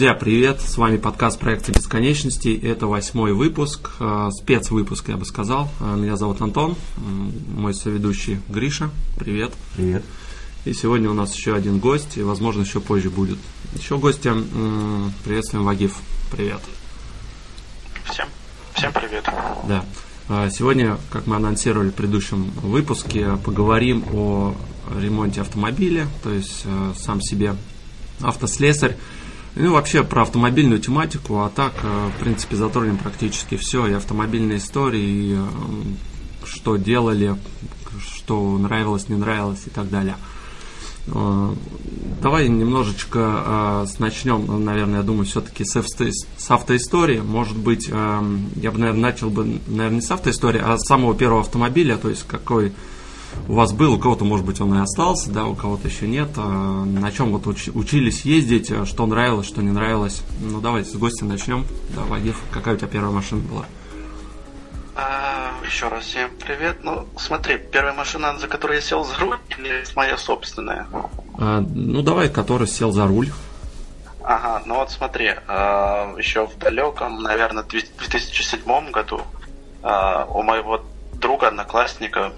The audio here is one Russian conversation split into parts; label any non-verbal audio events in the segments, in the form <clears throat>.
Друзья, привет! С вами подкаст проекта бесконечности. Это восьмой выпуск, э, спецвыпуск, я бы сказал. Э, Меня зовут Антон, мой соведущий Гриша. Привет. Привет. И сегодня у нас еще один гость, и, возможно, еще позже будет. Еще гостя приветствуем Вагиф. Привет. Всем, всем привет. Да. А, Сегодня, как мы анонсировали в предыдущем выпуске, поговорим о ремонте автомобиля, то есть э, сам себе автослесарь. Ну, вообще про автомобильную тематику, а так, э, в принципе, затронем практически все, и автомобильные истории, и э, что делали, что нравилось, не нравилось и так далее. Э, Давай немножечко начнем, наверное, я думаю, все-таки с, авто- с автоистории. Может быть, э, я бы, наверное, начал бы, наверное, не с автоистории, а с самого первого автомобиля, то есть какой у вас был, у кого-то, может быть, он и остался, да, у кого-то еще нет. Э, На чем вот уч- учились ездить, э, что нравилось, что не нравилось. Ну, давайте с гостя начнем. Да, Вагиф, какая у тебя первая машина была? А, еще раз всем привет. Ну, смотри, первая машина, за которой я сел за руль, или моя собственная? А, ну, давай, который сел за руль. Ага, ну вот смотри, а, еще в далеком, наверное, 2007 году а, у моего друга, одноклассника,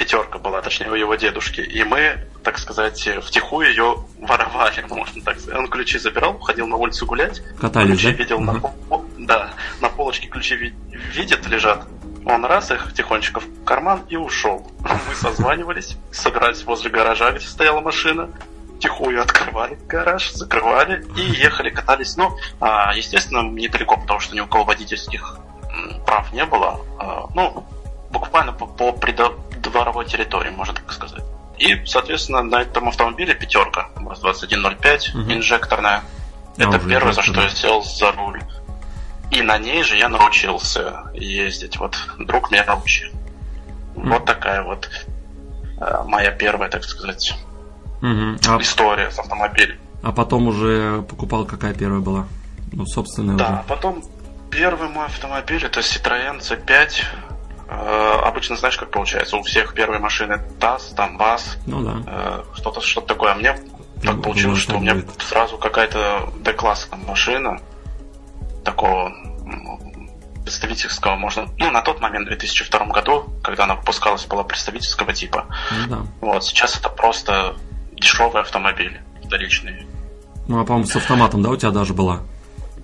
пятерка была, точнее, у его дедушки, и мы, так сказать, втихую ее воровали, <laughs> можно так сказать. Он ключи забирал, ходил на улицу гулять, Катались, ключи да? видел на, Ага. пол- да, на полочке ключи ви- видит, лежат. Он раз их тихонечко в карман и ушел. Мы созванивались, собирались возле гаража, где стояла машина, тихую открывали гараж, закрывали и ехали, катались. Ну, а, естественно, недалеко, потому что ни у кого водительских прав не было. А, ну, буквально по, по придворовой территории, можно так сказать. И, соответственно, на этом автомобиле пятерка, МАЗ-2105, Мгм. инжекторная. А, Это первое, за что я сел за руль. И на ней же я научился ездить. Вот друг меня научил. Вот такая вот э, моя первая, так сказать, Мгм. А, история с автомобилем. а потом уже покупал, какая первая была? Ну, собственная Да, а уже. потом первый мой автомобиль это Citroёn C5. Э, обычно знаешь, как получается, у всех первые машины ТАСС, там ВАЗ, Ну да. э, что-то что такое. А мне так Ну, получилось, вот что у меня будет. сразу какая-то D-класса машина такого представительского, можно, ну, на тот момент, в 2002 году, когда она выпускалась, была представительского типа. Ну да. Вот, сейчас это просто дешевый автомобиль, вторичный. Ну, а, по-моему, с автоматом, да, у тебя даже была?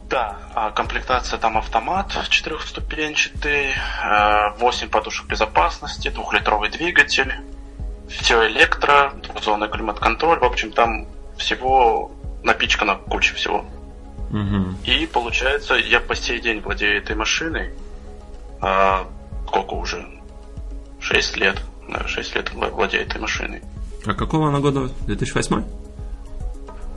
Да, а комплектация там автомат четырехступенчатый, 8 подушек безопасности, двухлитровый двигатель, все электро, двухзонный климат-контроль, в общем, там всего напичкано куча всего. Угу. И получается, я по сей день владею этой машиной. А, сколько уже? 6 лет. Да, 6 лет вла- владею этой машиной. А какого она года? 2008?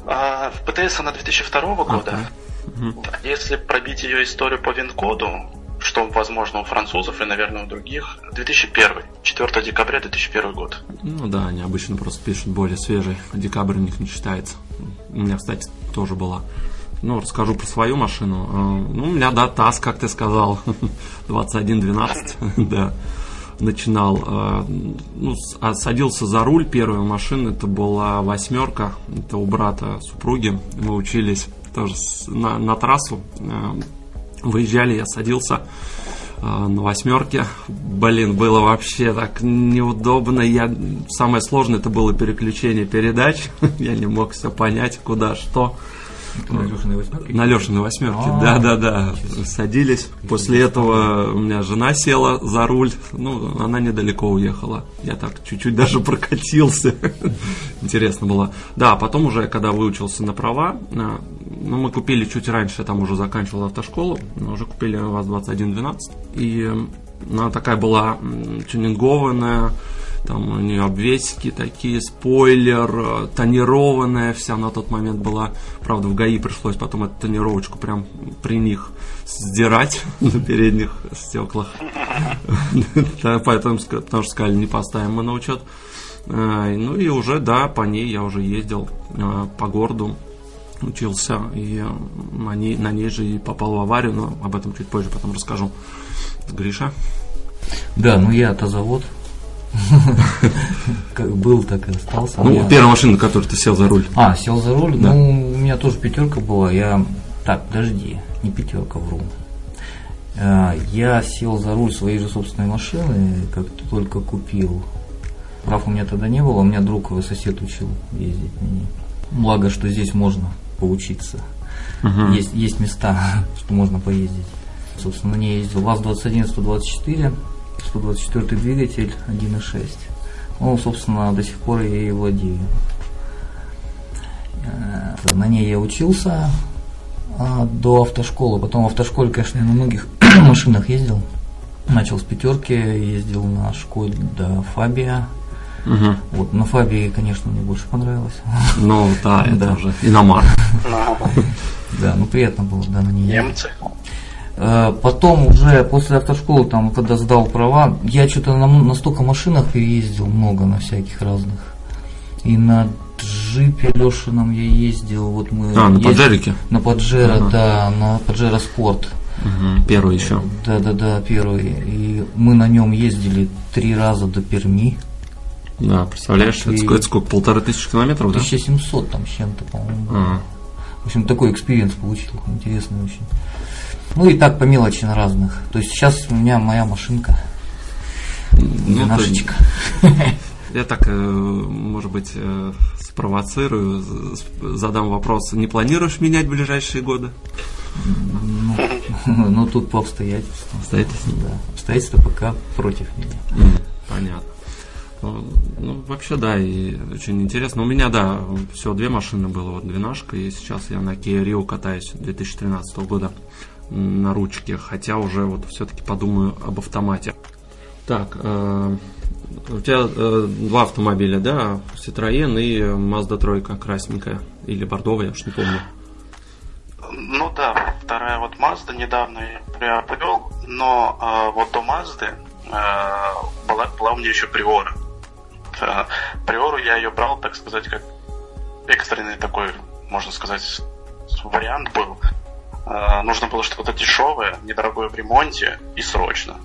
А, в ПТС она 2002 года. Да, Если пробить ее историю по ВИН-коду, что возможно у французов и, наверное, у других, 2001, 4 декабря 2001 год. Ну да, они обычно просто пишут более свежий. Декабрь у них не считается. У меня, кстати, тоже была. Ну, расскажу про свою машину. Э, Ну, у меня, да, ТАСС, как ты сказал, <laughs> 2112, <laughs> да, начинал. э, Ну, а садился за руль первой машины, это была восьмерка, это у брата супруги. Мы учились тоже на, на трассу, э, выезжали, я садился э, на восьмерке. Блин, было вообще так неудобно. Я... Самое сложное это было переключение передач. <laughs> Я не мог все понять, куда, что. На Лешиной восьмерке? На Лешиной восьмерке, А, да, да, да. Садились. После этого у меня жена села за руль. Ну, она недалеко уехала. Я так чуть-чуть даже <laughs> прокатился. Интересно было. Да, потом уже, когда выучился на права, а, ну, мы купили чуть раньше, я там уже заканчивал автошколу, но уже купили ВАЗ-2112. И она такая была тюнингованная, там у нее обвесики такие, спойлер, э, тонированная вся на тот момент была. Правда, в ГАИ пришлось потом эту тонировочку прям при них сдирать <laughs> на передних стеклах. <laughs> Поэтому, потому что сказали, не поставим мы на учет. Э, Ну и уже, да, по ней я уже ездил э, по городу, учился, и на ней, на ней же и попал в аварию, но об этом чуть позже потом расскажу. Гриша? Да, ну я автозавод. <laughs> Как был, так и остался. Ну, первая машина, на которой ты сел за руль. А, сел за руль. Ну, у меня тоже пятерка была. Я. Так, подожди, не пятерка, вру. А, Я сел за руль своей же собственной машины, как только купил. Прав у меня тогда не было, у меня друг его сосед учил ездить на ней. Благо, что здесь можно поучиться. Мгм. Есть, есть места, <laughs> что можно поездить. Собственно, на ней ездил ВАЗ-21, 124, 124 двигатель 1.6. Ну, собственно, до сих пор я ей владею. Э, На ней я учился а, до автошколы. Потом в автошколе, конечно, я на многих <clears throat> машинах ездил. Начал с пятерки, ездил на школе до Фабия. Мгм. Вот, на Фабии, конечно, мне больше понравилось. <laughs> Ну, да, это Да. уже иномар. <laughs> Да, ну приятно было, да, на ней немцы. Э, Потом уже после автошколы, там, когда сдал права, я что-то на, на столько машинах переездил, много на всяких разных. И на джипе Лешином я ездил, вот мы... А, на ездили- Паджерике? На Паджеро, Ага. да, на Паджеро Спорт. Мгм. Первый еще. Да-да-да, первый. И мы на нем ездили три раза до Перми. Да, представляешь, это сколько, это сколько, полторы тысячи километров, да? 1700 там с чем-то, по-моему. Ага. В общем, такой experience получил, интересный очень. Ну и так по мелочи на разных. То есть сейчас у меня моя машинка, Ну, двенашечка. Я так, э, может быть, э, спровоцирую, задам вопрос. Не планируешь менять в ближайшие годы? Ну, ну, тут по обстоятельствам. Обстоятельства? Да, обстоятельства пока против меня. Понятно. Ну, ну, вообще, да, и очень интересно. У меня, да, всего две машины было, вот двенашка, и сейчас я на Kia Rio катаюсь 2013 года на ручке, хотя уже вот все-таки подумаю об автомате. Так, э, у тебя э, два автомобиля, да, Citroёn и Mazda тройка красненькая, или бордовая, я уж не помню. Ну да, вторая вот Mazda недавно я приобрел, но э, вот до Mazda э, была, была у меня еще Приора. Э, Приору я ее брал, так сказать, как экстренный такой, можно сказать, вариант был. Э, нужно было что-то дешевое, недорогое в ремонте и срочно.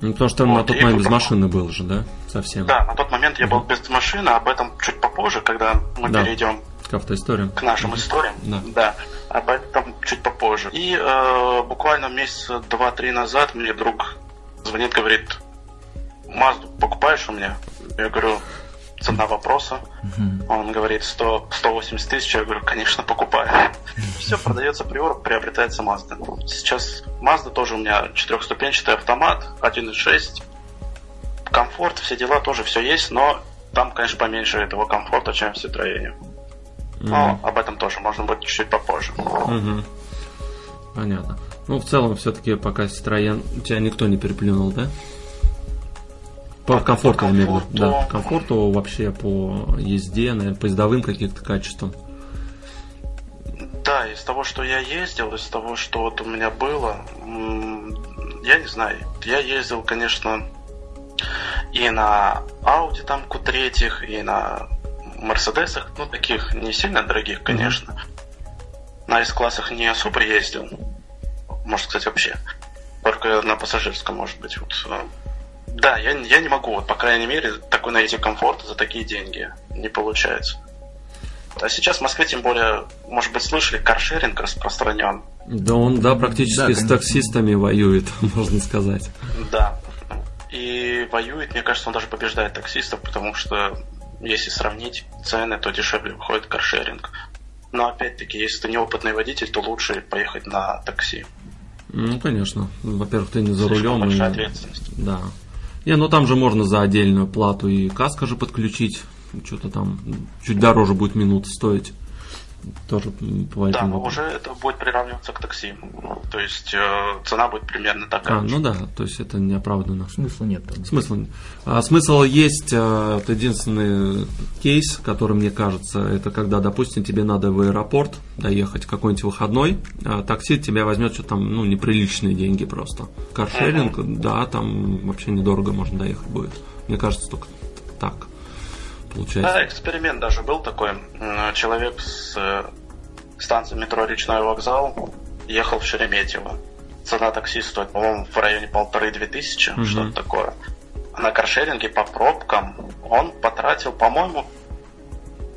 Ну, потому что Вот, на тот момент без машины был же, да, совсем? Да, на тот момент я был без машины, об этом чуть попозже, когда мы Да. перейдем К автоисториям. к нашим историям. Да. об этом чуть попозже. И э, буквально месяца два-три назад мне друг звонит, говорит, Мазду покупаешь у меня? Я говорю, цена вопроса. Он говорит, 100, 180 тысяч. Я говорю, конечно, покупаю. Все, продается приор, приобретается Mazda. Сейчас Mazda тоже у меня четырехступенчатый автомат, 1.6. Комфорт, все дела тоже все есть, но там, конечно, поменьше этого комфорта, чем в Citroёn. Но об этом тоже можно будет чуть-чуть попозже. Мгм. Понятно. Ну, в целом, все-таки пока Citroёn тебя никто не переплюнул, да? По комфорту, я имею в виду. комфорту. Да, комфорту вообще по езде, наверное, по ездовым каким-то качествам. Да, из того, что я ездил, из того, что вот у меня было, я не знаю. Я ездил, конечно, и на Audi там Q3, и на Мерседесах, ну, таких не сильно дорогих, конечно. На S-классах не особо ездил, можно сказать, вообще. Только на пассажирском, может быть. Вот. Да, я, я не могу, вот, по крайней мере, такой найти комфорт за такие деньги. Не получается. А сейчас в Москве, тем более, может быть, слышали, каршеринг распространен. Да, он, да, практически Да, с таксистами воюет, <laughs> можно сказать. Да. И воюет, мне кажется, он даже побеждает таксистов, потому что если сравнить цены, то дешевле выходит каршеринг. Но опять-таки, если ты неопытный водитель, то лучше поехать на такси. Ну, конечно. Во-первых, ты не за Слишком рулем. большая и- ответственность. Да. Не, ну там же можно за отдельную плату и каска же подключить. Что-то там чуть дороже будет минут стоить. Тоже по Да, этому но вопросу. уже это будет приравниваться к такси. То есть э, цена будет примерно такая. А, ну да, то есть это неоправданно. Смысла нет там. Смысл, а, смысл есть, это единственный кейс, который мне кажется, это когда, допустим, тебе надо в аэропорт доехать какой-нибудь выходной, а такси тебя возьмет что-то там, ну, неприличные деньги просто. Каршеринг, да, там вообще недорого можно доехать будет. Мне кажется, только так получается. Да, эксперимент даже был такой. Человек с э, станции метро Речной вокзал ехал в Шереметьево. Цена такси стоит, по-моему, в районе полторы-две тысячи, Мгм. что-то такое. На каршеринге по пробкам он потратил, по-моему,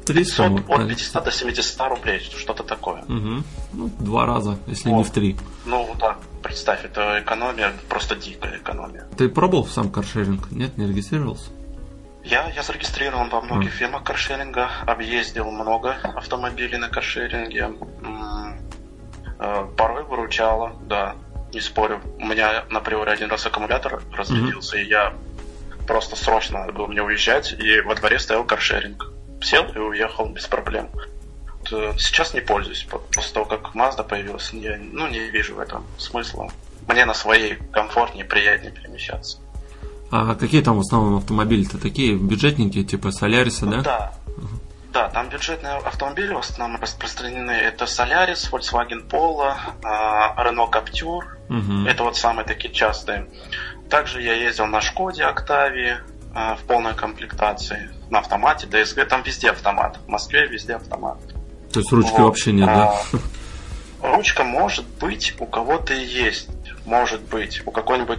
300, От, ну, от да. 500 до 700 рублей, что-то такое. Мгм. Ну, два раза, если не Вот. в три. Ну да, представь, это экономия, просто дикая экономия. Ты пробовал сам каршеринг? Нет, не регистрировался? Я, я зарегистрирован во многих Мгм. фирмах каршеринга, объездил много автомобилей на каршеринге. Э, Порой выручало, да, не спорю. У меня на приоре один раз аккумулятор разрядился, и я просто срочно надо было мне уезжать, и во дворе стоял каршеринг. Сел и уехал без проблем. Э, Сейчас не пользуюсь. по- После того, как Mazda появилась, я ну, не вижу в этом смысла. Мне на своей комфортнее, приятнее перемещаться. А какие там в основном автомобили-то такие бюджетненькие, типа Соляриса, да? Да. Да, там бюджетные автомобили в основном распространены. Это Solaris, Volkswagen Polo, а, Renault Captur. Мгм. Это вот самые такие частые. Также я ездил на Шкоде Октавии а, в полной комплектации. На автомате, DSG, там везде автомат. В Москве везде автомат. То есть ручки Вот. вообще нет, да? А, Ручка может быть у кого-то и есть. Может быть. У какой-нибудь...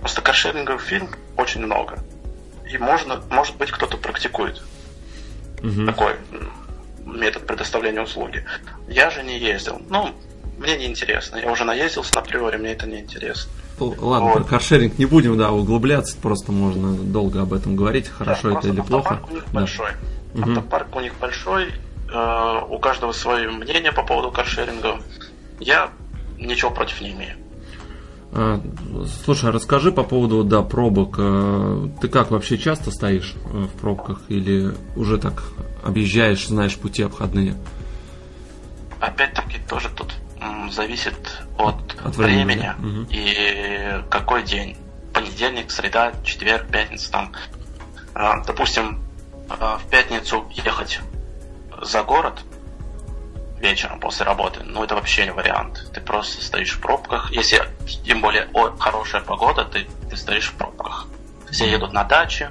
Просто каршеринговых фильм очень много. И можно, может быть, кто-то практикует Мгм. такой метод предоставления услуги. Я же не ездил. Ну, мне не интересно. Я уже наездился на приоре, мне это не интересно. Ладно, Вот. про каршеринг не будем, да, углубляться, просто можно долго об этом говорить, хорошо Да, это или плохо. Автопарк у них Да. большой. Мгм. Автопарк у них большой. э, у каждого свое мнение по поводу каршеринга. Я ничего против не имею. А, Слушай, а расскажи по поводу, да, пробок. А, Ты как вообще часто стоишь э, в пробках или уже так объезжаешь, знаешь пути обходные? Опять-таки тоже тут зависит от, От времени, времени. Мгм. и какой день. Понедельник, среда, четверг, пятница там. Допустим, в пятницу ехать за город вечером после работы, ну это вообще не вариант. Ты просто стоишь в пробках. Если тем более о, хорошая погода, ты, ты стоишь в пробках. Все едут на даче.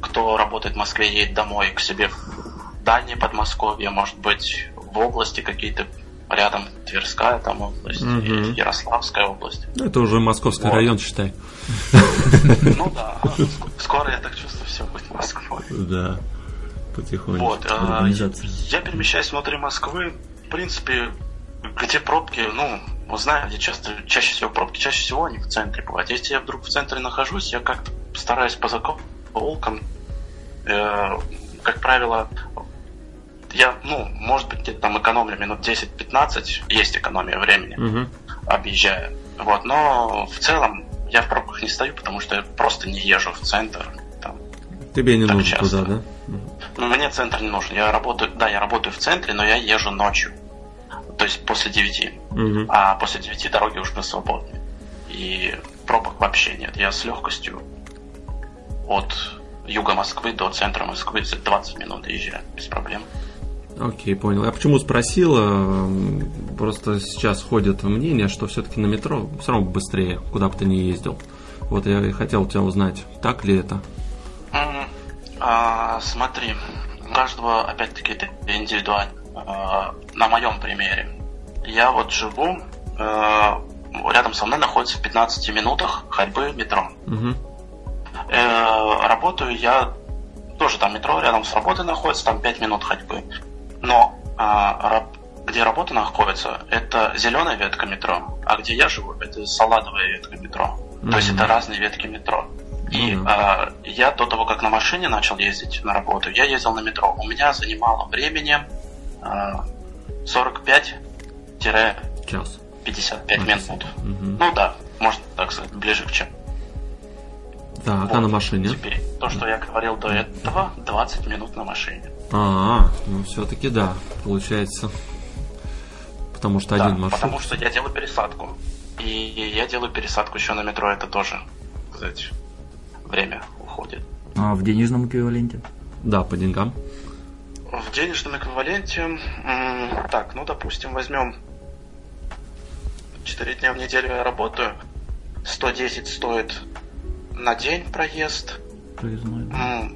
Кто работает в Москве, едет домой к себе в дальнее Подмосковье, может быть, в области какие-то рядом Тверская там область, и Ярославская область. Ну, это уже московский Вот. район, считай. Ну да, ск- скоро, я так чувствую, все будет Москвой. Да, потихоньку. Вот, а, я перемещаюсь внутри Москвы. В принципе, где пробки, ну, вот знаю, где часто, чаще всего пробки, чаще всего они в центре бывают. Если я вдруг в центре нахожусь, я как-то стараюсь по заколкам. Э, как правило, я, ну, может быть, где-то там экономлю минут 10-15, есть экономия времени, Мгм. объезжая. Вот, но в целом я в пробках не стою, потому что я просто не езжу в центр. Там, Тебе не нужно часто. туда, да? Ну, мне центр не нужен. Я работаю, да, я работаю в центре, но я езжу ночью. То есть после 9. Мгм. А после 9 дороги уже свободны. И пробок вообще нет. Я с легкостью от юга Москвы до центра Москвы за 20 минут езжаю без проблем. Окей, понял. Я почему спросил? эм, Просто сейчас ходит мнение, что все-таки на метро все равно быстрее, куда бы ты ни ездил. Вот я и хотел тебя узнать, так ли это? А, смотри, у каждого, опять-таки, это индивидуально. А, на моем примере. Я вот живу, э, рядом со мной находится в 15 минутах ходьбы метро. Мгм. Э, работаю я тоже там метро рядом с работой находится, там 5 минут ходьбы. Но а, где работа находится, это зеленая ветка метро, а где я живу, это салатовая ветка метро. То есть это разные ветки метро. И Ну да. а, я до того, как на машине начал ездить на работу, я ездил на метро. У меня занимало времени а, 45-55 Час. минут. Мгм. Ну да, можно так сказать, ближе к чем. Так, а Вот. на машине? Теперь, то, что я говорил до этого, 20 минут на машине. А, ну все-таки да, получается. Потому что Да, один маршрут. потому что я делаю пересадку. И я делаю пересадку еще на метро, это тоже, сказать, время уходит. А в денежном эквиваленте? Да, по деньгам. В денежном эквиваленте, так, ну, допустим, возьмем 4 дня в неделю я работаю, 110 стоит на день проезд, Проездной, да.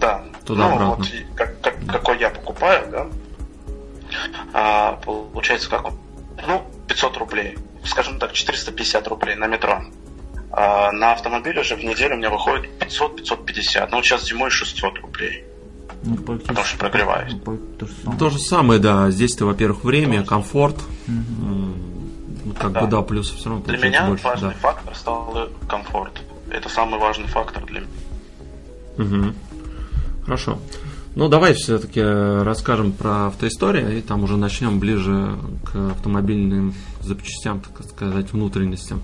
Да. Туда-обратно. Ну, вот и как, как- какой я покупаю, да. А, получается, как он? Ну, 500 рублей. Скажем так, 450 рублей на метро. А на автомобиле же в неделю у меня выходит 500-550. Ну, вот сейчас зимой 600 рублей. Ну, потому что прогреваюсь. по- то же самое. То же самое, да. Здесь ты, во-первых, время, комфорт. М, ну, Как Да. бы, да, плюс все равно Для меня больше. важный да. фактор стал комфорт. Это самый важный фактор для меня. Мгм. Хорошо. Ну, давай все-таки расскажем про автоисторию, и там уже начнем ближе к автомобильным запчастям, так сказать, внутренностям.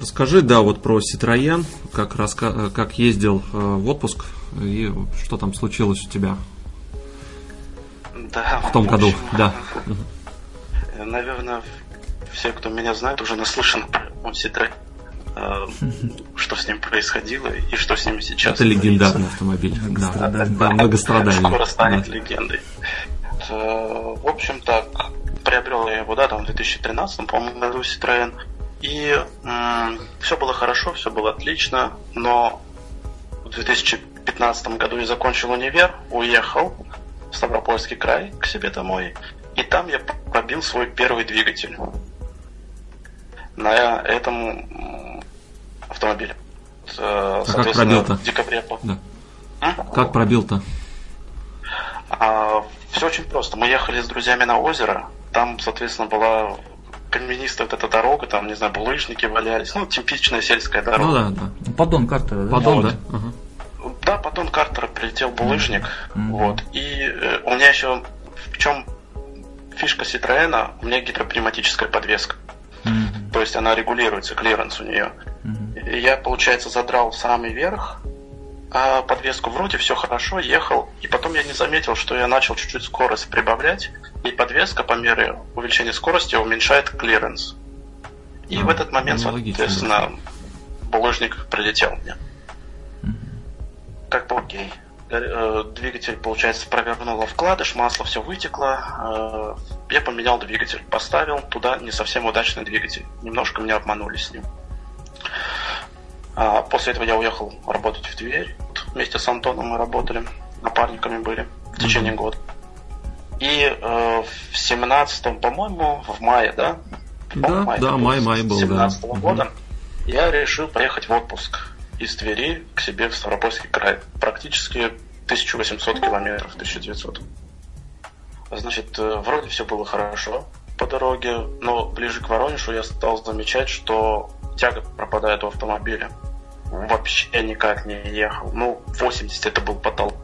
Расскажи, да, вот про Citroën, как, раска- как ездил э, в отпуск и что там случилось у тебя Да, в том году, общем, да. э, Наверное, все, кто меня знает, уже наслышан про Citroёn, э, что с ним происходило и что с ним сейчас. Это легендарный автомобиль. Да, да, многострадальный. Скоро станет Да. легендой. Э, В общем так, приобрел я его, да, там в 2013, по-моему, году Citroёn. И все было хорошо, все было отлично, но в 2015 году я закончил универ, уехал в Ставропольский край к себе домой, и там я пробил свой первый двигатель на этом м, автомобиле. Э, А как пробил-то? в декабре. по- Да. М? Как пробил-то? все очень просто. Мы ехали с друзьями на озеро. Там, соответственно, была каменистая вот эта дорога, там, не знаю, булыжники валялись. Ну, типичная сельская дорога. Ну да, да. Ну, Поддон картера, да? Поддон, Вот. да? Ага. Да, поддон картера прилетел булыжник. Мгм. Вот. И э, у меня еще в чем фишка Ситроена, у меня гидропневматическая подвеска. Мгм. То есть она регулируется, клиренс у нее. Мгм. И я, получается, задрал в самый верх, а подвеску вроде все хорошо, ехал, и потом я не заметил, что я начал чуть-чуть скорость прибавлять, и подвеска по мере увеличения скорости уменьшает клиренс. И А, в этот момент, ну, соответственно, булыжник прилетел мне. Как бы окей. Э, Двигатель, получается, провернуло вкладыш, масло все вытекло. Э, Я поменял двигатель, поставил туда не совсем удачный двигатель. Немножко меня обманули с ним. А После этого я уехал работать в Тверь. Вместе с Антоном мы работали, напарниками были в течение года. И э, в семнадцатом, по-моему, в мае, да? Да, По-моему, да, май-май был, да. 17 Мгм. года я решил поехать в отпуск из Твери к себе в Ставропольский край. Практически 1800 километров, 1900. Значит, э, вроде все было хорошо по дороге, но ближе к Воронежу я стал замечать, что тяга пропадает у автомобиля. Вообще никак не ехал. Ну, 80 это был потолок.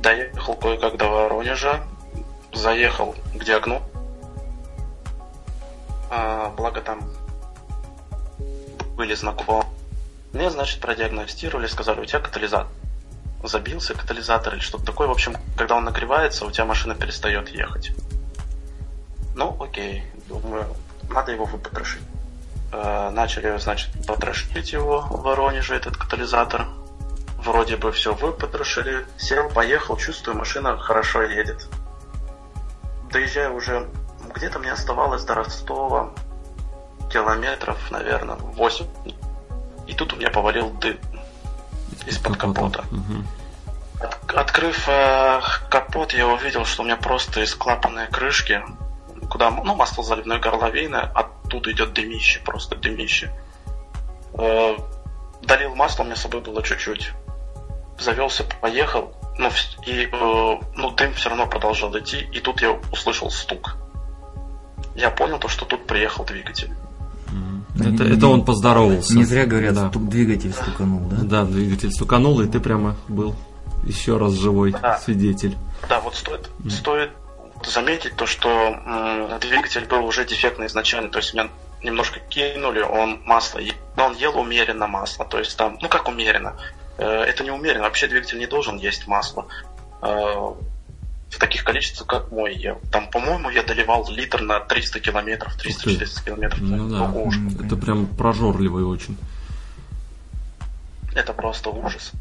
Доехал кое-как до Воронежа, заехал к диагну. А, благо там были знакомы. Мне, значит, продиагностировали, сказали, у тебя катализатор забился, катализатор или что-то такое. В общем, когда он нагревается, у тебя машина перестает ехать. Ну, окей, думаю, надо его выпотрошить. Э, Начали, значит, потрошить его в Воронеже, этот катализатор. Вроде бы все выпотрошили. Сел, поехал, чувствую, машина хорошо едет. Доезжаю уже, где-то мне оставалось до Ростова километров, наверное, 8. И тут у меня повалил дым из-под капота. От- Открыв э, капот, я увидел, что у меня просто из клапанной крышки, куда ну, масло заливной горловины, оттуда идет дымище, просто дымище. Э, долил масло, у меня с собой было чуть-чуть. Завелся, поехал, ну, и э, ну, дым все равно продолжал идти, и тут я услышал стук. Я понял то, что тут приехал двигатель. Это, не- это он поздоровался. Не зря говорят, Да. стук- двигатель стуканул, да? Да, двигатель стуканул, и ты прямо был еще раз живой Да. свидетель. Да, вот стоит, стоит заметить то, что двигатель был уже дефектный изначально, то есть меня немножко кинули, он масло, но он ел умеренно масло, то есть там, ну как умеренно, Э, это не умеренно, вообще двигатель не должен есть масло э, в таких количествах, как мой ел. Там, по-моему, я доливал литр на 300 километров, 300-400 километров. Ну да, ужас. Это прям прожорливый очень. Это просто ужас.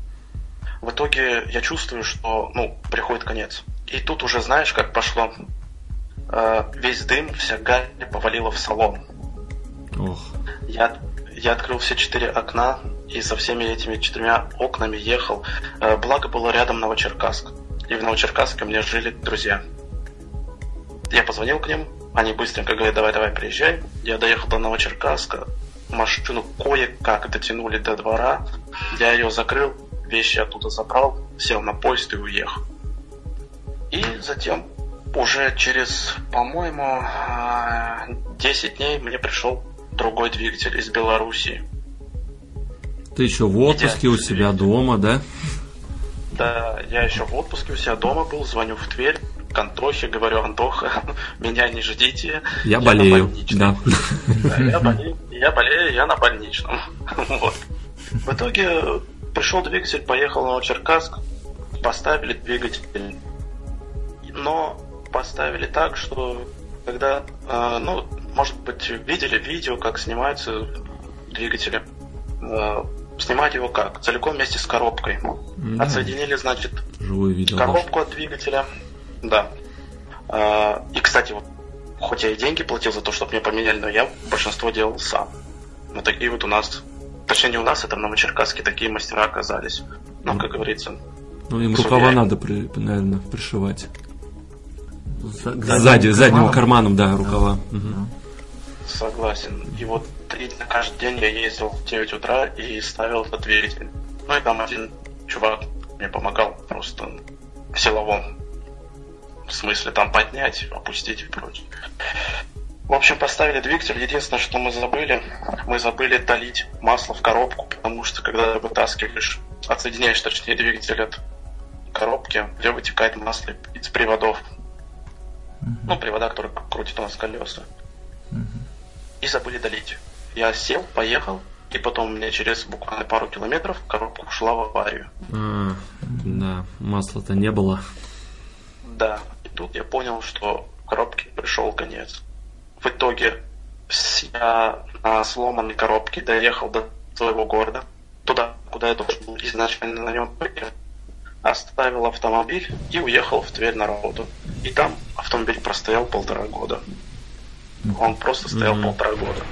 В итоге я чувствую, что, ну, приходит конец. И тут уже знаешь, как пошло. Э, весь дым, вся гарь повалила в салон. Ох, Я, я открыл все четыре окна и со всеми этими четырьмя окнами ехал. Э, благо было рядом Новочеркасск. И в Новочеркасске меня жили друзья. Я позвонил к ним, они быстренько говорят, давай, давай, приезжай. Я доехал до Новочеркасска, машину кое-как дотянули до двора. Я ее закрыл, вещи оттуда забрал, сел на поезд и уехал. И затем уже через, по-моему, 10 дней мне пришел другой двигатель из Белоруссии. Ты еще в отпуске у себя дома, да? Да, я еще в отпуске у себя дома был, звоню в Тверь, к Антохе, говорю, Антоха, <laughs> меня не ждите. Я, я болею, да. да я, болею, я болею, я на больничном. <laughs> вот. В итоге пришел двигатель, поехал на Новочеркасск, поставили двигатель. Но поставили так, что когда, э, ну, может быть, видели видео, как снимаются двигатели. Э, снимать его как? Целиком вместе с коробкой. Mm-hmm. Отсоединили, значит, Живое видео, коробку от двигателя. Да. Э, и, кстати, вот, хоть я и деньги платил за то, чтобы мне поменяли, но я большинство делал сам. Вот такие вот у нас, точнее не у нас, это в Новочеркасске такие мастера оказались. Ну, как говорится. Ну, им рукава надо, при, наверное, пришивать. Сзади, задним карманом, да, рукава. Угу. Согласен. И вот и каждый день я ездил в 9 утра и ставил этот двигатель. Ну и там один чувак мне помогал просто в силовом смысле там поднять, опустить и прочее. В общем, поставили двигатель. Единственное, что мы забыли, мы забыли долить масло в коробку, потому что когда вытаскиваешь, отсоединяешь точнее двигатель от коробки, где вытекает масло из приводов. Uh-huh. Ну, привода, которые крутят у нас колеса. Uh-huh. И забыли долить. Я сел, поехал, и потом у меня через буквально пару километров коробка ушла в аварию. А, да, масла-то не было. Да, и тут я понял, что коробке пришел конец. В итоге я на сломанной коробке доехал до своего города, туда, куда я должен был изначально на нем приехать оставил автомобиль и уехал в Тверь на работу. И там автомобиль простоял полтора года. Он просто стоял mm-hmm. полтора года.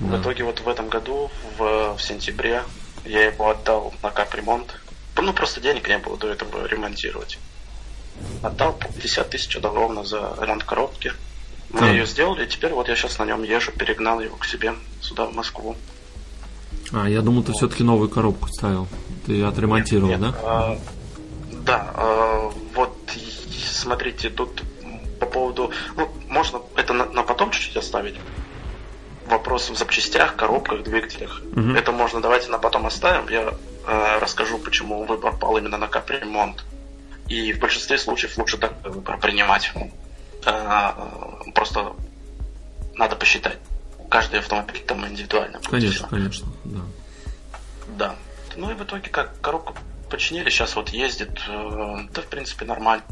Да. В итоге вот в этом году, в, в сентябре, я его отдал на капремонт. Ну, просто денег не было до этого ремонтировать. Отдал 50 тысяч ровно за ремонт коробки. Мы mm. ее сделали, и теперь вот я сейчас на нем езжу, перегнал его к себе сюда, в Москву. А, я думал, ты вот. все-таки новую коробку ставил. Ты отремонтировал, нет, нет, да? А, да, а, вот смотрите, тут по поводу, ну, можно это на, на потом чуть-чуть оставить. Вопрос в запчастях, коробках, двигателях. Угу. Это можно, давайте на потом оставим. Я э, расскажу, почему выбор пал именно на капремонт. И в большинстве случаев лучше так выбор принимать. Э, просто надо посчитать. Каждый автомобиль там индивидуально. Конечно, конечно, да. Да. Ну и в итоге как коробку починили, сейчас вот ездит, э, да в принципе нормально,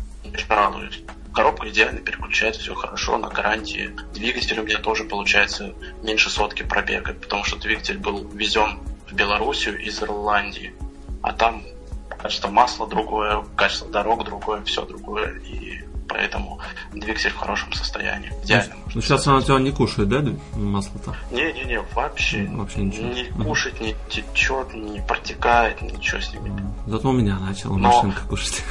радуюсь. Коробка идеально переключается, все хорошо, на гарантии. Двигатель у меня тоже получается меньше сотки пробега, потому что двигатель был везен в Белоруссию из Ирландии, а там качество масла другое, качество дорог другое, все другое, и поэтому двигатель в хорошем состоянии. Идеально. Ну, сейчас она тебя не кушает, да, масло-то? Не-не-не, вообще, вообще ничего. не кушать, не течет, не протекает, ничего с ним. Зато у меня начала Но... машинка кушать.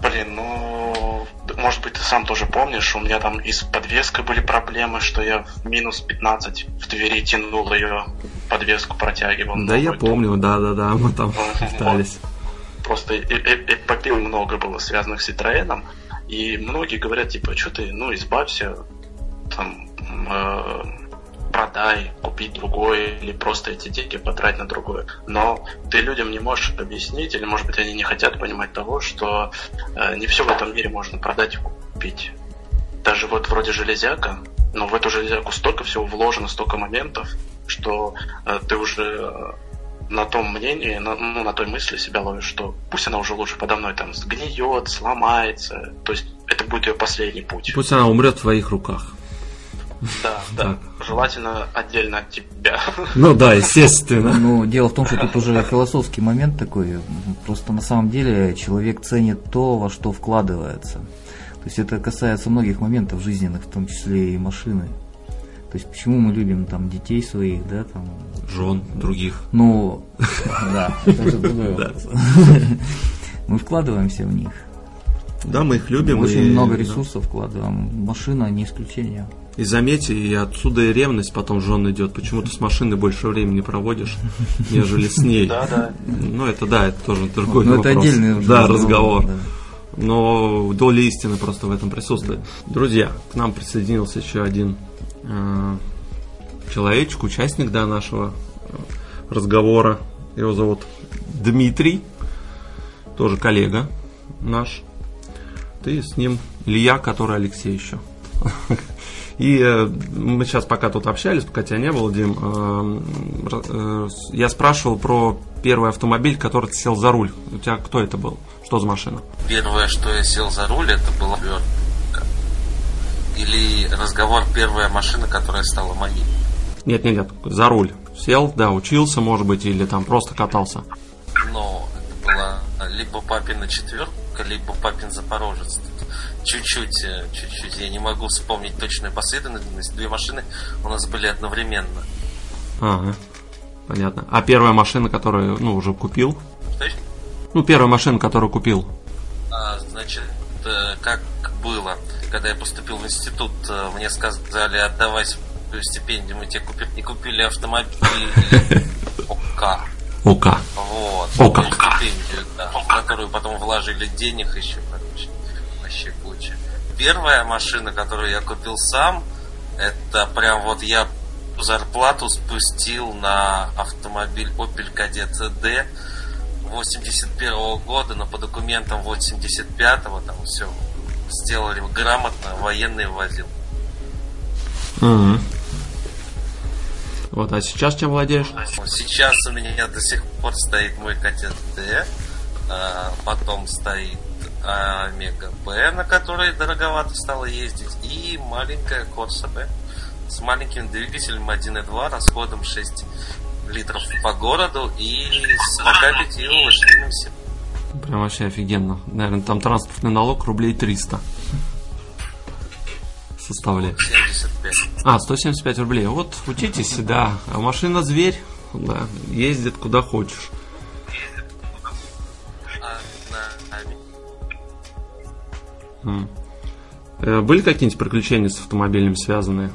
Блин, ну, может быть, ты сам тоже помнишь, у меня там и с подвеской были проблемы, что я в минус 15 в Твери тянул ее, подвеску протягивал. Да, я помню, да-да-да, мы там пытались. Просто эпопил много было связанных с Citroёn, и многие говорят, типа, что ты, ну, избавься, там, э, продай, купи другое, или просто эти деньги потрать на другое. Но ты людям не можешь объяснить, или, может быть, они не хотят понимать того, что э, не все в этом мире можно продать и купить. Даже вот вроде железяка, но в эту железяку столько всего вложено, столько моментов, что э, ты уже на том мнении, на, ну, на той мысли себя ловишь, что пусть она уже лучше подо мной там сгниет, сломается. То есть это будет ее последний путь. Пусть она умрет в твоих руках. Да, да. Желательно отдельно от тебя. Ну да, естественно. Ну, дело в том, что тут уже философский момент такой. Просто на самом деле человек ценит то, во что вкладывается. То есть это касается многих моментов жизненных, в том числе и машины. То есть почему мы любим там детей своих, да, там. Жен других. Ну, да, это уже другой вопрос. Мы вкладываемся в них. Да, мы их любим. Очень много ресурсов вкладываем. Машина не исключение. И заметьте, и отсюда и ревность потом жен идет. Почему ты с машиной больше времени проводишь, нежели с ней. Да, да. Ну, это да, это тоже другой Ну, вопрос. это отдельный уже Да, разговор. Но доля истины просто в этом присутствует. Друзья, к нам присоединился еще один человечек, участник да, нашего э, разговора. Его зовут Дмитрий, тоже коллега наш. Ты с ним Илья, который Алексей еще. И э, мы сейчас пока тут общались, пока тебя не было, Дим, э, э, я спрашивал про первый автомобиль, который ты сел за руль. У тебя кто это был? Что за машина? Первое, что я сел за руль, это была. Или разговор первая машина, которая стала моей. Нет, нет, нет, за руль. Сел, да, учился, может быть, или там просто катался. Но это была либо папина четверка, либо папин запорожец. Чуть-чуть, э, чуть-чуть. Я не могу вспомнить точную последовательность. Две машины у нас были одновременно. Ага, понятно. А первая машина, которую, ну, уже купил? Что еще? Ну, первая машина, которую купил. А, значит, э, как было, когда я поступил в институт, э, мне сказали, отдавай свою стипендию, мы тебе купим. И купили автомобиль ОК. ОК. Вот. ОК. стипендию, да, в которую потом вложили денег еще, короче. Вообще куча. Первая машина, которую я купил сам, это прям вот я зарплату спустил на автомобиль Opel Kadett D 81 года, но по документам 85-го там все сделали грамотно, военный возил. Мгм. Вот, а сейчас чем владеешь? Сейчас у меня до сих пор стоит мой D, а, потом стоит Омега Б, на которой дороговато стало ездить, и маленькая Corsa B с маленьким двигателем 1.2, расходом 6 литров по городу и с 45 лошадиным силой. Прям вообще офигенно. Наверное, там транспортный налог рублей 300 составляет. 75. А, 175 рублей. Вот, учитесь, да. А машина зверь, да, ездит куда хочешь. Э, Были какие-нибудь приключения с автомобилем связанные?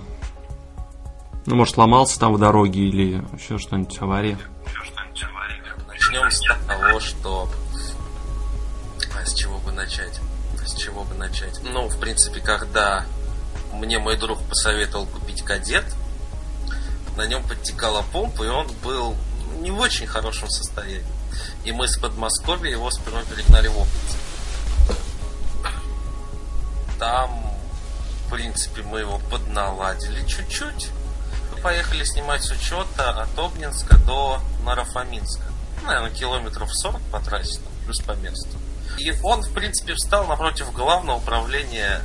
Ну, может, сломался там в дороге или еще что-нибудь, авария? Начнем с того, что... С чего бы начать? С чего бы начать? Ну, в принципе, когда мне мой друг посоветовал купить кадет, на нем подтекала помпа, и он был не в очень хорошем состоянии. И мы с Подмосковья его сперва перегнали в Обниц. Там, в принципе, мы его подналадили чуть-чуть. Поехали снимать с учета от Обнинска до Нарафаминска. Наверное, километров 40 по трассе, там, плюс по месту. И он, в принципе, встал напротив главного управления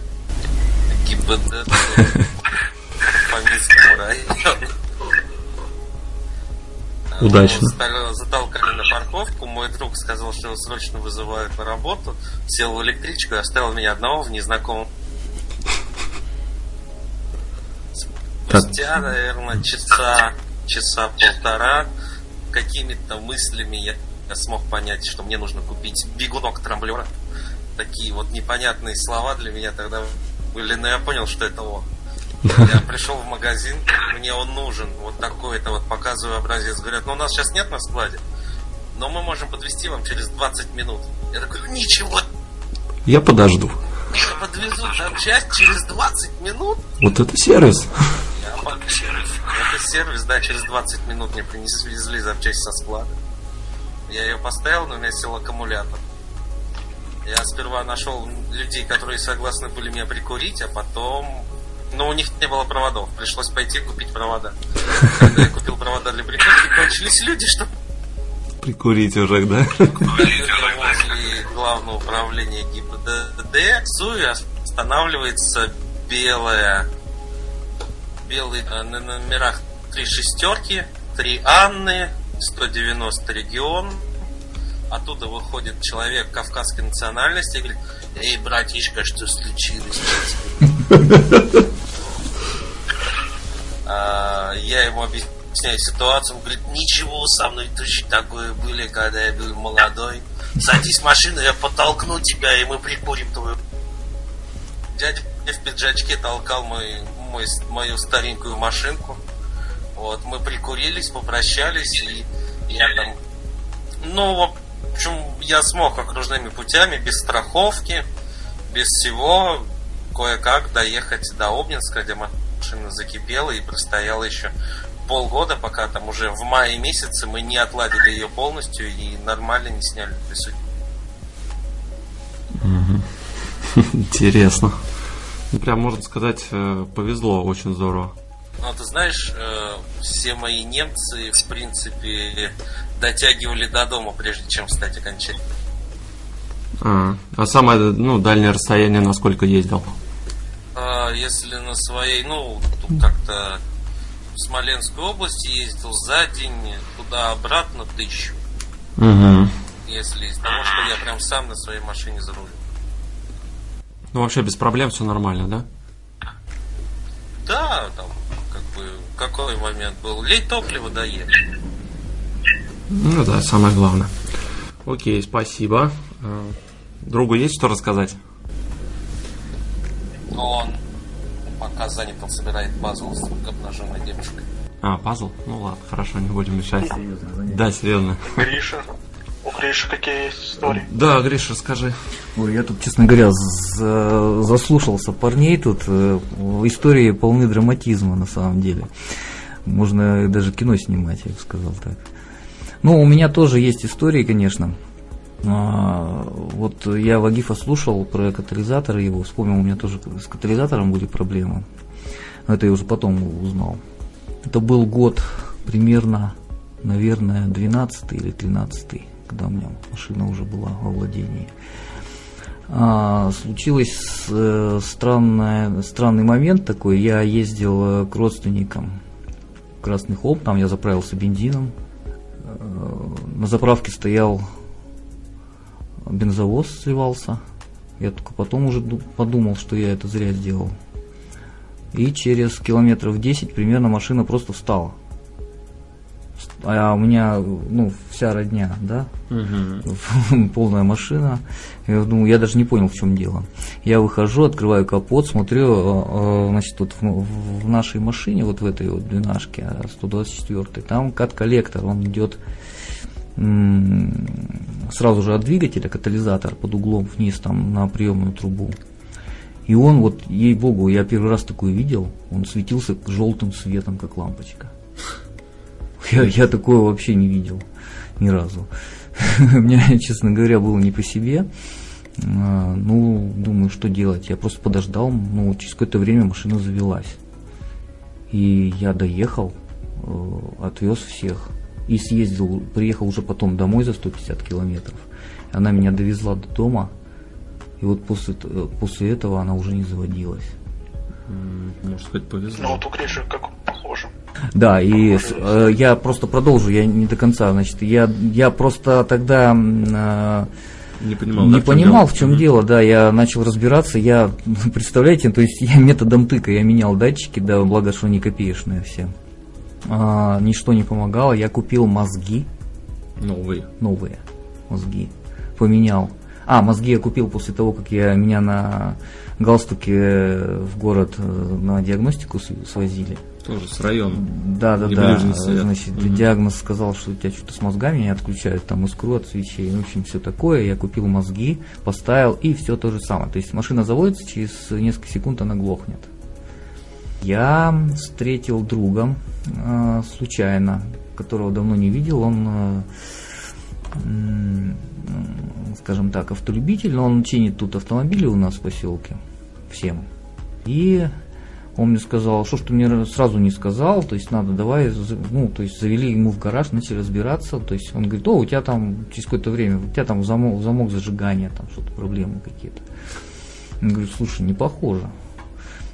ГИБДД <laughs> Нарафаминскому району. Удачно. Затолкали на парковку. Мой друг сказал, что его срочно вызывают на работу. Сел в электричку и оставил меня одного в незнакомом. Спустя, наверное, часа, часа полтора какими-то мыслями я, я смог понять, что мне нужно купить бегунок трамблера. Такие вот непонятные слова для меня тогда были, но я понял, что это он. Я <laughs> пришел в магазин, мне он нужен, вот такой-то вот показываю образец. Говорят, ну у нас сейчас нет на складе, но мы можем подвести вам через 20 минут. Я такой, «Ну, ничего, Я подожду. я подвезу запчасть через 20 минут. Вот это сервис. Я под- Это сервис, да, через 20 минут мне принесли запчасть со склада. Я ее поставил, но у меня сел аккумулятор. Я сперва нашел людей, которые согласны были меня прикурить, а потом... Но у них не было проводов. Пришлось пойти купить провода. Когда я купил провода для прикурки, кончились люди, что Прикурить уже, да? возле главного управления ГИБДД СУИ останавливается белая белый э, на номерах три шестерки, три Анны, 190 регион. Оттуда выходит человек кавказской национальности и говорит, эй, братишка, что случилось? Что тебе?» А, Я ему объясняю ситуацию, он говорит, ничего, со мной точно такое были, когда я был молодой. Садись в машину, я подтолкну тебя, и мы прикурим твою. Дядя в пиджачке толкал мой мой, мою старенькую машинку. Вот, мы прикурились, попрощались, и я там... Ну, общем, я смог окружными путями, без страховки, без всего, кое-как доехать до Обнинска, где машина закипела и простояла еще полгода, пока там уже в мае месяце мы не отладили ее полностью и нормально не сняли присутствие. <laughs> Интересно. Ну, прям, можно сказать, э, повезло очень здорово. Ну, ты знаешь, э, все мои немцы, в принципе, дотягивали до дома, прежде чем встать окончательно. А, а самое ну, дальнее расстояние на сколько ездил? А, если на своей, ну, как-то в Смоленскую область ездил за день, туда-обратно тысячу. Угу. Если из того, что я прям сам на своей машине за рулем. Ну, вообще без проблем все нормально, да? Да, там, бы, какой момент был? Лей топливо доехали. Ну да, самое главное. Окей, спасибо. А, другу есть что рассказать? Он пока занят, он собирает пазл с обнаженной девушкой. А, пазл? Ну ладно, хорошо, не будем мешать. Да, серьезно. Гриша. У Гриши какие есть истории? Да, Гриша, расскажи. Ой, я тут, честно говоря, за- заслушался парней тут. э, Истории полны драматизма на самом деле. Можно даже кино снимать, я бы сказал так. Ну, у меня тоже есть истории, конечно. А, Вот я Вагифа слушал про катализатор его, вспомнил, у меня тоже с катализатором были проблемы. Но это я уже потом узнал. Это был год примерно, наверное, 12 или 13 когда у меня машина уже была во владении. А, случилось э, странное, странный момент такой. Я ездил э, к родственникам в Красный Холм, там я заправился бензином. Э, На заправке стоял бензовоз сливался. Я только потом уже ду- подумал, что я это зря сделал. И через километров 10 примерно машина просто встала. А у меня, ну, вся родня, да, <laughs> полная машина. Я думаю, я даже не понял, в чем дело. Я выхожу, открываю капот, смотрю, э, э, значит, вот в, в нашей машине, вот в этой вот двенашке, 124 там кат-коллектор, он идет сразу же от двигателя, катализатор под углом вниз там на приемную трубу. И он вот, ей-богу, я первый раз такой видел, он светился желтым светом, как лампочка. Я, я такое вообще не видел ни разу. <laughs> Мне, честно говоря, было не по себе. А, Ну, думаю, что делать. Я просто подождал, ну, через какое-то время машина завелась. И я доехал, э, отвез всех. И съездил, приехал уже потом домой за 150 километров. Она меня довезла до дома. И вот после, э, после этого она уже не заводилась. М, Можно сказать, Ну повезло. вот у Гриши как похоже. Да, и э, я просто продолжу, я не до конца, значит, я, я просто тогда э, Не понимал, не да, в понимал, дело? в чем Мгм. дело, да, я начал разбираться, я, <laughs> представляете, то есть я методом тыка, я менял датчики, да, благо, что они копеечные все. А, ничто не помогало, я купил мозги, Новый. новые мозги, поменял. А, мозги я купил после того, как я меня на галстуке в город э, на диагностику свозили. Тоже с района. Да, да, да. Значит, Мгм. диагноз сказал, что у тебя что-то с мозгами не отключают, там искру от свечей, в общем, все такое. Я купил мозги, поставил, и все то же самое. То есть машина заводится, через несколько секунд она глохнет. Я встретил друга э, случайно, которого давно не видел. Он, э, м, скажем так, автолюбитель, но он чинит тут автомобили у нас в поселке всем. И он мне сказал, что ж ты мне сразу не сказал, то есть надо давай, ну, то есть завели ему в гараж, начали разбираться, то есть он говорит, о, у тебя там через какое-то время, у тебя там замок, замок зажигания, там что-то проблемы какие-то. Я говорю, слушай, не похоже.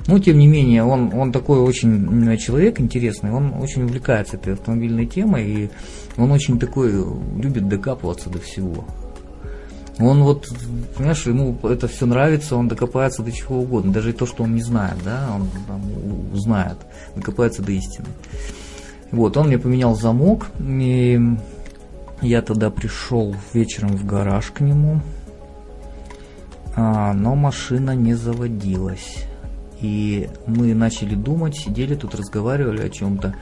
Но тем не менее, он, он такой очень человек интересный, он очень увлекается этой автомобильной темой, и он очень такой любит докапываться до всего. Он вот, понимаешь, ему это все нравится, он докопается до чего угодно, даже и то, что он не знает, да, он там узнает, докопается до истины. Вот, он мне поменял замок, и я тогда пришел вечером в гараж к нему, а, но машина не заводилась. и мы начали думать, сидели тут, разговаривали о чем-то.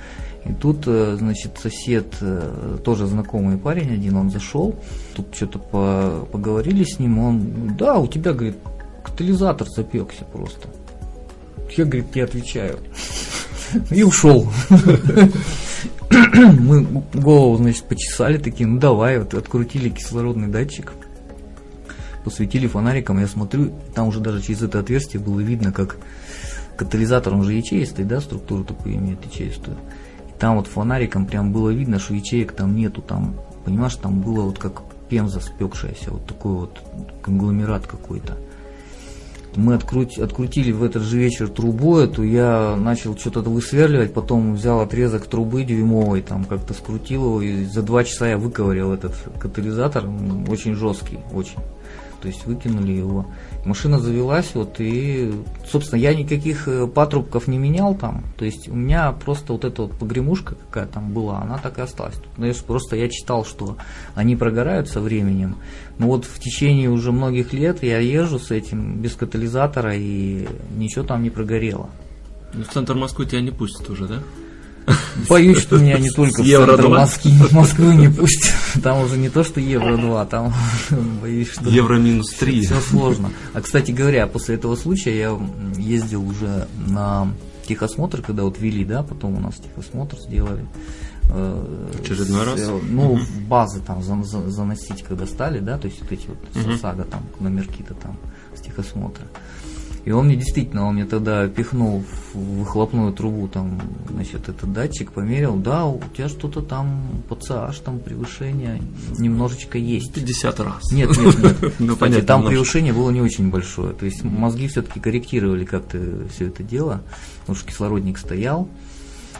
И тут, э, значит, сосед, э, тоже знакомый парень один, он зашел, тут что-то по, поговорили с ним, он, да, у тебя, говорит, катализатор запекся просто. Я, говорит, не отвечаю. И ушел. Мы голову, значит, почесали такие, ну давай, вот открутили кислородный датчик, посветили фонариком, я смотрю, там уже даже через это отверстие было видно, как катализатор, он же ячеистый, да, структуру такую имеет ячеистую. Там вот фонариком прям было видно, что ячеек там нету, там, понимаешь, там было вот как пемза спекшаяся, вот такой вот конгломерат какой-то мы открути, открутили в этот же вечер трубу эту, я начал что-то высверливать, потом взял отрезок трубы дюймовой, там как-то скрутил его, и за два часа я выковырял этот катализатор, очень жесткий, очень. То есть выкинули его. Машина завелась, вот, и, собственно, я никаких э, патрубков не менял там. То есть у меня просто вот эта вот погремушка какая там была, она так и осталась. Ну, просто я читал, что они прогорают со временем. Но вот в течение уже многих лет я езжу с этим без катализатора, и ничего там не прогорело. Ну, в центр Москвы тебя не пустят уже, да? <laughs> Боюсь, что меня не только в центр Москвы, <laughs> Москвы не пустят. Там уже не то, что Евро-2, там <laughs> боюсь, что... Евро минус 3. Все сложно. А, кстати говоря, после этого случая я ездил уже на техосмотр, когда вот вели, да, потом у нас техосмотр сделали. Э, Очередной раз? Ну, угу. базы там заносить, когда стали, да, то есть вот эти вот угу. САГА там, номерки-то там с техосмотра. И он мне действительно, он мне тогда пихнул в выхлопную трубу, там, значит, этот датчик, померил, да, у тебя что-то там, ПЦH, там превышение немножечко есть. 50 раз. Нет, нет, нет. <laughs> ну, понятно, там превышение было не очень большое. То есть мозги все-таки корректировали как-то все это дело, потому что кислородник стоял.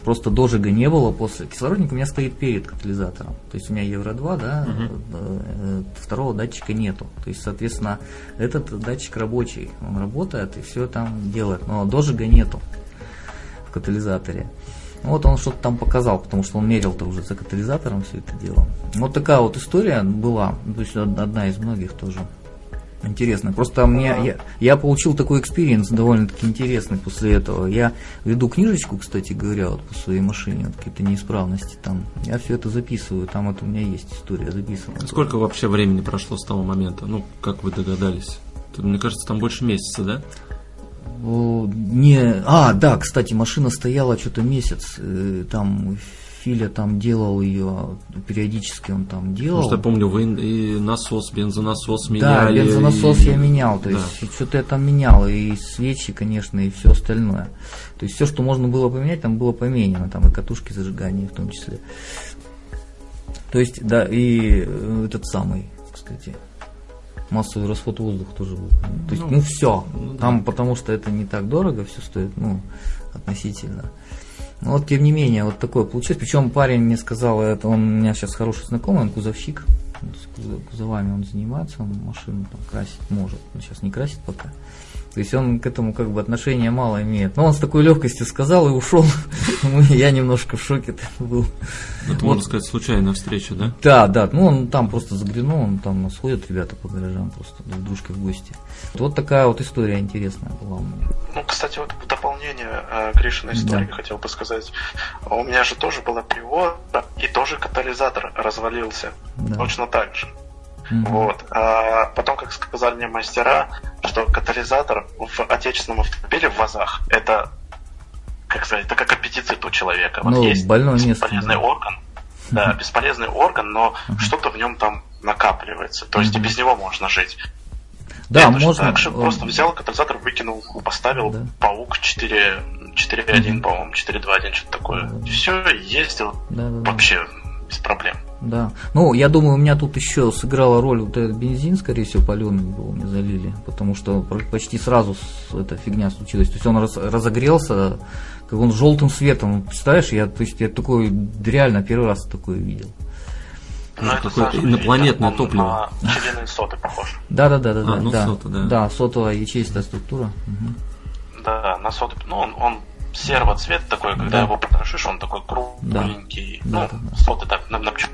Просто дожига не было после. Кислородник у меня стоит перед катализатором. То есть у меня Евро-2, да, угу. второго датчика нету. То есть, соответственно, этот датчик рабочий. Он работает и все там делает. Но дожига нету в катализаторе. Вот он что-то там показал, потому что он мерил-то уже за катализатором все это дело. Вот такая вот история была, то есть одна из многих тоже интересно. Просто мне я, я получил такой experience довольно-таки интересный после этого. Я веду книжечку, кстати говоря, вот по своей машине, вот какие-то неисправности там. Я все это записываю, там вот у меня есть история записана. Сколько вообще времени прошло с того момента? Ну, как вы догадались? Мне кажется, там больше месяца, да? Не, а, да, кстати, машина стояла что-то месяц, э, там Филя там делал ее, периодически он там делал. Потому что я помню, вы и насос, бензонасос меняли. Да, бензонасос и... я менял, то да. есть что-то я там менял, и свечи, конечно, и все остальное. То есть все, что можно было поменять, там было поменено, там и катушки зажигания в том числе. То есть, да, и э, этот самый, кстати, массовый расход воздуха тоже был. То есть, ну, ну все. Ну, да. Там, потому что это не так дорого все стоит, ну, относительно. Но вот тем не менее, вот такое получилось. Причем парень мне сказал, это он у меня сейчас хороший знакомый, он кузовщик. С кузовами он занимается, он машину там красить может. Он сейчас не красит пока. То есть он к этому как бы отношения мало имеет. Но он с такой легкостью сказал и ушел. <laughs> Я немножко в шоке был. Это, вот. можно сказать, случайная встреча, да? Да, да. Ну, он там просто заглянул, он там сходят ребята по гаражам просто друг дружкой в гости. Вот такая вот история интересная была у меня. Ну, кстати, вот в дополнение э, Гришиной истории да. хотел бы сказать. У меня же тоже была привода, и тоже катализатор развалился. Да. Точно так же. Mm-hmm. Вот. А потом, как сказали мне мастера, что катализатор в отечественном автомобиле в ВАЗах это, как сказать, это как аппетицит у человека. Вот ну, есть бесполезный место, орган. Да, бесполезный орган, но uh-huh. что-то в нем там накапливается. То есть uh-huh. и без него можно жить. Да, это можно. Так же просто взял катализатор, выкинул, поставил да. паук 4, 4.1, mm-hmm. по-моему, 4.2.1, что-то такое. Да. Все, ездил да, да, вообще без проблем. Да. Ну, я думаю, у меня тут еще сыграла роль вот этот бензин, скорее всего, паленый был, мне залили, потому что почти сразу эта фигня случилась. То есть он раз, разогрелся, как он желтым светом, представляешь, я, то есть я такой реально первый раз такое видел. Ну, это какое инопланетное топливо. На <laughs> пчелиные соты похож. Да, да, да, да, а, да, ну, да. Сота, да. Да, сотовая ячеистая структура. Угу. Да, на соты, ну он, он серого цвета такой, когда да. его потрошишь, он такой кругленький. Да. Ну, да, да, да. соты так на, на пчелу.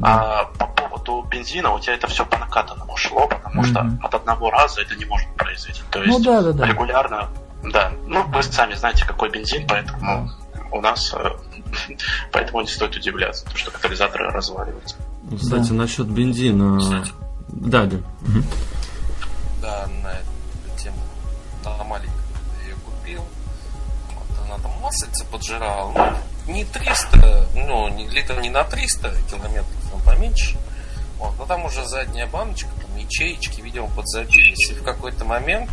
А по поводу бензина у тебя это все по накатанному шло, потому mm-hmm. что от одного раза это не может произойти. То ну есть ну, да, да, да. регулярно Да, ну вы сами знаете, какой бензин, поэтому у нас э, <laughs> поэтому не стоит удивляться, потому что катализаторы разваливаются. Ну, Кстати, насчет бензина. Кстати. Да. Мгм. Да, на эту тему. Маленькую я ее купил. Вот она там маслица поджирала. Ну, не 300, ну, не, литров не на 300 километров, там поменьше. Вот, но там уже задняя баночка, там ячеечки, видимо, подзабились. И в какой-то момент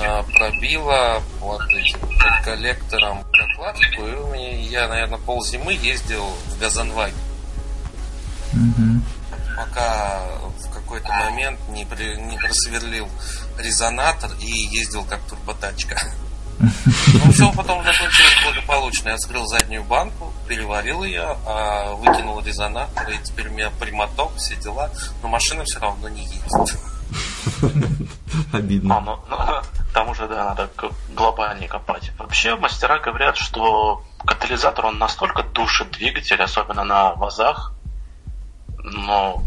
а, пробила вот этим под коллектором прокладку, и у меня, я, наверное, ползимы ездил в Газанваге. Мгм. пока в какой-то момент не, при- не просверлил резонатор и ездил как турботачка. Ну, все потом закончилось благополучно. Я вскрыл заднюю банку, переварил ее, а, выкинул резонатор, и теперь у меня прямоток, все дела. Но машина все равно не едет. А, Обидно. ну, ну, там уже, да, надо глобальнее копать. Вообще, мастера говорят, что катализатор, он настолько душит двигатель, особенно на вазах, но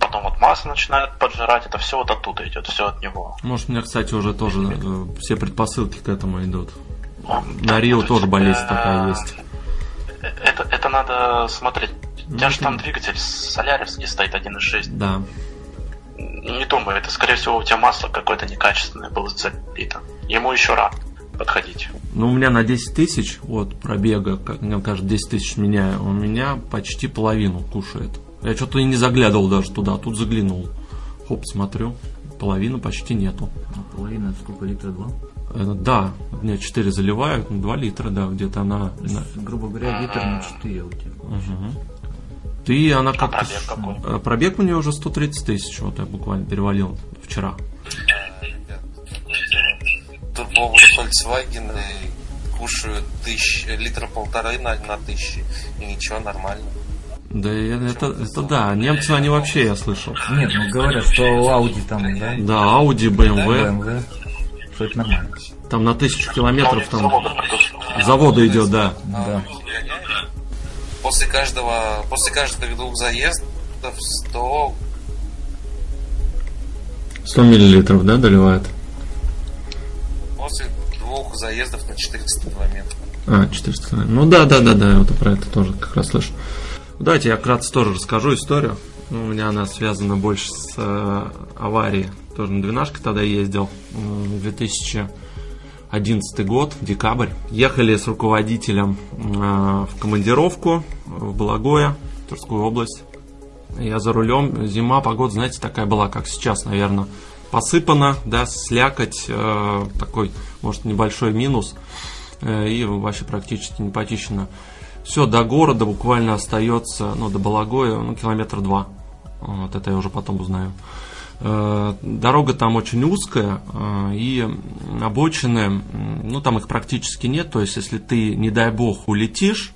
потом вот масло начинает поджирать, это все вот оттуда идет, все от него. Может, у меня, кстати, уже тоже э, все предпосылки к этому идут. Он- На Рио тоже болезнь Э, такая есть. Это, это надо смотреть. У тебя Ну, же там двигатель соляревский стоит 1.6. Да. Не думаю, это скорее всего у тебя масло какое-то некачественное было залито. Ему еще рано подходить. Ну, у меня на 10 тысяч от пробега, как мне кажется, 10 тысяч меняю, у меня почти половину кушает. Я что-то и не заглядывал даже туда, а тут заглянул. Хоп, смотрю, половины почти нету. А половина это сколько литра? Два? Э, Да, у меня 4 заливают, 2 литра, да, где-то она... То есть, грубо говоря, литр на 4 у тебя. Мгм. Ты, она как-то... пробег какой? Э, Пробег у нее уже 130 тысяч, вот я буквально перевалил вчера. А. Турбовые Volkswagen кушают тысяч, литра полторы на, на тысячи, и ничего, нормально. Да, и это, это да, немцы, они вообще, я слышал. Нет, ну говорят, что у Audi там, да, Да, Audi, BMW, BMW, что это нормально. там на тысячу километров там завода идет, да. Да. После каждого, после каждых двух заездов 100 100 миллилитров, да, доливает? После двух заездов на 400 километров. А, 400 километров. Ну да, да, да, да, я вот про это тоже как раз слышу. Давайте я вкратце тоже расскажу историю. Ну, у меня она связана больше с э, аварией. Тоже на двенашке тогда ездил. М, 2011 год, декабрь. Ехали с руководителем э, в командировку в Благое, Тверскую область. Я за рулем. Зима, погода, знаете, такая была, как сейчас, наверное. Посыпана, да, слякоть, э, такой, может, небольшой минус. Э, и вообще практически не почищено. Все, до города буквально остается, ну, до Балагоя, ну, километр два. Вот это я уже потом узнаю. Э, Дорога там очень узкая, э, и обочины, ну, там их практически нет. То есть, если ты, не дай бог, улетишь,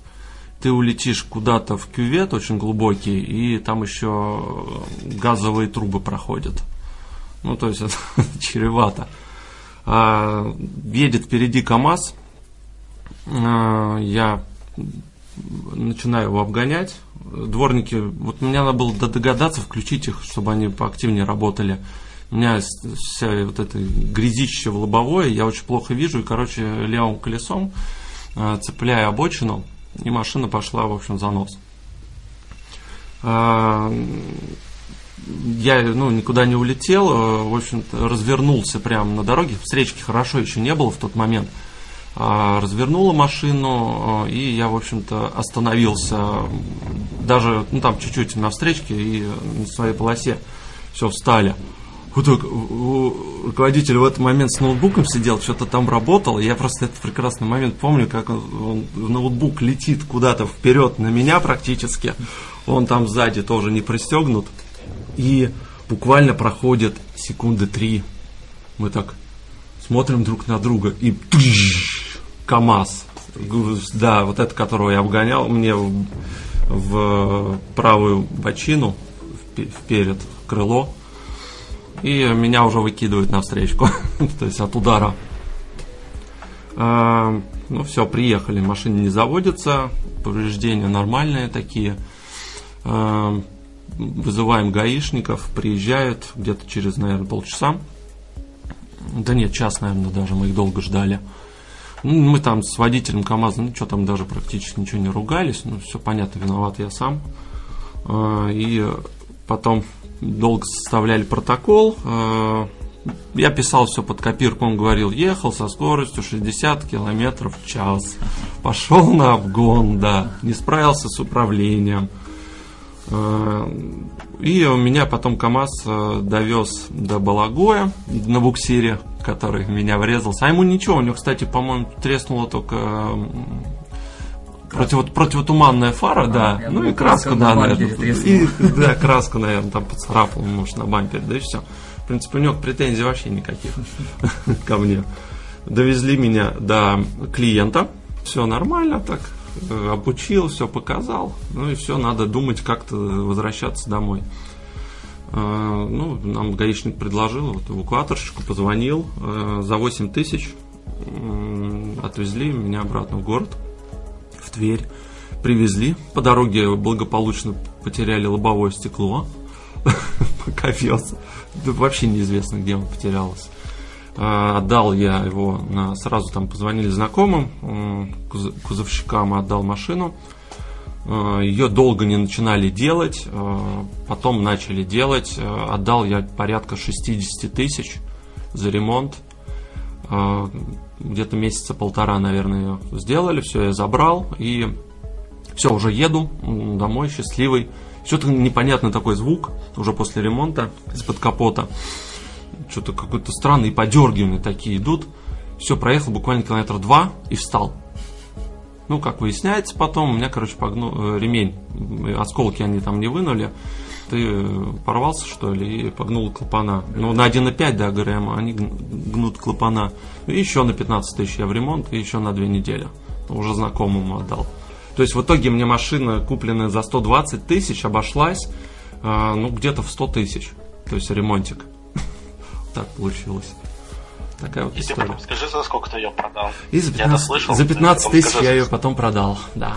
ты улетишь куда-то в кювет очень глубокий, и там еще газовые трубы проходят. Ну, то есть, <laughs> это чревато. А, едет впереди КАМАЗ, а, я начинаю его обгонять. Дворники, вот мне надо было догадаться, включить их, чтобы они поактивнее работали. У меня вся вот это грязище в лобовое, я очень плохо вижу, и, короче, левым колесом а, цепляю обочину, и машина пошла, в общем, за нос. А, я ну, никуда не улетел, э, в общем-то, развернулся прямо на дороге. Встречки хорошо еще не было в тот момент. А, Развернула машину, э, и я, в общем-то, остановился даже, ну, там чуть-чуть на встречке и на своей полосе. Все, встали. Вот руководитель в этот момент с ноутбуком сидел, что-то там работал. и Я просто этот прекрасный момент помню, как он, он- ноутбук летит куда-то вперед на меня практически. Он там сзади тоже не пристегнут. И буквально проходит секунды три. Мы так смотрим друг на друга и КАМАЗ. Да, вот это, которого я обгонял, мне в, в правую бочину, впе- вперед крыло. И меня уже выкидывают на встречку, <laughs> то есть от удара. А, ну все, приехали, машина не заводится, повреждения нормальные такие. А, вызываем гаишников, приезжают где-то через, наверное, полчаса. Да нет, час, наверное, даже мы их долго ждали. Ну, мы там с водителем КАМАЗа, ну, что там даже практически ничего не ругались. Ну, все понятно, виноват я сам. А, и потом долго составляли протокол. А, я писал все под копирку, он говорил, ехал со скоростью 60 километров в час. Пошел на обгон, да, не справился с управлением. А, и у меня потом КАМАЗ довез до Балагоя на буксире который в меня врезался. А ему ничего, у него, кстати, по-моему, треснула только против, противотуманная фара, а, да. Ну думал, и краску, да, наверное. И, <laughs> да, краску, наверное, там поцарапал, может, на бампере, да и все. В принципе, у него претензий вообще никаких <laughs> ко мне. Довезли меня до клиента, все нормально так, э, обучил, все показал, ну и все, надо думать, как-то возвращаться домой. А, ну, нам гаишник предложил, вот эвакуаторщику позвонил, а, за 8 тысяч отвезли меня обратно в город, в Тверь. Привезли, по дороге благополучно потеряли лобовое стекло, <laughs> пока вез. Да вообще неизвестно, где он потерялось. А, отдал я его, на, сразу там позвонили знакомым, кузовщикам отдал машину. Э, Ее долго не начинали делать, э, потом начали делать. Э, отдал я порядка 60 тысяч за ремонт. Где-то месяца полтора, наверное, сделали. Все, я забрал. И все, уже еду домой, счастливый. Что-то непонятный такой звук уже после ремонта из-под капота. Что-то какой-то странный подергивания такие идут. Все, проехал буквально километр два и встал. Ну, как выясняется потом, у меня, короче, погну... Э, ремень, осколки они там не вынули. Ты э, порвался, что ли, и погнул клапана. Ну, на 1,5, да, ГРМ, они гнут клапана. И еще на 15 тысяч я в ремонт, и еще на 2 недели. Уже знакомому отдал. То есть в итоге мне машина, купленная за 120 тысяч, обошлась, э, ну, где-то в 100 тысяч. То есть ремонтик. Так получилось. Такая вот И история. ты потом скажи, за сколько ты ее продал. И за 15, слышал, за 15 тысяч я ее потом продал, да.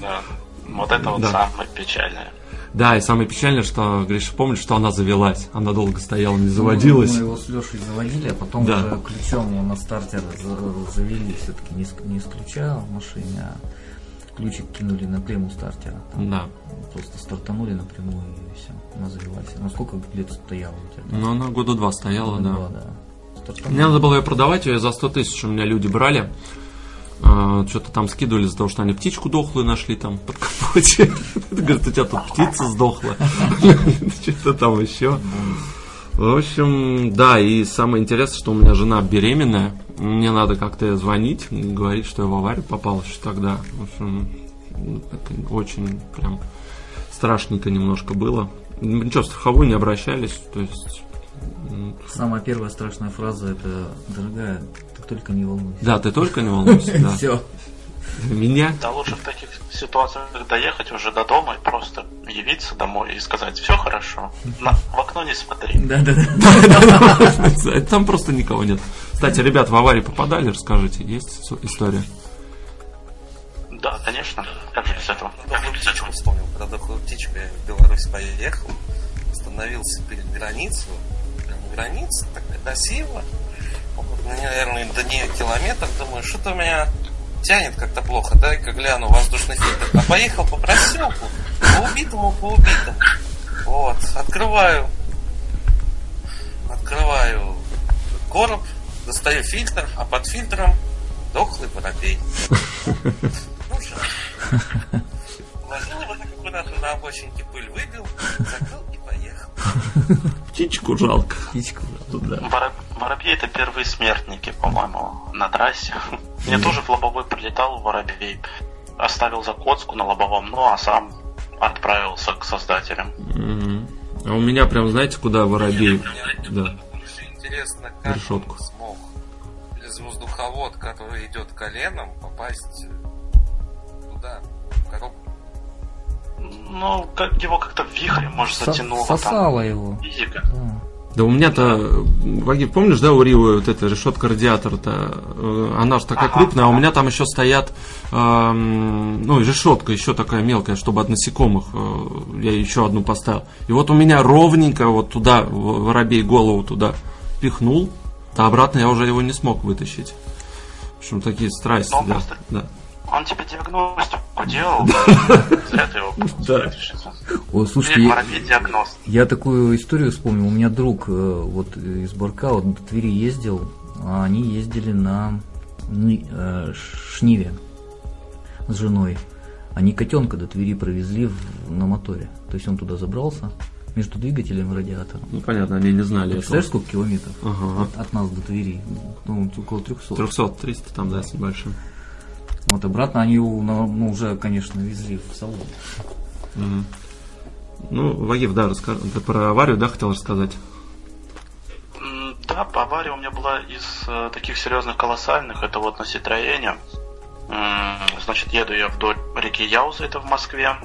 Да. Вот это вот Да. самое печальное. Да, и самое печальное, что, Гриша, помнишь, что она завелась. Она долго стояла, не заводилась. Мы его с Лешей заводили, а потом Да. уже ключом на стартер за- завели все-таки не не с ключа в машине, а ключик кинули на клемму стартера. Там Да. Просто стартанули напрямую она завелась. Ну сколько лет стояла у тебя? Но она года два стояла, да. Два, да. Мне надо было ее продавать, ее за 100 тысяч у меня люди брали. А, Что-то там скидывали из-за того, что они птичку дохлую нашли там под капоте. <laughs> Говорят, у тебя тут птица сдохла. <laughs> Что-то там еще. В общем, да, и самое интересное, что у меня жена беременная. Мне надо как-то звонить, говорить, что я в аварию попал еще тогда. В общем, это очень прям страшненько немножко было. Ничего, в страховую не обращались, то есть... Самая первая страшная фраза это дорогая, ты только не волнуйся. Да, ты только не волнуйся, <laughs> да. Все. Меня? Да лучше в таких ситуациях доехать уже до дома и просто явиться домой и сказать, все хорошо, на, в окно не смотри. Да, да, да. Там просто никого нет. Кстати, ребят, в аварии попадали, расскажите, есть история? Да, конечно, как же без этого. Дохлую птичку вспомнил. Когда дохлую птичку в Беларусь поехал, остановился перед границей. Граница, так красиво. Ну, наверное, до нее километр. Думаю, что-то меня тянет как-то плохо. Дай-ка гляну воздушный фильтр. А поехал по проселку, по убитому, по убитому. Вот, открываю, открываю короб, достаю фильтр, а под фильтром дохлый воробей. Жаль. Положил его так аккуратно на обочинке пыль выбил, закрыл и поехал. Птичку жалко. Птичку. Да. Воро- Воробьи это первые смертники, по-моему, на трассе. Мне тоже в лобовой прилетал воробей. Оставил закоцку на лобовом, ну а сам отправился к создателям. А у меня прям, знаете, куда воробей? Да. Интересно, как Решетку. смог из воздуховод, который идет коленом, попасть в коробку. Ну, как его как-то вихрем, может, Со- затянуло там. Сосало его. Физика. Да. Да у меня-то, Вагив, помнишь, да, у Ривы вот эта решетка радиатора-то, э, она же такая Ага, крупная, а у меня там еще стоят, эм, ну, решетка еще такая мелкая, чтобы от насекомых, э, я еще одну поставил. И вот у меня ровненько вот туда, воробей голову туда пихнул, А обратно я уже его не смог вытащить. В общем, такие страсти, да. просто- да. Он тебе диагностику делал. Ты его Да. слушайте, Ты я, я такую историю вспомнил. У меня друг э, вот из Барка вот до Твери ездил, а они ездили на э, Шниве с женой. Они котенка до Твери провезли в- на моторе. То есть он туда забрался между двигателем и радиатором. Ну, понятно, они не знали этого. Представляешь, сколько километров Ага. от, от нас до Твери? Ну, около 300. 300-300 там, да, с небольшим. Вот обратно они его, ну, уже, конечно, везли в салон. Мгм. Ну, Вагив, да, расскажи. Ты про аварию, да, хотел рассказать? Да, по аварии у меня была из э, таких серьезных колоссальных. Это вот на Ситроене. Значит, еду я вдоль реки Яуза, это в Москве,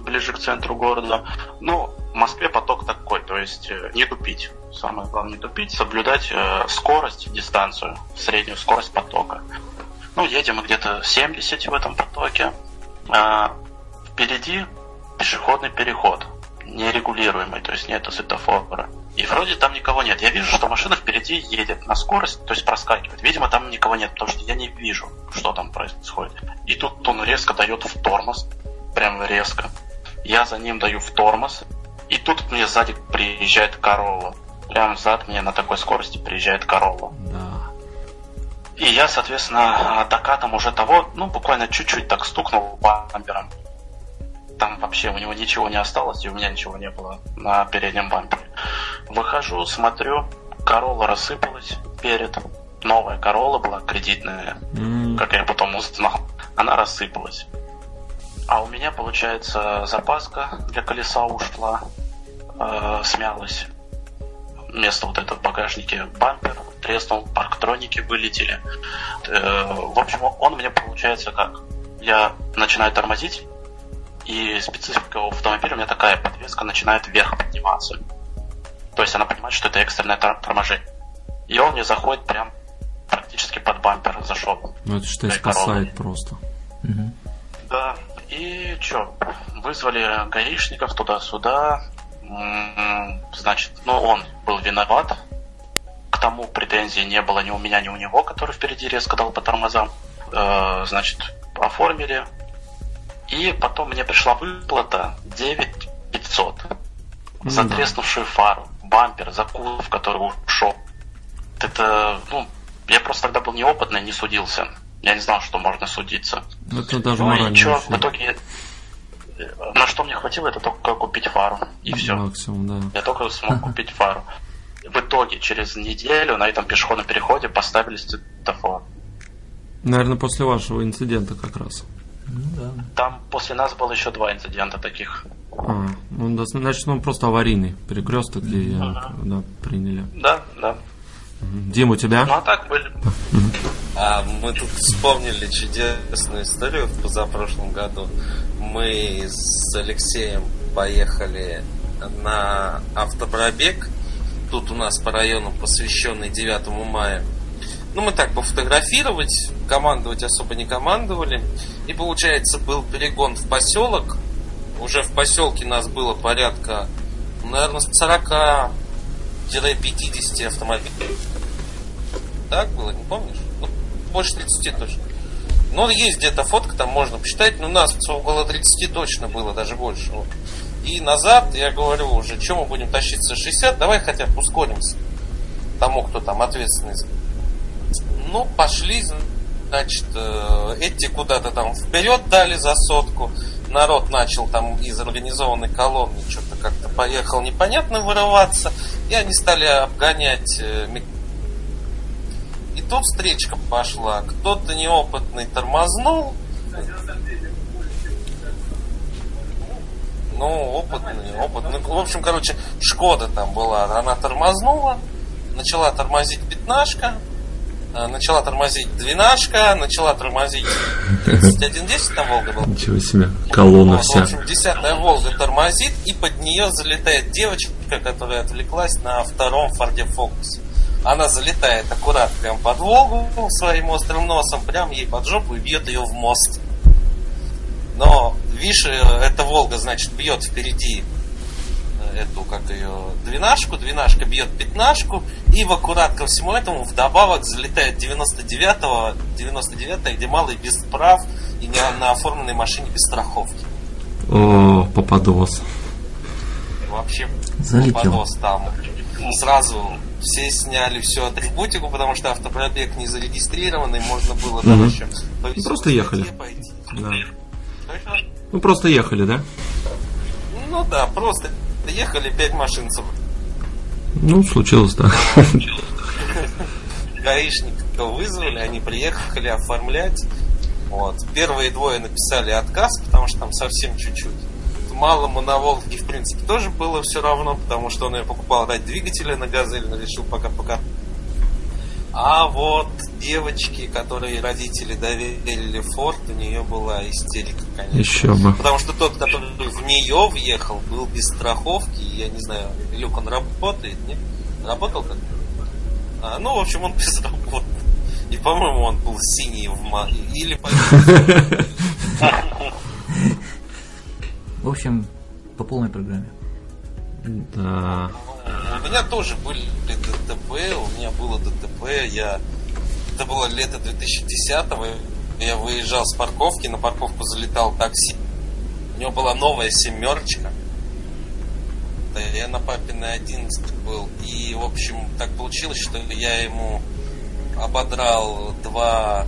ближе к центру города. Ну, в Москве поток такой, то есть э, не тупить. Самое главное не тупить, соблюдать э, скорость, дистанцию, среднюю скорость потока. Ну, едем мы где-то 70 в этом потоке. А, впереди пешеходный переход, нерегулируемый, то есть нету светофора. И вроде там никого нет. Я вижу, что машина впереди едет на скорость, то есть проскакивает. Видимо, там никого нет, потому что я не вижу, что там происходит. И тут он резко дает в тормоз, прям резко. Я за ним даю в тормоз, и тут мне сзади приезжает Королла. Прям сзади мне на такой скорости приезжает Королла. Да. И я, соответственно, докатом уже того, ну, буквально чуть-чуть так стукнул бампером. Там вообще у него ничего не осталось, и у меня ничего не было на переднем бампере. Выхожу, смотрю, Королла рассыпалась перед. Новая Королла была кредитная, М, как я потом узнал. Она рассыпалась. А у меня, получается, запаска для колеса ушла, э, смялась. Вместо вот этого в багажнике бампер треснул, парктроники вылетели. Э, в общем, он мне получается как? Я начинаю тормозить, и специфика у автомобиля у меня такая, подвеска начинает вверх подниматься. То есть она понимает, что это экстренное тор- торможение. И он мне заходит прям практически под бампер зашел. Ну, это корову. спасает просто. Мгм. Да, и чё, вызвали гаишников туда-сюда. Значит, ну он был виноват. К тому претензий не было ни у меня, ни у него, который впереди резко дал по тормозам. Э, Значит, оформили. И потом мне пришла выплата 9500 за Ну да. треснувшую фару, бампер, за кузов, который ушел. Это, ну, я просто тогда был неопытный, не судился. Я не знал, что можно судиться. Это даже Ну и вообще в итоге, что мне хватило, это только купить фару. И все. максимум, да. Я только смог купить фару. В итоге, через неделю на этом пешеходном переходе поставили светофор. Наверное, после вашего инцидента как раз. Ну да. Там после нас было еще два инцидента таких. А, ну, значит, он просто аварийный перекресток, где я, да, приняли. Да, да. Дим, у тебя? Ну а так были. А мы тут вспомнили чудесную историю в позапрошлом году. Мы с Алексеем поехали на автопробег. Тут у нас по району посвященный 9 мая. Ну, мы так пофотографировать, командовать особо не командовали. И, получается, был перегон в поселок. Уже в поселке нас было порядка, наверное, 40-50 автомобилей. Так было, не помнишь? Ну, больше 30 точно. Ну, есть где-то фотка, там можно посчитать, но нас около 30 точно было, даже больше. Вот. И назад, я говорю уже, что мы будем тащиться 60, давай хотя бы ускоримся. Тому, кто там ответственный. Ну, пошли, значит, э, эти куда-то там вперед дали за сотку. Народ начал там из организованной колонны что-то как-то поехал непонятно вырываться. И они стали обгонять тут встречка пошла. Кто-то неопытный тормознул. Ну, опытный, опытный. В общем, короче, Шкода там была. Она тормознула. Начала тормозить пятнашка. э, Начала тормозить двенашка. Начала тормозить 3110 там Волга была. Ничего себе. Колонна Вот, В вся. общем, десятая Волга тормозит, и под нее залетает девочка, которая отвлеклась на втором Форде Фокусе. Она залетает аккурат прям под Волгу своим острым носом, прям ей под жопу и бьет ее в мост. Но, видишь, э, эта Волга, значит, бьет впереди э, эту, как ее, двенашку, двенашка бьет пятнашку, и в аккурат ко всему этому вдобавок залетает 99-го, 99 где малый без прав и не на оформленной машине без страховки. О, попадос. Вообще Залетел. попадос там. Сразу все сняли всю атрибутику, потому что автопробег не зарегистрированный, можно было там еще по веселой Просто ехали. пойти. Да. Точно? Ну, просто ехали, да? Ну да, просто ехали пять машин с Ну, случилось, да. <laughs> гаишников вызвали, они приехали оформлять. Вот. Первые двое написали отказ, потому что там совсем чуть-чуть. Малому на Волге, в принципе, тоже было все равно, потому что он ее покупал ради двигателя на газель, но решил пока пока. А вот девочки, которые родители доверили Форд, у нее была истерика, конечно. Еще бы. Потому что тот, который в нее въехал, был без страховки. Я не знаю, Люк, он работает, нет? Работал как а, Ну, в общем, он безработный. И, по-моему, он был синий в ма... Или. <laughs> <laughs> В общем, по полной программе. Да. У меня тоже были ДТП, у меня было ДТП, я... Это было лето 2010-го, я выезжал с парковки, на парковку залетал такси. У него была новая семерочка. Да, я на папиной 11 был. И, в общем, так получилось, что я ему ободрал два,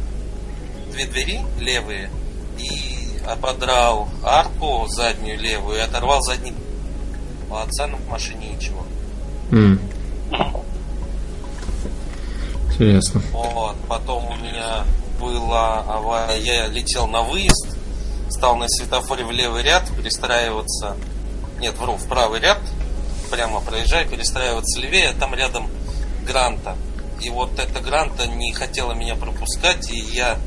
две двери левые и ободрал арку заднюю левую и оторвал задний у отца на машине ничего. М. Интересно. Вот, потом у меня была авария, я летел на выезд, стал на светофоре в левый ряд перестраиваться, нет, вру, в правый ряд, прямо проезжаю, перестраиваться левее, а там рядом Гранта. И вот эта Гранта не хотела меня пропускать, и я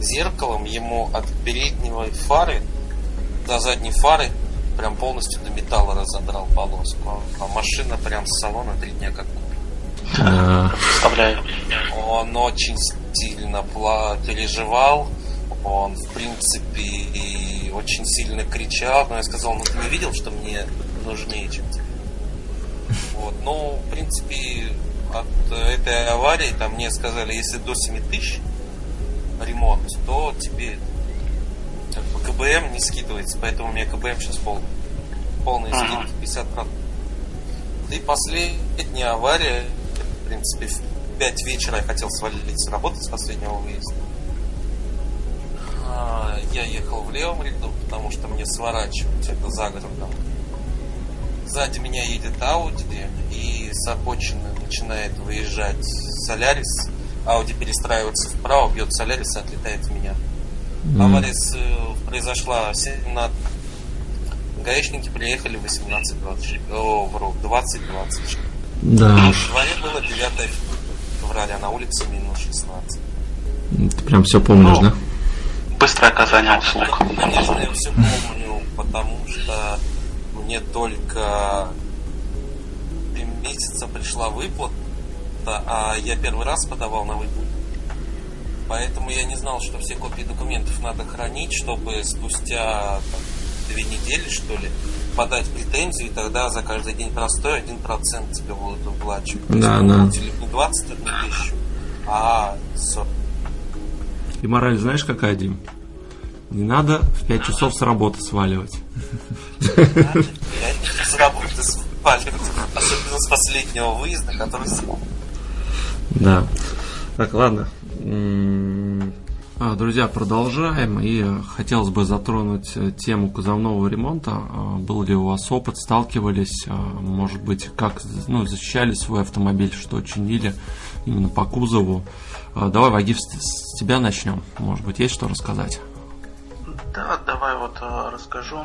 зеркалом ему от переднего фары до задней фары прям полностью до металла разодрал полоску. А машина прям с салона три дня как Да. Представляю. он очень сильно переживал. Он, в принципе, и очень сильно кричал. Но я сказал, ну ты не видел, что мне нужнее, чем тебе? Вот. Ну, в принципе, от этой аварии там мне сказали, если до 7 тысяч ремонт, то тебе как бы КБМ не скидывается, поэтому у меня КБМ сейчас полный. Полный Ага. скидки 50%. Да и последняя авария, в принципе, в 5 вечера я хотел свалить с работы с последнего выезда. А, Я ехал в левом ряду, потому что мне сворачивать это за городом. Сзади меня едет Ауди, и с обочины начинает выезжать Солярис. Ауди перестраивается вправо, бьет Солярис и отлетает в меня. Авария с- э, произошла в 17... Гаишники приехали в 18.20. О, вру, 20.20. Да В дворе было 9 февраля, на улице минус 16. Ты прям все помнишь, да? Быстрое оказание услуг. Конечно, я все помню, потому что мне только три месяца пришла выплата, а я первый раз подавал на выплату. Поэтому я не знал, что все копии документов надо хранить, чтобы спустя там, две недели, что ли, подать претензию, и тогда за каждый день простой один процент тебе будут выплачивать. Есть Да, да. не 21 тысячу, а 40. И мораль знаешь какая, Дим? Не надо в 5 часов с работы сваливать. С работы сваливать, особенно с последнего выезда, который Да. Так, ладно. А, Друзья, продолжаем. И хотелось бы затронуть э, тему кузовного ремонта. А, Был ли у вас опыт, сталкивались, а, может быть, как ну, защищали свой автомобиль, что чинили именно по кузову. Давай, Вагиф, с тебя начнем. Может быть, есть что рассказать? Да, давай вот э, расскажу.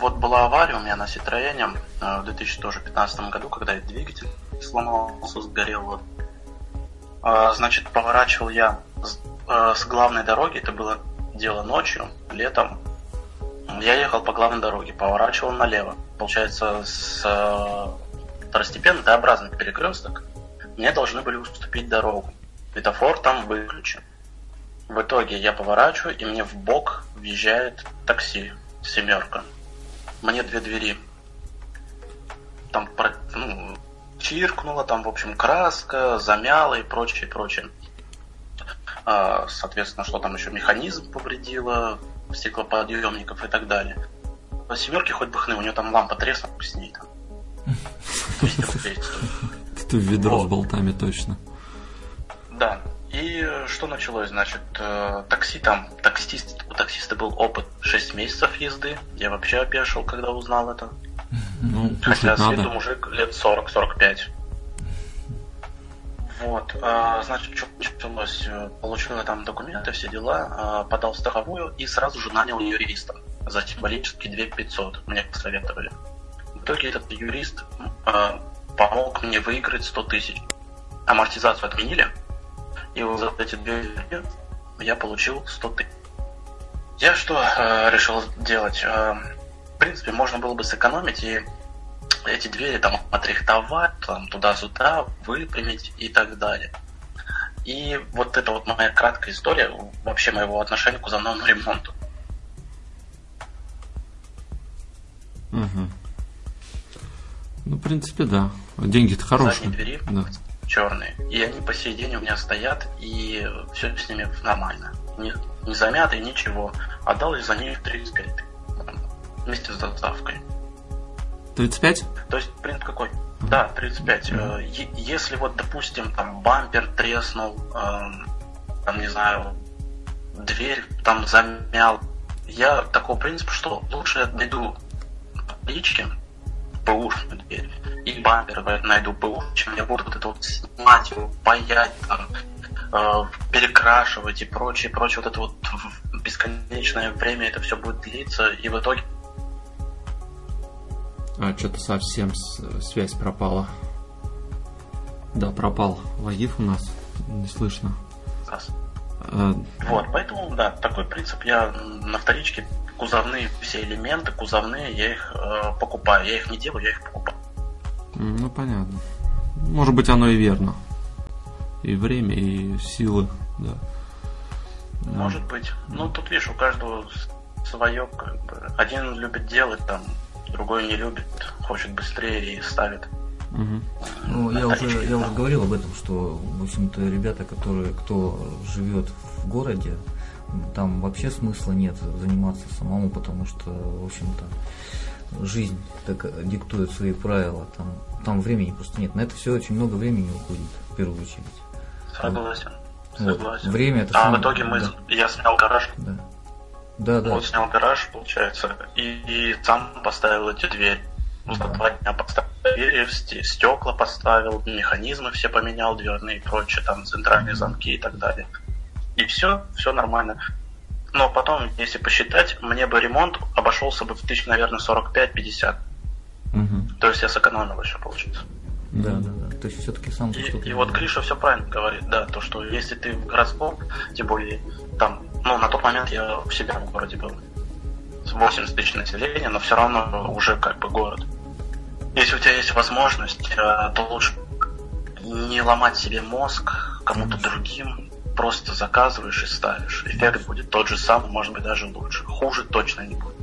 Вот была авария у меня на Ситроене э, в 2015 году, когда и двигатель сломался, сгорел. Вот. А, Значит, поворачивал я с, э, с главной дороги, это было дело ночью, летом. Я ехал по главной дороге, поворачивал налево. Получается, с э, второстепенный Т-образный перекресток мне должны были уступить дорогу. Светофор там выключен. В итоге я поворачиваю, и мне в бок въезжает такси, семерка. Мне две двери там ну, чиркнула, там, в общем, краска, замяла и прочее, прочее. А, соответственно, что там еще механизм повредило, стеклоподъемников и так далее. По семерке хоть бы хны, у нее там лампа треснула с ней там. 200 рублей стоит. Ты ведро с болтами точно. Да. И что началось, значит, э, такси там, таксист, у таксиста был опыт 6 месяцев езды. Я вообще опешил, когда узнал это. Ну, Хотя с виду надо. мужик лет 40-45. Вот, а, значит, что началось? Э, Получил я там документы, все дела, а, подал страховую и сразу же нанял юриста за символические 2500, мне посоветовали. В итоге этот юрист а, помог мне выиграть 100 тысяч. Амортизацию отменили, и вот за эти две я получил 100 тысяч. Я что э, решил делать? Э, в принципе, можно было бы сэкономить и эти двери там отрихтовать, там туда-сюда, выпрямить и так далее. И вот это вот моя краткая история вообще моего отношения к кузовному ремонту. Мгм. Ну, в принципе, да. Деньги-то хорошие. Задние двери Да. черные. И они по сей день у меня стоят, и все с ними нормально. Не, не замятые, ничего. Отдал я за них 35 тысяч. Вместе с доставкой. 35? То есть принцип какой? Да, 35. Э, е- Если вот, допустим, там бампер треснул, эм, там, не знаю, дверь там замял, я такого принципа, что лучше я найду таблички, бэушную дверь, и бампер найду БУ, чем я буду вот это вот снимать его, паять, там, э, перекрашивать и прочее, прочее, вот это вот бесконечное время это все будет длиться, и в итоге А, что-то совсем связь пропала. Да, пропал Вагиф у нас. Не слышно. Э, Вот, поэтому, да, такой принцип. Я на вторичке кузовные все элементы, кузовные, я их э, покупаю. Я их не делаю, я их покупаю. ну, понятно. Может быть, оно и верно. И время, и силы, да. Может быть. Ну, тут, видишь, у каждого свое, как бы. Один любит делать, там, другой не любит, хочет быстрее и ставит. Мгм. Ну, я уже, я уже говорил об этом, что, в общем-то, ребята, которые, кто живет в городе, там вообще смысла нет заниматься самому, потому что, в общем-то, жизнь так диктует свои правила, там, там времени просто нет. На это все очень много времени уходит, в первую очередь. Согласен. Вот. Согласен. Время это А в самое- итоге мы, да. я снял гараж, Да. Да, да. вот снял гараж, получается, и, и сам поставил эти двери. Ну, за два дня поставил двери, стекла поставил, механизмы все поменял, дверные и прочее, там центральные замки и так далее. И все, все нормально. Но потом, если посчитать, мне бы ремонт обошелся бы в тысяч, наверное, 45-50. Мгм. То есть я сэкономил еще, получается. Да, да, да. То есть все-таки сам И, и вот. Гриша все правильно говорит, да, то, что если ты в городском, тем более там, ну, на тот момент я в себя в городе был. С 80 тысяч населения, но все равно уже как бы город. Если у тебя есть возможность, э, то лучше не ломать себе мозг кому-то другим, просто заказываешь и ставишь. Эффект будет тот же самый, может быть даже лучше. Хуже точно не будет.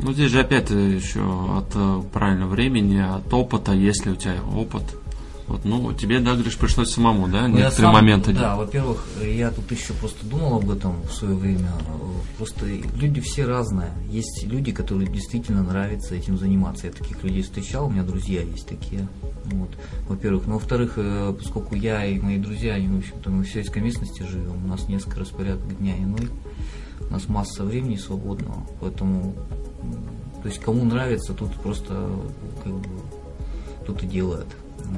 Ну, здесь же опять э, еще от э, правильного времени, от опыта, если у тебя опыт. Вот, ну, тебе, да, Гриш, пришлось самому, да, Ну, некоторые сам- моменты Да, делать? во-первых, я тут еще просто думал об этом в свое время. Просто люди все разные. Есть люди, которые действительно нравится этим заниматься. Я таких людей встречал, у меня друзья есть такие. Вот. Во-первых. Но во-вторых, э, поскольку я и мои друзья, они, в общем-то, мы в сельской местности живем, у нас несколько распорядок дня иной, у нас масса времени свободного, поэтому, то есть кому нравится, тут просто как бы тут и делает.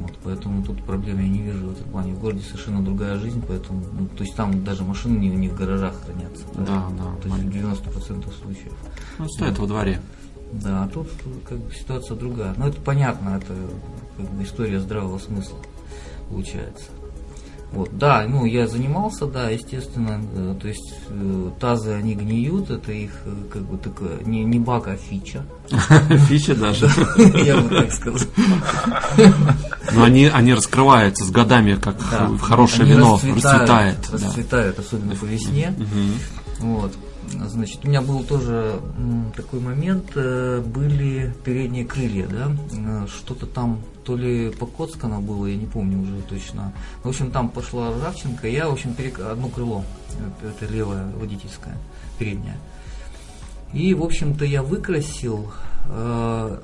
Вот, поэтому тут проблем я не вижу в этом плане. В городе совершенно другая жизнь, поэтому, ну, то есть там даже машины не, не в гаражах хранятся. Да, да, То есть в 90% случаев. Ну, стоит во дворе. Да, а тут как бы ситуация другая. Ну это понятно, это как бы история здравого смысла получается. Вот, да, ну я занимался, да, естественно, э, то есть э, тазы они гниют, это их э, как бы такое не, не баг, а фича, <laughs> Фича даже. я бы так сказал. Но они, они раскрываются с годами, как Да. хорошее Они вино расцветают, расцветает. да. особенно по весне. Мгм. Вот. Значит, у меня был тоже такой момент, э, были передние крылья, да, э, что-то там то ли покоцкано было, я не помню уже точно. В общем, там пошла ржавчинка, я, в общем, перек... одно крыло, это левое водительское, переднее. И, в общем-то, я выкрасил, э,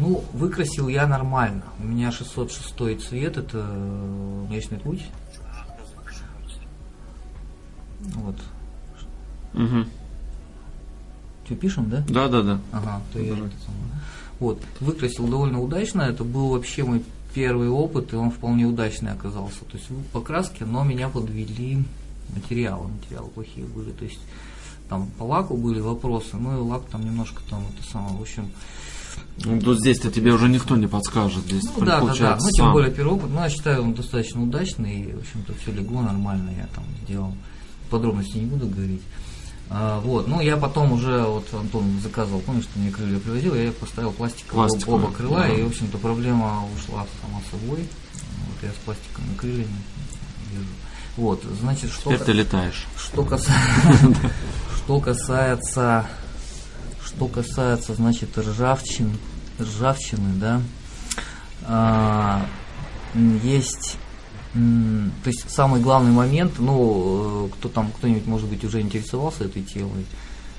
ну, выкрасил я нормально. У меня 606 цвет, это Млечный Путь. Вот. Угу. Что, пишем, да? Да, да, да. Ага, то я это. Вот, выкрасил довольно удачно, это был вообще мой первый опыт, и он вполне удачный оказался. То есть в покраске, но меня подвели материалы, материалы плохие были. То есть там по лаку были вопросы, ну и лак там немножко там это самое, в общем. Ну, тут здесь-то тебе уже никто не подскажет. Здесь ну, да, да, да. Ну, тем более первый опыт, ну, я считаю, он достаточно удачный, и, в общем-то, все легло нормально, я там сделал. Подробности не буду говорить. А, вот, ну я потом уже, вот Антон заказывал, помнишь, что мне крылья привозил, я поставил пластиковые оба крыла, да. и, в общем-то, проблема ушла сама собой. Вот я с пластиковыми крыльями езжу. Вот, значит, что... Теперь ты летаешь. Что касается, <laughs> что касается, что касается, значит, ржавчин, ржавчины, да, а, есть то есть самый главный момент, ну, э, кто там, кто-нибудь, может быть, уже интересовался этой темой,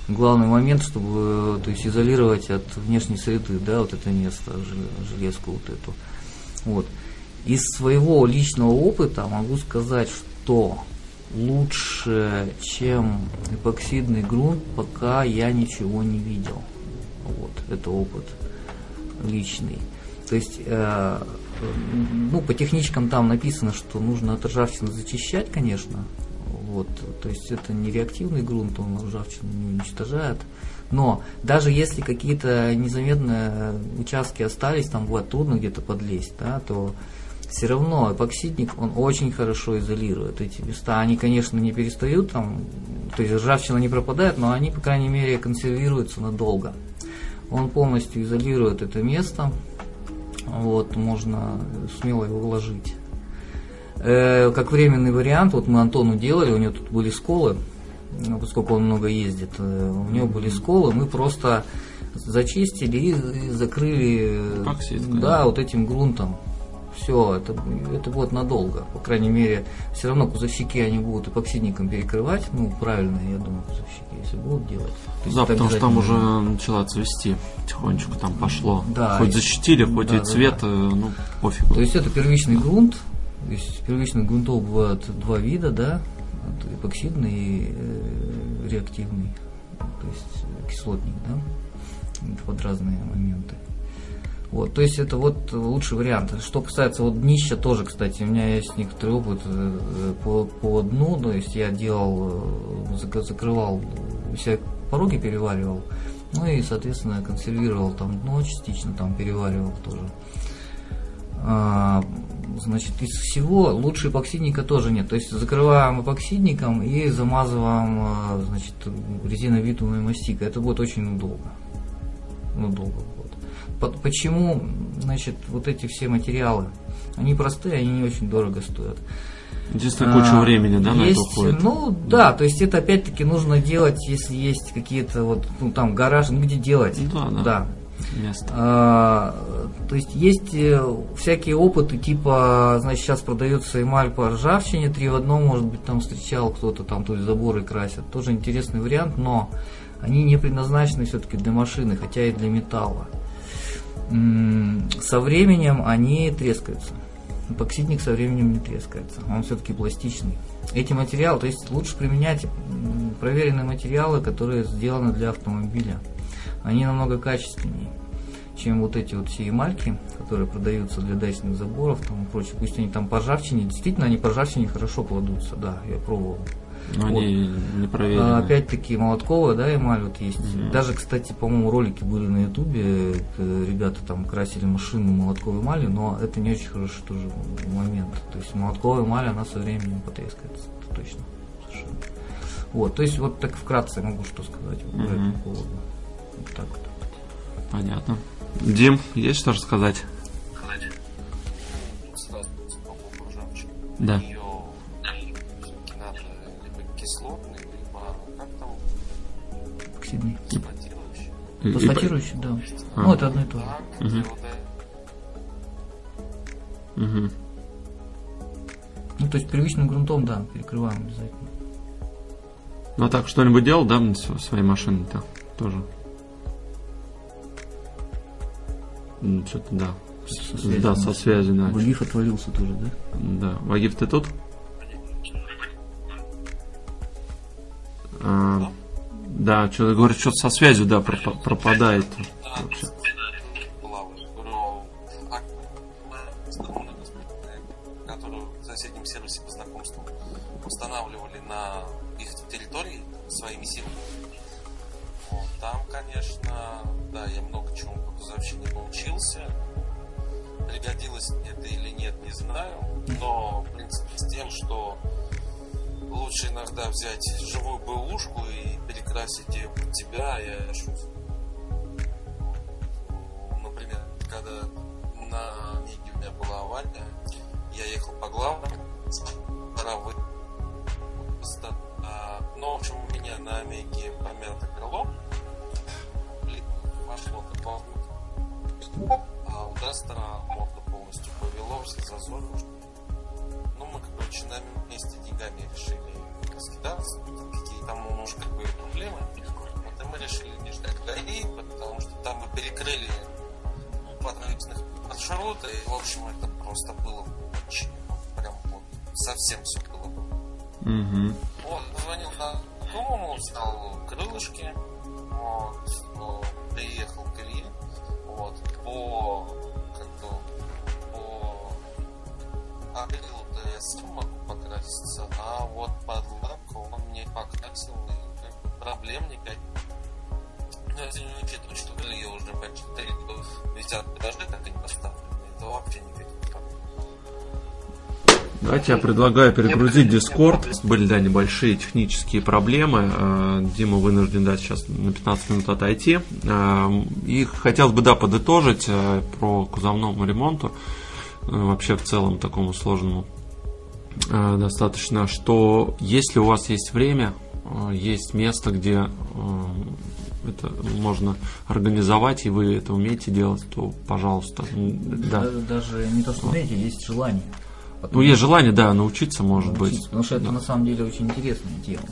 главный момент, чтобы, то есть, изолировать от внешней среды, да, вот это место, железку вот эту. Вот. Из своего личного опыта могу сказать, что лучше, чем эпоксидный грунт, пока я ничего не видел. Вот, это опыт личный. То есть э, ну, по техничкам там написано, что нужно от ржавчины зачищать, конечно. Вот, то есть это не реактивный грунт, он ржавчину не уничтожает. Но даже если какие-то незаметные участки остались, там бывает трудно где-то подлезть, да, то все равно эпоксидник, он очень хорошо изолирует эти места. Они, конечно, не перестают там, то есть ржавчина не пропадает, но они, по крайней мере, консервируются надолго. Он полностью изолирует это место, вот, можно смело его вложить. Э, как временный вариант, вот мы Антону делали, у него тут были сколы, ну, поскольку он много ездит, э, у него были сколы, мы просто зачистили и, и закрыли Эпоксидкой, да, вот этим грунтом. Все, это, это будет надолго. По крайней мере, все равно кузовщики они будут эпоксидником перекрывать. Ну, правильно, я думаю, кузовщики, если будут делать. То Да, потому что там уже начала цвести. Потихонечку там пошло. Да, хоть и- защитили, хоть да, и да, цвет, да. э, ну, пофигу. То есть это первичный грунт. То есть первичных грунтов бывает два вида, да, эпоксидный и э, реактивный, то есть кислотник, да, под разные моменты. Вот, то есть это вот лучший вариант. Что касается вот днища тоже, кстати, у меня есть некоторый опыт э, э, по, по дну, то есть я делал, э, зак- закрывал, все пороги переваривал, ну и, соответственно, консервировал там дно частично, там переваривал тоже. А, значит, из всего лучше эпоксидника тоже нет. То есть закрываем эпоксидником и замазываем значит, резиновидумой мастикой. Это будет очень долго. Ну, долго Почему, значит, вот эти все материалы, они простые, они не очень дорого стоят. Единственное, куча А, времени, да, на это есть, уходит. Ну да, то есть это опять-таки нужно делать, если есть какие-то вот, ну там гараж, ну где делать. Да, да. да. Место. А, то есть есть э, всякие опыты, типа, значит, сейчас продается эмаль по ржавчине, три в одном, может быть, там встречал кто-то, там, то есть заборы красят. Тоже интересный вариант, но они не предназначены все-таки для машины, хотя и для металла. Со временем они трескаются. Эпоксидник со временем не трескается, он все-таки пластичный. Эти материалы, то есть лучше применять проверенные материалы, которые сделаны для автомобиля. Они намного качественнее, чем вот эти вот все эмальки, которые продаются для дачных заборов там и прочее. Пусть они там по ржавчине, действительно они по ржавчине хорошо кладутся, да, я пробовал. Но они не проверены. А, Опять-таки молотковая, да, эмаль вот есть. Мгм. Даже, кстати, по-моему, ролики были на ютубе, э, ребята там красили машину молотковой эмалью, но это не очень хороший тоже момент. То есть молотковая эмаль, она со временем потрескается, это точно. Совершенно. Вот, то есть вот так вкратце могу что сказать вот по этому поводу. Вот так вот. Понятно. Дим, есть что рассказать? Да. Оксидный. Эксплуатирующий. И- и- Фосфатирующий, да. А. Ну, это одно и то же. Мгм. Ну, то есть первичным грунтом, да, перекрываем обязательно. Ну а так, что-нибудь делал, да, на св- своей машине-то тоже? М, Что-то, да. Со связью. Да, со связью, да. Вагиф отвалился тоже, да? Да. Вагиф, ты тут? А, да, что говорит, что-то со связью, да, пропа- пропадает. Да, Вообще. устанавливали на их территории своими силами. Вот, там, конечно, да, я много чему по кузовщине научился. Пригодилось мне это или нет, не знаю. Но, в принципе, с тем, что лучше иногда взять живую бэушку и перекрасить ее под тебя, я шучу. Например, когда на Миге у меня была авария, я ехал по главному, пора вы- ста- а, Ну, в общем, у меня на Омеге помято крыло, пошло дополнительно. А у Дастера морда полностью повело, все зазоры. Ну, мы, короче, на месте деньгами решили раскидаться, какие там у мужа как бы проблемы. Вот и мы решили не ждать ГАИ, потому что там мы перекрыли подрывных маршрута, и, в общем, это просто было очень, ну, прям вот, совсем все было бы Мгм. вот, позвонил знакомому, взял крылышки, вот, ну, приехал к Илье, вот, по, как бы, по акрилу я сам могу покраситься, а вот под лаку он мне покрасил, и как бы проблем никаких. Ну, если не учитывать, что Илье уже почти три года висят так и не поставлены, это вообще никаких проблем. Давайте я предлагаю перегрузить Discord. Были, да, небольшие технические проблемы. Э, Дима вынужден, да, сейчас на 15 минут отойти. Э, И хотелось бы, да, подытожить э, про кузовному ремонту. Вообще, в целом, такому сложному достаточно, что если у вас есть время, э, есть место, где э, это можно организовать, и вы это умеете делать, то, пожалуйста, да. Даже, даже не то, что умеете, есть желание. Ну, есть желание, да, научиться, может быть. Учиться, Потому что это на самом деле очень интересное дело.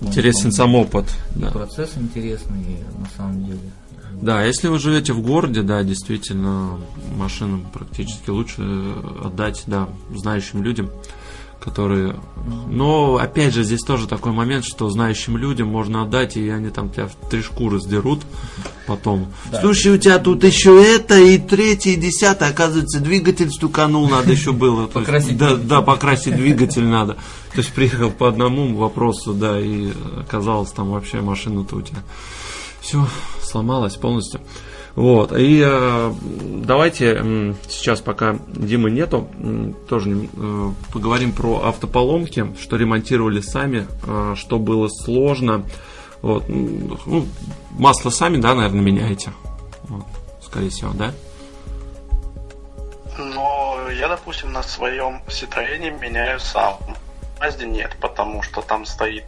Ну, Интересен сам опыт. и Да. Процесс интересный, на самом деле. Да, если вы живете в городе, да, действительно, машину практически лучше отдать, да, знающим людям, которые... Но, опять же, здесь тоже такой момент, что знающим людям можно отдать, и они там тебя в три шкуры сдерут потом. Да. Слушай, у тебя тут еще это, и третье, и десятое, оказывается, двигатель стуканул, надо еще было. Покрасить да, да, покрасить двигатель надо. То есть приехал по одному вопросу, да, и оказалось там вообще машина-то у тебя все сломалось полностью. Вот, и э, давайте м, сейчас, пока Димы нету, м, тоже э, поговорим про автополомки, что ремонтировали сами, э, что было сложно. Вот, ну, масло сами, да, наверное, меняете. Вот, скорее всего, да? Но я, допустим, на своем Citroёне меняю сам. Мазде нет, потому что там стоит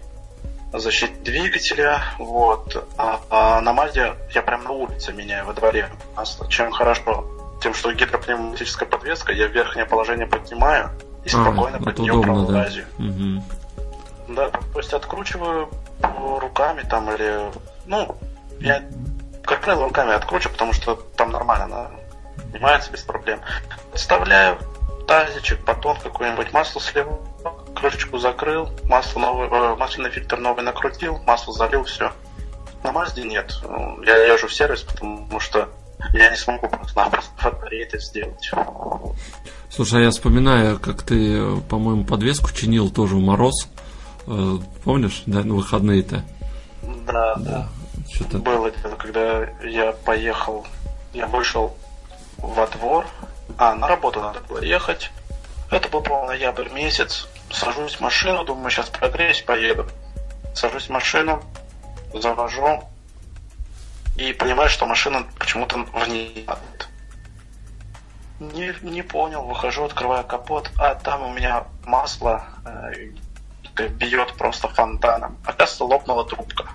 защита двигателя, вот. А, а на Мазде я прям на улице меняю во дворе масло. Чем хорошо? Тем, что гидропневматическая подвеска, я верхнее положение поднимаю и спокойно А, под нее удобно, да. пролазю. Мгм. Да, то есть откручиваю руками там или... Ну, я, как правило, руками откручу, потому что там нормально она снимается без проблем. Вставляю тазичек, батон какое-нибудь, масло слил, крышечку закрыл, масло новое, э, масляный фильтр новый накрутил, масло залил, все. На Мазде нет. Ну, Я езжу в сервис, потому что я не смогу просто-напросто это сделать. Слушай, а я вспоминаю, как ты, по-моему, подвеску чинил тоже в мороз. Э, Помнишь, да, на выходные-то? Да, да. Что-то Было дело, когда я поехал, я вышел во двор, а на работу надо было ехать. Это был, по ноябрь месяц. Сажусь в машину, думаю, сейчас прогреюсь, поеду. Сажусь в машину, завожу и понимаю, что машина почему-то в ней. Не, не понял, выхожу, открываю капот, а там у меня масло, э, бьет просто фонтаном. Оказывается, лопнула трубка.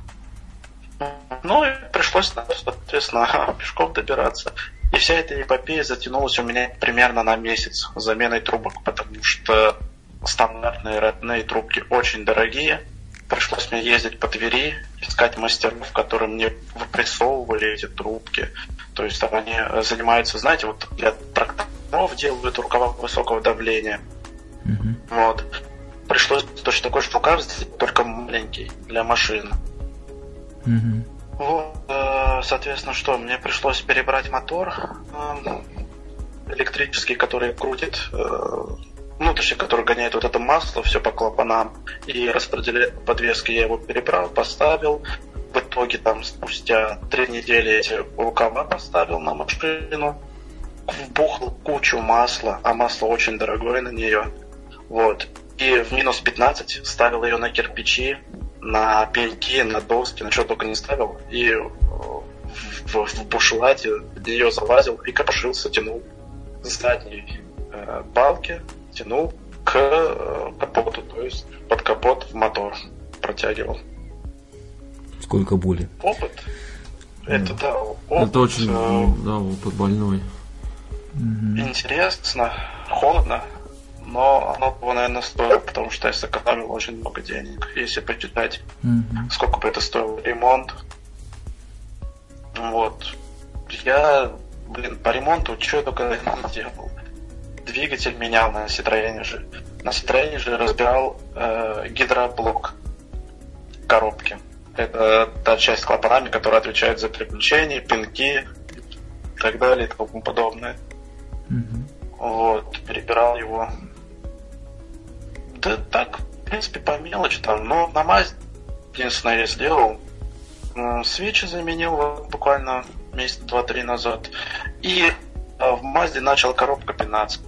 Ну и пришлось, соответственно, <laughs> пешком добираться. И вся эта эпопея затянулась у меня примерно на месяц заменой трубок, потому что стандартные родные трубки очень дорогие. Пришлось мне ездить по Твери, искать мастеров, которые мне выпрессовывали эти трубки. То есть там они занимаются, знаете, вот для тракторов делают рукава высокого давления. Mm-hmm. Вот. Пришлось точно такой же рукав сделать, только маленький, для машин. Mm-hmm. Вот, э, соответственно, что, мне пришлось перебрать мотор э, электрический, который крутит э, ну, точнее, который гоняет вот это масло, все по клапанам, и распределяет подвески. Я его перебрал, поставил. В итоге там спустя три недели эти рукава поставил на машину. Вбухал кучу масла, а масло очень дорогое на нее. Вот. И в минус 15 ставил ее на кирпичи, на пеньки, на доски, на что только не ставил. И в, в, в бушлате в нее залазил и копошился, тянул задней э, балки тянул к э, капоту, то есть под капот в мотор протягивал. Сколько боли? Опыт. Это да, опыт. Это очень, э, да, опыт больной. Интересно, холодно, но оно того, наверное, стоило, потому что я сэкономил очень много денег. Если почитать, mm-hmm. сколько бы это стоило ремонт. Вот. Я, блин, по ремонту что я только не делал двигатель менял на Citroёn же. На Citroёn же разбирал э, гидроблок коробки. Это та часть клапанами, которая отвечает за переключение, пинки и так далее и тому подобное. Mm-hmm. Вот, перебирал его. Да так, в принципе, по мелочи там. Но на мазь единственное я сделал. Свечи заменил буквально месяц два-три назад. И э, в Мазде начал коробка 15.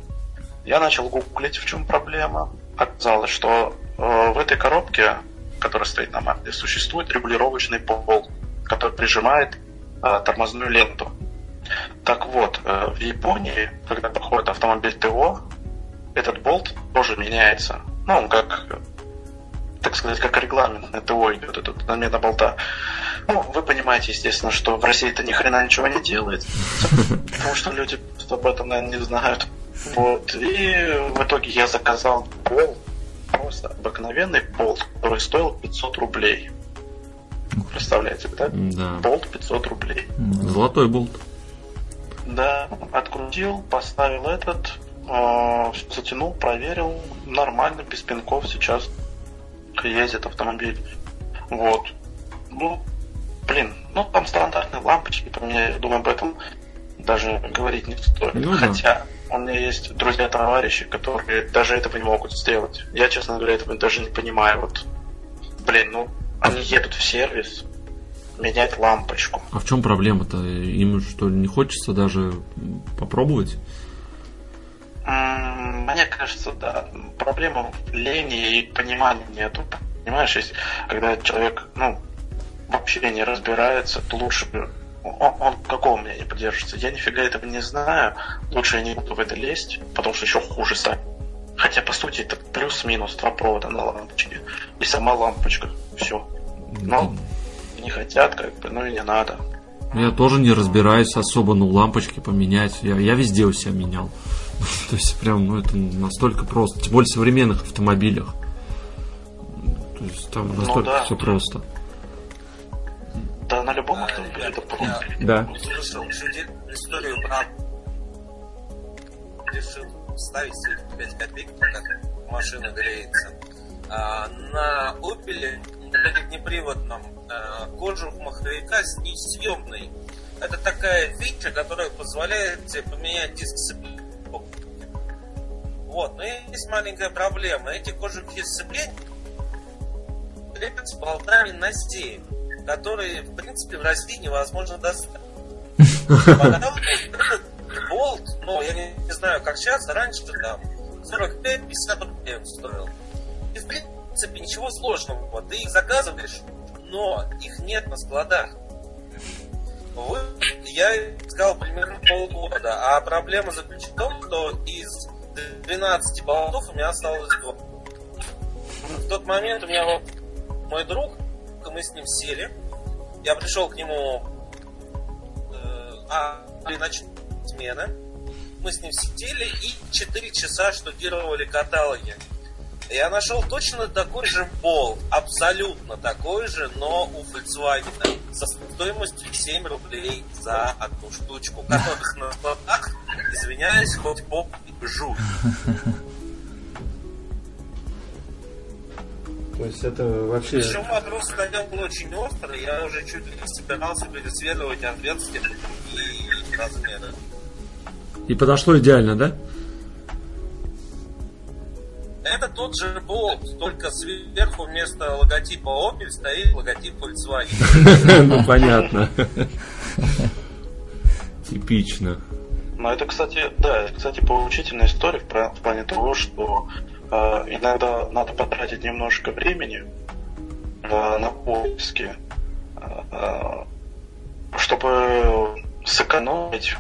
Я начал гуглить, в чем проблема. Оказалось, что э, в этой коробке, которая стоит на мапе, существует регулировочный болт, который прижимает э, тормозную ленту. Так вот, э, в Японии, когда проходит автомобиль ТО, этот болт тоже меняется. Ну, он как, так сказать, как регламент на ТО идет, этот замена болта. Ну, вы понимаете, естественно, что в России это ни хрена ничего не делает, потому что люди об этом, наверное, не знают. Вот. И в итоге я заказал пол, просто обыкновенный пол, который стоил 500 рублей. Представляете, да? Да. Болт 500 рублей. Золотой болт. Да, открутил, поставил этот, э, затянул, проверил, нормально, без пинков сейчас ездит автомобиль. Вот. Ну, блин, ну там стандартные лампочки поменяли, думаю, об этом даже говорить не стоит. Ну, Хотя, да у меня есть друзья-товарищи, которые даже этого не могут сделать. Я, честно говоря, этого даже не понимаю. Вот, блин, ну, они едут в сервис, менять лампочку. А в чем проблема-то? Им что ли не хочется даже попробовать? Мне кажется, да. Проблема в лени и понимания нету. Понимаешь, если, когда человек, ну, вообще не разбирается, то лучше он, он какого мнения поддерживается? Я нифига этого не знаю. Лучше я не буду в это лезть, потому что еще хуже сами. Хотя, по сути, это плюс-минус два провода на лампочке. И сама лампочка. Все. Но не хотят, как бы, ну и не надо. Я тоже не разбираюсь особо, ну, лампочки поменять. Я, я везде у себя менял. <laughs> То есть, прям, ну, это настолько просто. Тем более в современных автомобилях. То есть, там ну настолько ну, да. все просто. Да, на любом автомобиле это просто. Да. Слышал историю про решил ставить 5 копеек, пока машина греется. А, на Opel неприводном а, кожух маховика несъемный. Это такая фича, которая позволяет тебе поменять диск сцепления. Вот, но есть маленькая проблема. Эти кожухи сцепления крепятся болтами на 7 которые, в принципе, в России невозможно достать. <laughs> Болт, ну, я не, не знаю, как сейчас, раньше там 45-50 рублей он стоил. И, в принципе, ничего сложного. Ты их заказываешь, но их нет на складах. Вы, я искал примерно полгода, а проблема заключена в том, что из 12 болтов у меня осталось 2. тот момент у меня вот мой друг, мы с ним сели. Я пришел к нему э, а, при ночной смены. Мы с ним сидели и 4 часа штудировали каталоги. Я нашел точно такой же бол, абсолютно такой же, но у Volkswagen со стоимостью 7 рублей за одну штучку, которых на складах, извиняюсь, хоть поп жуть. То есть это вообще... Причем вопрос стоял был очень острый, я уже чуть ли не собирался пересверливать отверстия и размеры. И подошло идеально, да? Это тот же болт, только сверху вместо логотипа Opel стоит логотип Volkswagen. <laughs> Ну, понятно. <laughs> Типично. Но это, кстати, да, это, кстати, поучительная история в, плане того, что иногда надо потратить немножко времени э, на поиски, э, чтобы сэкономить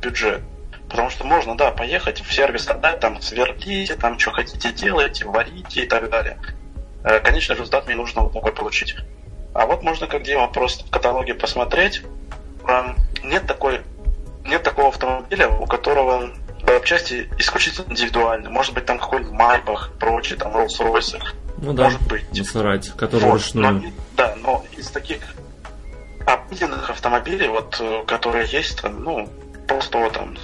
бюджет. Потому что можно, да, поехать в сервис, отдать, там, сверлите, там, что хотите, делайте, варите и так далее. Э, Конечный результат мне нужно вот такой получить. А вот можно, как Дима, просто в каталоге посмотреть. Нет такой нет такого автомобиля, у которого запчасти исключительно индивидуальны. Может быть, там какой-нибудь Майбах, прочие, там Rolls-Royce. Ну да, Может быть. насрать, который Вот, ручную. но- да, но из таких обыденных автомобилей, вот, э, которые есть, там, ну, простого там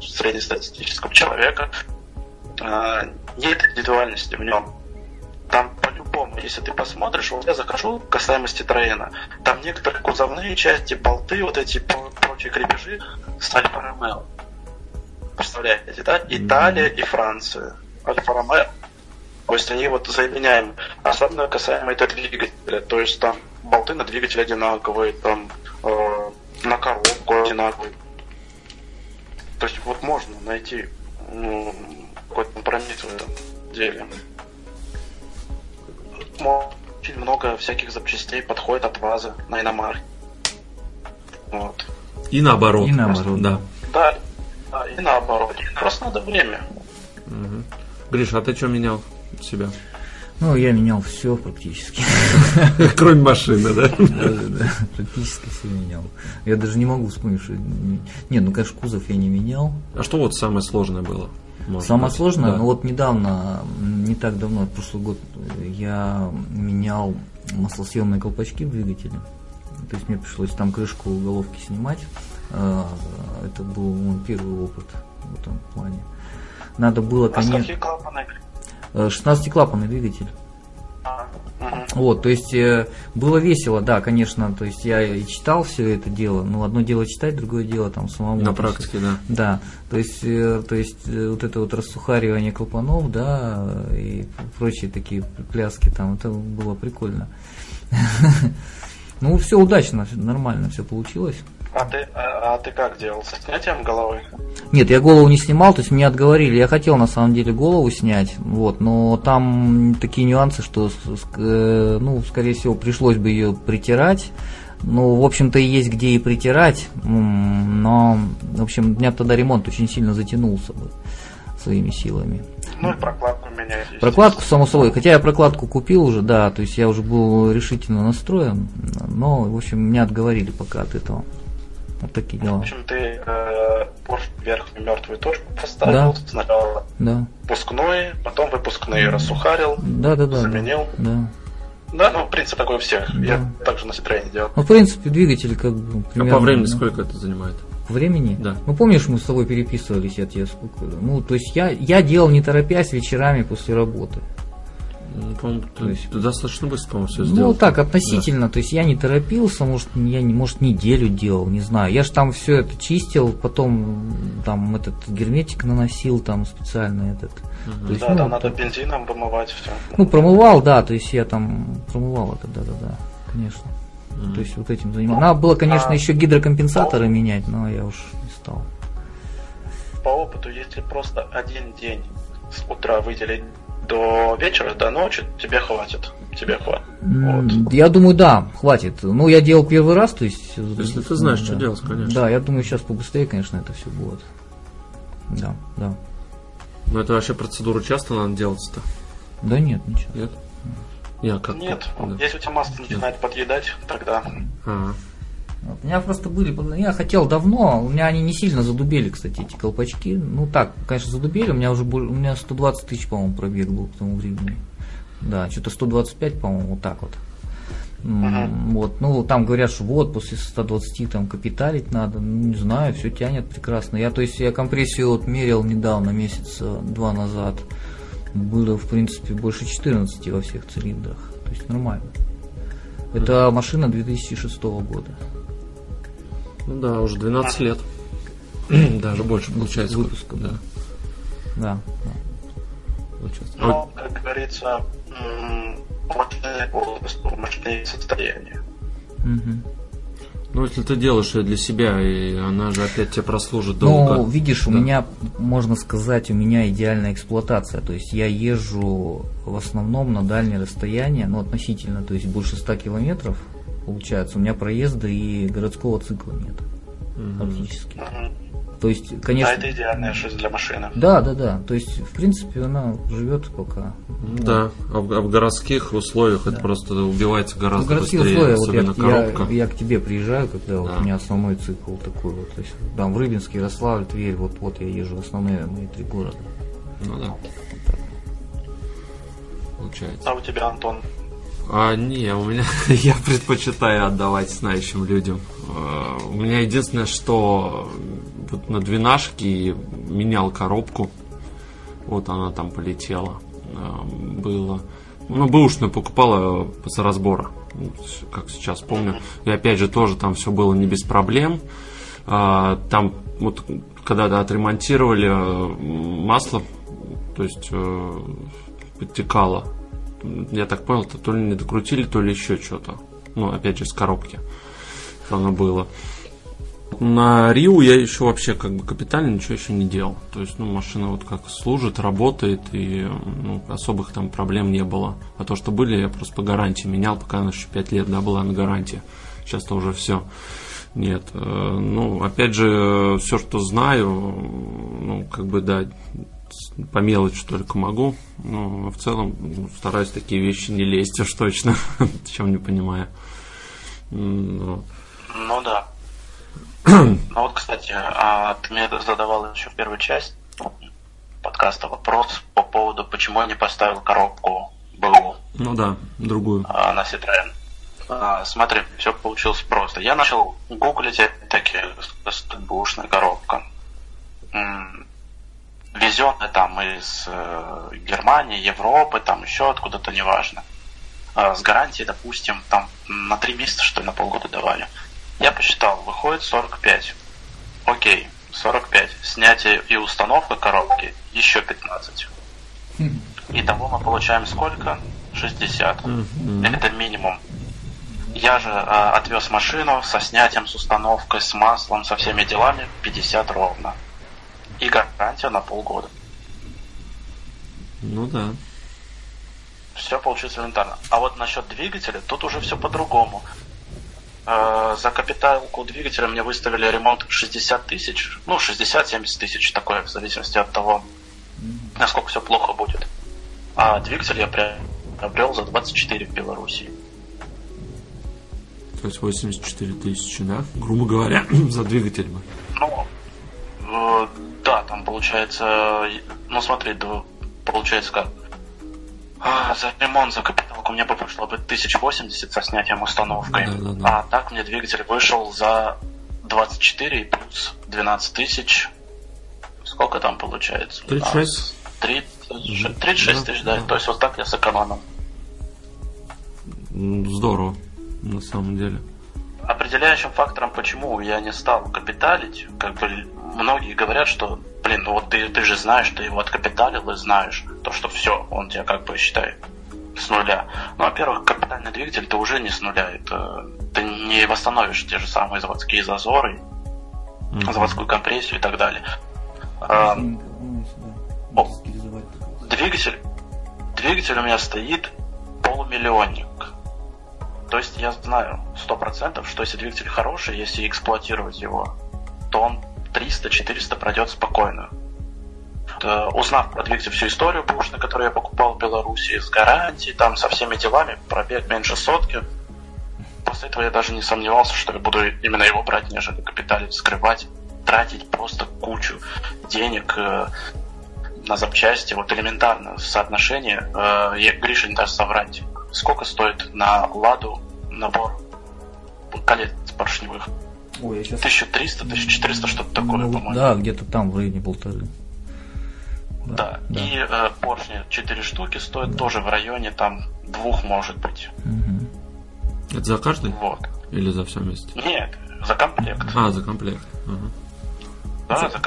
среднестатистического человека, э, нет индивидуальности в нем. Там по-любому, если ты посмотришь, вот я захожу касаемо Citroёна, там некоторые кузовные части, болты, вот эти про- прочие крепежи с Альфа. Представляете, да? Италия и Франция. Альфа Ромео. То есть они вот заменяем, особенно касаемо этого двигателя. То есть там болты на двигатель одинаковые, там э, на коробку одинаковые. То есть вот можно найти ну, какой-то компромисс в этом деле. Очень много всяких запчастей подходит от ВАЗа на иномарке. Вот. И наоборот. И наоборот. Да. Да, да, и наоборот. Просто надо время. Мгм. Гриш, а ты что менял себя? Ну, я менял все практически. <laughs> Кроме машины, да? Да, Практически все менял. Я даже не могу вспомнить, что... не- ну, конечно, кузов я не менял. А что вот самое сложное было? Самое быть? сложное, Да. ну вот недавно, не так давно, прошлый год, я менял маслосъемные колпачки в двигателе. То есть мне пришлось там крышку головки снимать. Э, Это был мой первый опыт в этом плане. Надо было, А конечно, какие клапаны? 16-клапанный двигатель. А. Вот, то есть э, было весело, да, конечно, то есть я и читал все это дело, но одно дело читать, другое дело там самому. На практике, да. да, то есть, э, то есть э, вот это вот рассухаривание клапанов, да, и прочие такие пляски там, это было прикольно. <laughs> Ну, все удачно, нормально все получилось. А ты, а, а ты как делал? Со снятием головы? Нет, я голову не снимал, то есть меня отговорили. Я хотел на самом деле голову снять, вот, но там такие нюансы, что, э, ну, скорее всего, пришлось бы ее притирать. Ну, в общем-то, и есть где и притирать, но, в общем, меня тогда ремонт очень сильно затянулся бы своими силами. Ну и прокладку менять. Прокладку, само собой, хотя я прокладку купил уже, да, то есть я уже был решительно настроен, но, в общем, меня отговорили пока от этого. Вот такие В дела. общем, ты э, верхнюю мертвую точку поставил. Да. Сначала Да. выпускной, потом выпускные рассухарил, Да, да, да. заменил. Да. Да, ну, принцип такой у всех. Да. Я также на Citroёn делал. Ну, в принципе, двигатель как бы А примерно... по времени ну, сколько это занимает? По времени? Да. Ну, помнишь, мы с тобой переписывались, я тебе сколько... Ну, то есть я, я делал не торопясь вечерами после работы. Ну, по-моему, То есть- достаточно быстро, по-моему, все Ну, сделал. так, относительно. То есть я не торопился, может, я, не, может, неделю делал, не знаю. Я же там все это чистил, потом там этот герметик наносил, там специально этот. То есть, Да, ну, там надо бензином вымывать все. ну, промывал, да, то есть я там промывал это, да-да-да, конечно. То есть вот этим занимался. Надо было, конечно, А- еще гидрокомпенсаторы менять, но я уж не стал. По опыту, если просто один день с утра выделить до вечера, до ночи, тебе хватит. Тебе хватит. Вот. Я думаю, да, хватит. Ну, я делал первый раз, то есть... Если ты знаешь, да. что делать, конечно. Да, я думаю, сейчас побыстрее, конечно, это все будет. Да, да. Ну, это вообще процедуру часто надо делать-то? Да нет, ничего. Нет? Я как Нет, да. если у тебя масло начинает подъедать, тогда А, Вот, У меня просто были, я хотел давно, у меня они не сильно задубели, кстати, эти колпачки. Ну так, конечно, задубели, у меня уже у меня 120 тысяч, по-моему, пробег был к тому времени. Да, что-то 125, по-моему, вот так вот. М, Вот, ну там говорят, что вот после 120 там капиталить надо, ну не знаю, все тянет прекрасно. Я, то есть, я компрессию вот мерил недавно, месяца два назад, было в принципе больше 14 во всех цилиндрах, то есть нормально. Это машина 2006 года. Ну да, уже 12 лет. <clears throat> Даже больше получается. Выпуска. Да. Да, да. получается. А Но, как говорится, мощное возраст, мощное состояние. Мгм. Ну, если ты делаешь ее для себя, и она же опять тебе прослужит долго. Ну, видишь, у Да. меня, можно сказать, у меня идеальная эксплуатация. То есть я езжу в основном на дальние расстояния, ну, относительно, то есть больше 100 километров, получается. У меня проезда и городского цикла нет, практически. Мгм. То есть, А конечно... это идеальная жизнь для машины. Да, да, да. То есть, в принципе, она живет пока. Да, а в, а в городских условиях это просто убивается В гораздо городские быстрее, условия, вот я, особенно я, коробка. я к тебе приезжаю, когда вот Да. у меня основной цикл такой вот. То есть, там в Рыбинске, Ярославль, Тверь, вот, вот я езжу в основные мои три города. Ну да. Получается. А у тебя, Антон? А, не, у меня <laughs> я предпочитаю отдавать знающим людям. Э, У меня единственное, что вот на двенашке менял коробку. Вот она там полетела. Э, Было. Ну, бэушную покупала после разбора. Ну, с- Как сейчас помню. И опять же тоже там все было не без проблем. А, Там вот когда отремонтировали э, масло, то есть э, подтекало я так понял, то, то ли не докрутили, то ли еще что-то. Ну, опять же, с коробки. Оно было. На Риу я еще вообще как бы капитально ничего еще не делал. То есть, ну, машина вот как служит, работает, и ну, особых там проблем не было. А то, что были, я просто по гарантии менял, пока она еще 5 лет, да, была на гарантии. Сейчас-то уже все. Нет. э, Ну, опять же, все, что знаю, ну, как бы, да, по мелочи только могу. Но в целом ну, стараюсь такие вещи не лезть уж точно, <laughs> чем не понимаю. Ну, Ну да. <clears throat> Ну вот, кстати, а, ты мне задавал еще в первой части подкаста вопрос по поводу, почему я не поставил коробку БУ Ну да, другую. а, на Citroёn. А, смотри, все получилось просто. Я начал гуглить такие бушная коробка. Везенная там из э, Германии, Европы, там еще откуда-то, неважно. А, С гарантией, допустим, там на три месяца, что ли, на полгода давали. Я посчитал, выходит 45. Окей, 45. Снятие и установка коробки еще 15. Итого мы получаем сколько? 60. Это минимум. Я же э, отвез машину со снятием, с установкой, с маслом, со всеми делами 50 ровно. И гарантия на полгода. Ну да. Все получилось элементарно. А вот насчет двигателя, тут уже все по-другому. Э, За капиталку двигателя мне выставили ремонт 60 тысяч, ну 60-70 тысяч, такое в зависимости от того, насколько все плохо будет. А двигатель я приобрел за 24 в Беларуси. То есть 84 тысячи, да? Грубо говоря, <clears throat> за двигатель бы. Да, получается, ну смотри, да, получается как. А, за ремонт, за капиталку мне бы пришло бы 1080 со снятием установкой. Да, да, да. А так мне двигатель вышел за 24 и плюс 12 тысяч. Сколько там получается? 36. 30, 36 тысяч, да. Да. То есть вот так я сэкономил. Здорово, на самом деле. Определяющим фактором, почему я не стал капиталить, как бы многие говорят, что, блин, ну вот ты, ты же знаешь, ты его откапиталил и знаешь, то, что все, он тебя как бы считает с нуля. Ну, во-первых, капитальный двигатель ты уже не с нуля, это ты не восстановишь те же самые заводские зазоры, Мгм. заводскую компрессию и так далее. А, О. двигатель, двигатель у меня стоит полумиллионник. То есть я знаю сто процентов, что если двигатель хороший, если эксплуатировать его, то он 300-400 пройдет спокойно. э, узнав про двигатель всю историю бушный, который я покупал в Беларуси, с гарантией, там со всеми делами, пробег меньше сотки, после этого я даже не сомневался, что я буду именно его брать, нежели капиталить, скрывать, тратить просто кучу денег э, на запчасти. Вот элементарно соотношение. Э, Гриша не даст соврать. Сколько стоит на Ладу набор колец поршневых? Ой, я сейчас... 1300, 1400, что-то такое, Ну, по-моему. да, где-то там в районе полторы. Да. да. И э, поршни 4 штуки стоят тоже в районе там двух, может быть. Мгм. Это за каждый? Вот. Или за все вместе? Нет, за комплект. А, за комплект. Ага. Да, за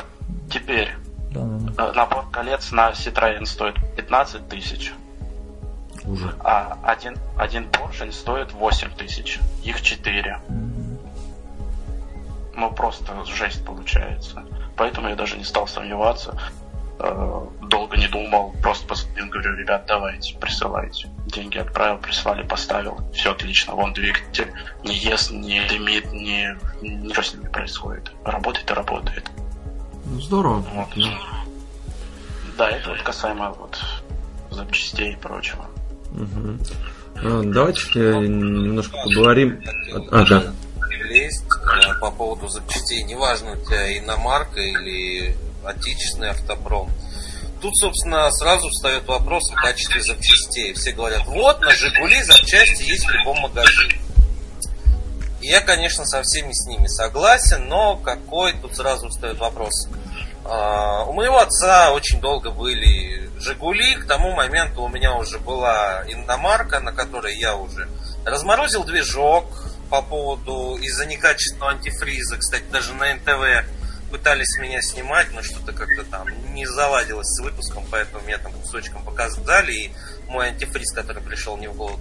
Теперь Да, да, да. э, набор колец на Citroёn стоит 15 тысяч, Уже. а один, один поршень стоит 8 тысяч. Их 4. Мгм. Ну, просто жесть получается. Поэтому я даже не стал сомневаться. Э, Долго не думал, просто позвонил, говорю, ребят, давайте, присылайте. Деньги отправил, прислали, поставил. Все отлично, вон двигатель не ест, не дымит, не, ничего с ним не происходит. Работает и работает. Ну, здорово. Вот. Да, это вот касаемо вот запчастей и прочего. А, Давайте немножко поговорим. А, да. Э, по поводу запчастей. Неважно, у тебя иномарка или отечественный автопром. Тут, собственно, сразу встает вопрос о качестве запчастей. Все говорят, вот, на Жигули запчасти есть в любом магазине. Я, конечно, со всеми с ними согласен, но какой тут сразу встает вопрос. А, У моего отца очень долго были Жигули, к тому моменту у меня уже была иномарка, на которой я уже разморозил движок по поводу из-за некачественного антифриза. Кстати, даже на НТВ пытались меня снимать, но что-то как-то там не заладилось с выпуском, поэтому меня там кусочком показали, и мой антифриз, который пришел не в голову,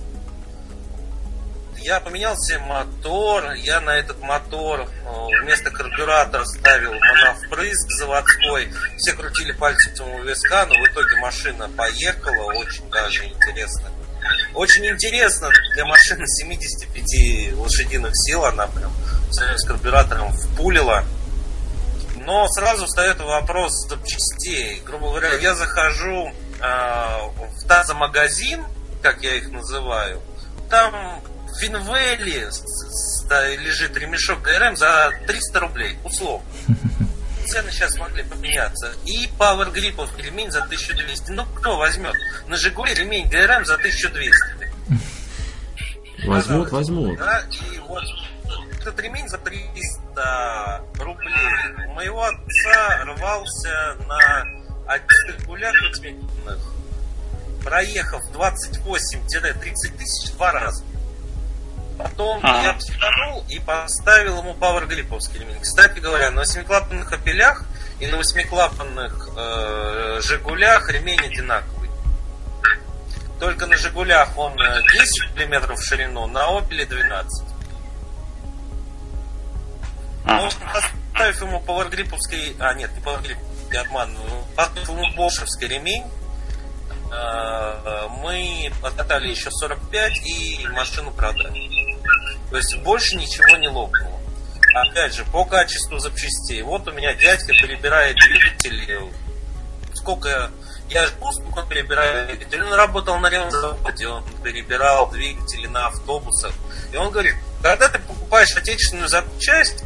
я поменял себе мотор, я на этот мотор э, вместо карбюратора ставил моновпрыск заводской. Все крутили пальцем у виска, но в итоге машина поехала, очень даже интересно. Очень интересно для машины 75 лошадиных сил, она прям с карбюратором впулила. Но сразу встает вопрос запчастей. Грубо говоря, я захожу э, в тазомагазин, как я их называю, там в лежит ремешок ГРМ за 300 рублей, условно. <laughs> Цены сейчас могли поменяться. И Power Grip ремень за 1200. Ну, кто возьмет? На Жигули ремень ГРМ за 1200. Возьмут, возьмут. Да, и вот этот ремень за 300 рублей у моего отца рвался на одних гулях проехав 28-30 тысяч два раза. Потом Ага. я психанул и поставил ему пауэрглиповский ремень. Кстати говоря, на восьмиклапанных опелях и на восьмиклапанных э, Жигулях ремень одинаковый. Только на Жигулях он э, 10 мм в ширину, на Опеле 12. Ну, поставив ему пауэргриповский, а нет, не пауэргрип, я обманываю, поставив ему бошевский ремень, э, мы откатали еще 45 и машину продали. То есть больше ничего не лопнуло. Опять же, по качеству запчастей. Вот у меня дядька перебирает двигатели. Сколько я жду, сколько он перебирает двигатели. Он работал на ремзаводе, он перебирал двигатели на автобусах. И он говорит, когда ты покупаешь отечественную запчасть,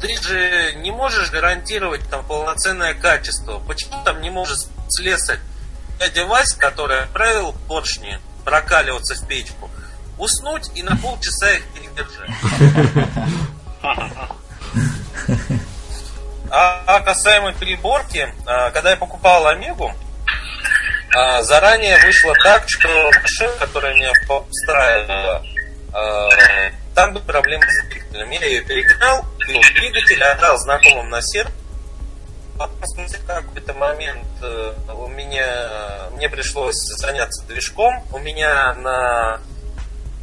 ты же не можешь гарантировать там полноценное качество. Почему там не может слесарь дядя Вася, который отправил поршни прокаливаться в печку, уснуть и на полчаса их передержать? А, а касаемо переборки, а, когда я покупал Омегу, а, заранее вышло так, что машина, которая меня устраивала, там были проблемы с двигателем. Я ее перегнал, купил двигатель, отдал знакомым на сервис. Потом, спустя какой-то момент э, у меня мне пришлось заняться движком. У меня на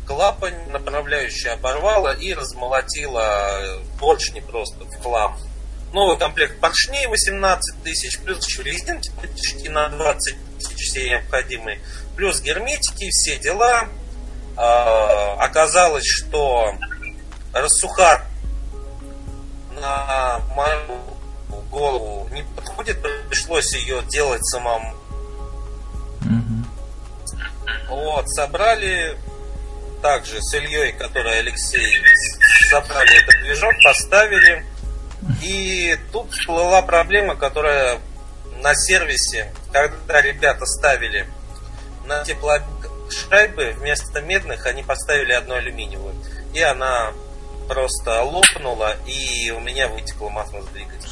клапан направляющая оборвала и размолотила поршни просто в хлам. Новый комплект поршней 18 тысяч, плюс еще резинки почти на 20 тысяч все необходимые, плюс герметики, все дела. А, оказалось, что рассухар на мою голову не подходит, пришлось ее делать самому. Вот, собрали также с Ильей, который Алексей, собрали этот движок, поставили. И тут всплыла проблема, которая на сервисе, когда ребята ставили на теплошайбы, вместо медных они поставили одну алюминиевую. И она просто лопнула, и у меня вытекло масло с двигателя.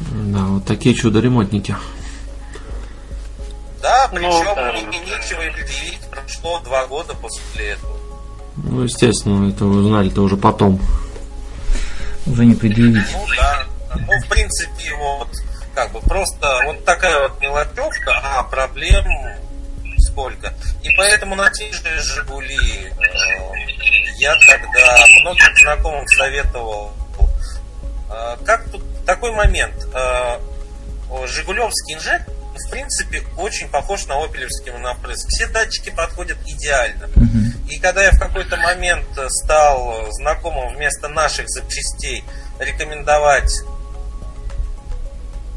Да, вот такие чудо-ремонтники. Да, причем Ну, да. мне нечего им предъявить, прошло два года после этого. Ну, естественно, это вы узнали-то уже потом. Уже не предъявить. Ну да. Ну, в принципе, вот, как бы просто вот такая вот мелочевка, а проблем сколько. И поэтому на те же Жигули э, я тогда многим знакомым советовал. э, как тут такой момент? э, Жигулевский инжектор, в принципе, очень похож на опелевский монопресс. Все датчики подходят идеально. И когда я в какой-то момент стал знакомым вместо наших запчастей рекомендовать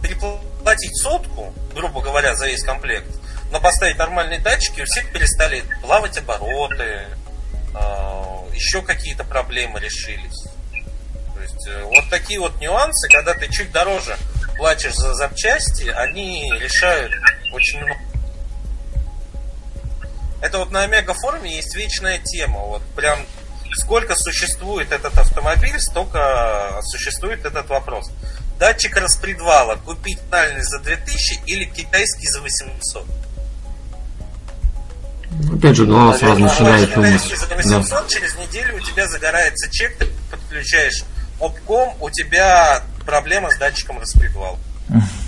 переплатить сотку, грубо говоря, за весь комплект, но поставить нормальные датчики, у всех перестали плавать обороты, еще какие-то проблемы решились. То есть э, вот такие вот нюансы, когда ты чуть дороже платишь за запчасти, они решают очень много. Это вот на Омега форуме есть вечная тема. Вот прям сколько существует этот автомобиль, столько существует этот вопрос. Датчик распредвала купить нормальный за 2000 или китайский за 800? Опять же, голова сразу начинает думать. Китайский за Да. 800, через неделю у тебя загорается чек, ты подключаешь обком, у тебя проблема с датчиком распредвала.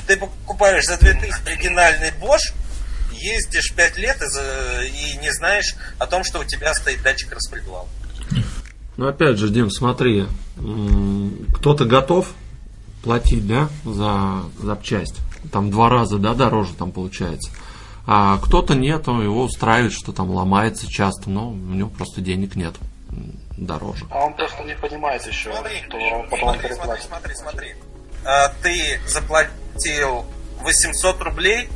Ты покупаешь за 2000 оригинальный Bosch, ездишь 5 лет и, и не знаешь о том, что у тебя стоит датчик распредвала. Ну, опять же, Дим, смотри, кто-то готов платить, да, за запчасть. Там два раза, да, дороже там получается. А кто-то нет, его устраивает, что там ломается часто, но у него просто денег нет дороже. А он просто не понимает еще, Смотри, что он потом смотри, смотри, переплатит. смотри, смотри. А, ты заплатил 800 рублей,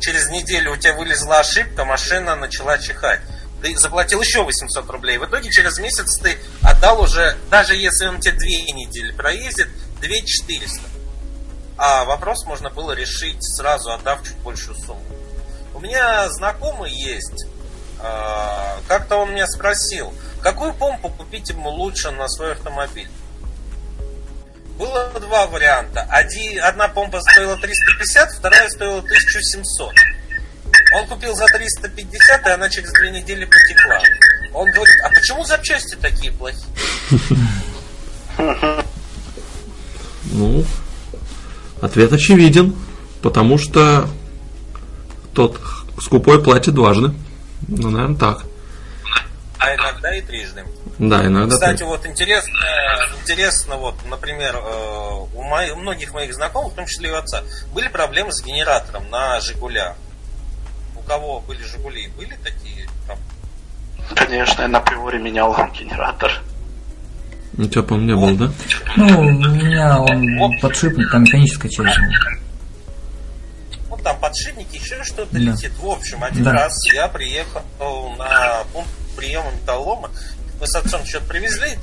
через неделю у тебя вылезла ошибка, машина начала чихать. Ты заплатил еще 800 рублей. В итоге через месяц ты отдал уже, даже если он тебе две недели проездит, 2400. А вопрос можно было решить сразу, отдав чуть большую сумму. У меня знакомый есть, а, как-то он меня спросил, какую помпу купить ему лучше на свой автомобиль. Было два варианта. Один, одна помпа стоила 350, вторая стоила 1700. Он купил за 350, и она через две недели потекла. Он говорит, а почему запчасти такие плохие? <laughs> Ну, ответ очевиден, потому что тот скупой платит дважды. Ну, наверное, так. А иногда и трижды. Да, иногда Кстати, так. вот интересно, интересно, вот, например, э, у, моих, у многих моих знакомых, в том числе и у отца, были проблемы с генератором на Жигулях. У кого были Жигули, были такие проблемы? Конечно, я на приоре менял <laughs> генератор. У тебя, по-моему, не было, да? Ну, у меня он подшипник, там механическая часть. Ну, там подшипники, еще что-то Да. летит. В общем, один Да. раз я приехал на пункт приема металлолома. Мы с отцом что-то привезли,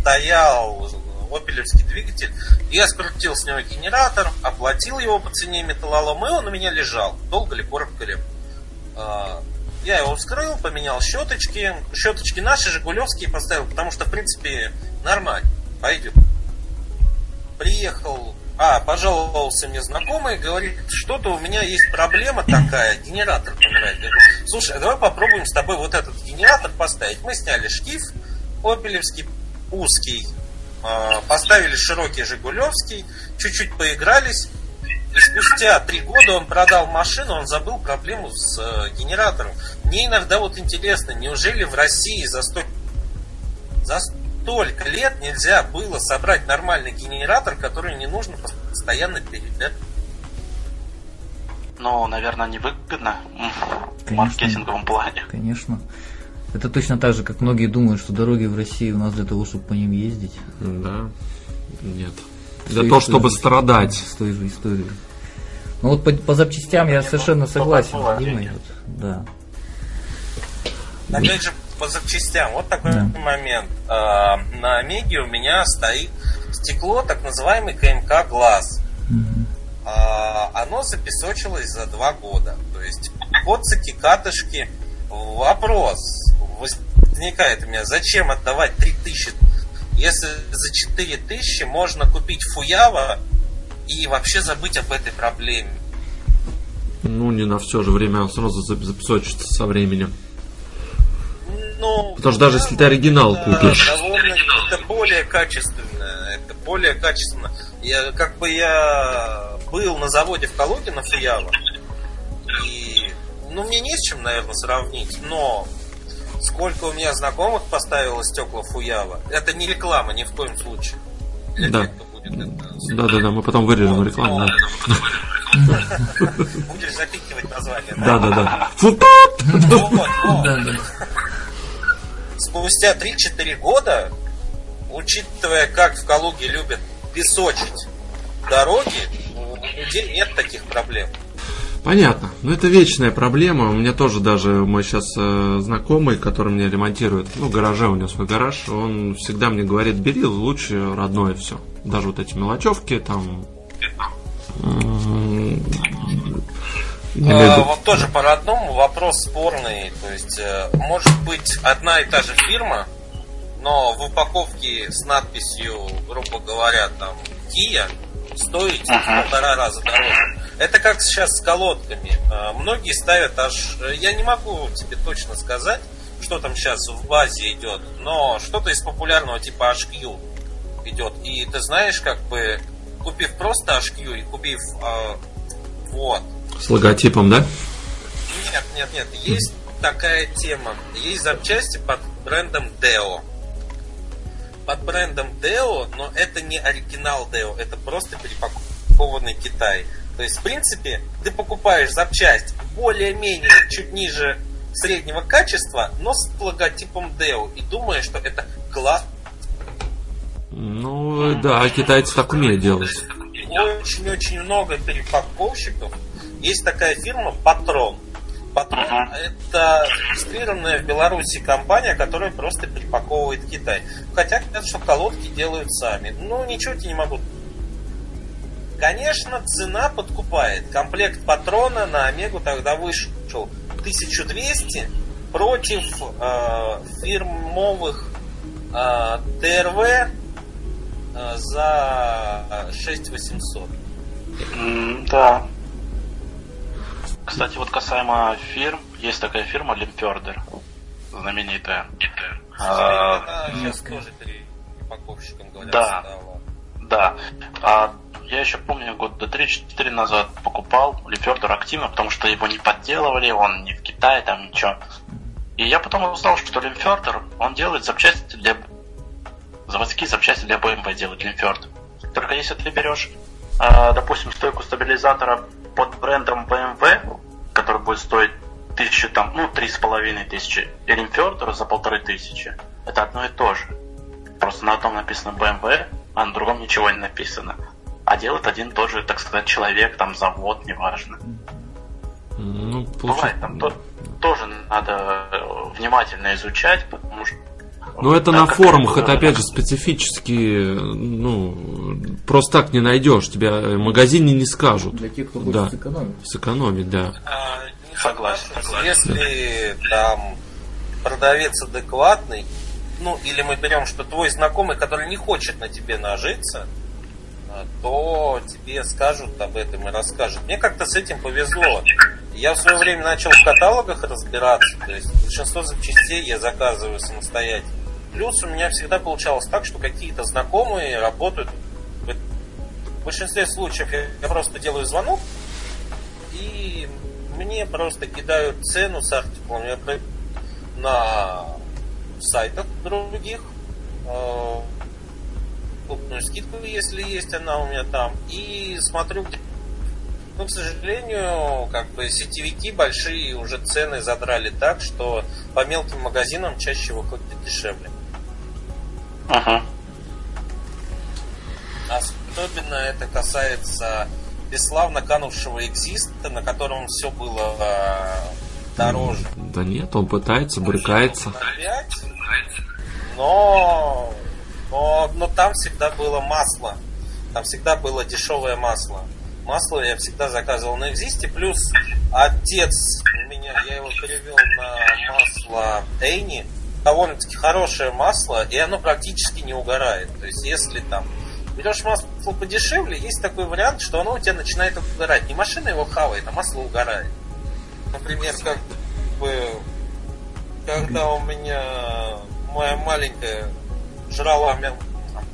стоял опелевский двигатель. Я скрутил с него генератор, оплатил его по цене металлолома, и он у меня лежал. Долго ли, коротко ли. А, Я его вскрыл, поменял щеточки. Щеточки наши, жигулевские поставил, потому что, в принципе, нормально. Пойдет. Приехал, а, пожаловался мне знакомый, говорит, что-то у меня есть проблема такая, генератор помирает. Я говорю, Слушай, а давай попробуем с тобой вот этот генератор поставить. Мы сняли шкив опелевский, узкий, а, поставили широкий жигулевский, чуть-чуть поигрались. И спустя три года он продал машину, он забыл проблему с э, генератором. Мне иногда вот интересно, неужели в России за сто... за столько лет нельзя было собрать нормальный генератор, который не нужно постоянно передать? Но, наверное, невыгодно м, в Конечно. маркетинговом плане. Конечно. Это точно так же, как многие думают, что дороги в России у нас для того, чтобы по ним ездить. Да. Нет. Для того, чтобы страдать. С той же историей. Ну вот по, по запчастям я совершенно согласен с Димой. Вот, да. Опять же, по запчастям. Вот такой Да. момент. А, на Омеге у меня стоит стекло, так называемый КМК Глаз. А, оно запесочилось за два года. То есть коцики, катышки. Вопрос возникает у меня, зачем отдавать 3000, если за 4000 можно купить фуява и вообще забыть об этой проблеме. Ну, не на все же время, он сразу зап- запесочится со временем. Ну, Потому что даже если ты оригинал это купишь. довольно- это более качественно. Это более качественно. Я, как бы я был на заводе в Калуге на Фиява. И ну, мне не с чем, наверное, сравнить, но сколько у меня знакомых поставило стекла Фуява, это не реклама ни в коем случае. Для Да. тех, кто будет это Да-да-да, мы потом вырежем рекламу. да. <laughs> Будешь запикивать название. Да-да-да. <laughs> Фу, Вот, вот. Да, да. Спустя 3-4 года, учитывая, как в Калуге любят песочить дороги, у людей нет таких проблем. Понятно. Ну, это вечная проблема. У меня тоже даже мой сейчас знакомый, который мне ремонтирует, ну, гараже, у него свой гараж, он всегда мне говорит, бери лучше родное все. Даже вот эти мелочевки, там... в А, вот тоже по родному вопрос спорный. То есть, э, может быть, одна и та же фирма, но в упаковке с надписью, грубо говоря, там Kia стоит в Ага. полтора раза дороже. Это как сейчас с колодками. А, Многие ставят аж... э, Я не могу тебе точно сказать, что там сейчас в базе идет, но что-то из популярного типа HQ идет. И ты знаешь, как бы, купив просто HQ и купив а, вот, С логотипом, да? нет, нет, нет. Есть такая тема. Есть запчасти под брендом Deo. Под брендом Deo, но это не оригинал Deo, это просто перепакованный Китай. То есть, в принципе, ты покупаешь запчасть более-менее чуть ниже среднего качества, но с логотипом Deo и думаешь, что это класс. Ну, да, китайцы так умеют делать. Очень-очень много перепаковщиков. Есть такая фирма Патрон. Патрон Ага. это зарегистрированная в Беларуси компания, которая просто перепаковывает Китай. Хотя говорят, что колодки делают сами. Ну, ничего тебе не могу. Конечно, цена подкупает. Комплект патрона на Омегу тогда вышел 1200 против э, фирмовых э, ТРВ э, за 6800. М, Да. Кстати, вот касаемо фирм, есть такая фирма Лимфердер, знаменитая. А, Она сейчас тоже перепаковщиком говорят Да. стала. Да. А я еще помню, года 3-4 назад покупал Лимфердер активно, потому что его не подделывали, он не в Китае, там ничего. И я потом узнал, что Лимфердер, он делает запчасти для... Заводские запчасти для BMW делает Лимферд. Только если ты берешь, а, допустим, стойку стабилизатора под брендом BMW, который будет стоить тысячу, там, ну, три с половиной тысячи, и Лимфердер за полторы тысячи, это одно и то же. Просто на одном написано BMW, а на другом ничего не написано. А делает один тоже, так сказать, человек, там, завод, неважно. Ну, Бывает, там то- тоже надо э, внимательно изучать, потому что... Ну, это Так на форумах, это это опять же специфически, ну, просто так не найдешь, тебя в магазине не скажут. Для тех, кто Да. хочет сэкономить. Сэкономить, да. А, не Согласен, согласен. Если там продавец адекватный, ну или мы берем, что твой знакомый, который не хочет на тебе нажиться, а, то тебе скажут об этом и расскажут. Мне как-то с этим повезло. Я в свое время начал в каталогах разбираться, то есть большинство запчастей я заказываю самостоятельно. Плюс у меня всегда получалось так, что какие-то знакомые работают. В большинстве случаев я просто делаю звонок, и мне просто кидают цену с про- на сайтах других, э, крупную скидку, если есть она у меня там, и смотрю, но, к сожалению, как бы сетевики большие уже цены задрали так, что по мелким магазинам чаще выходит дешевле. Ага. А особенно это касается бесславно канувшего экзиста, на котором все было э, дороже. Да нет, он пытается, брыкается. Но, но, но там всегда было масло. Там всегда было дешевое масло. Масло я всегда заказывал на Экзисте. Плюс отец меня, я его перевел на масло Эйни. Довольно-таки хорошее масло, и оно практически не угорает. То есть, если там берешь масло подешевле, есть такой вариант, что оно у тебя начинает угорать. Не машина его хавает, а масло угорает. Например, как бы, когда у меня моя маленькая жрала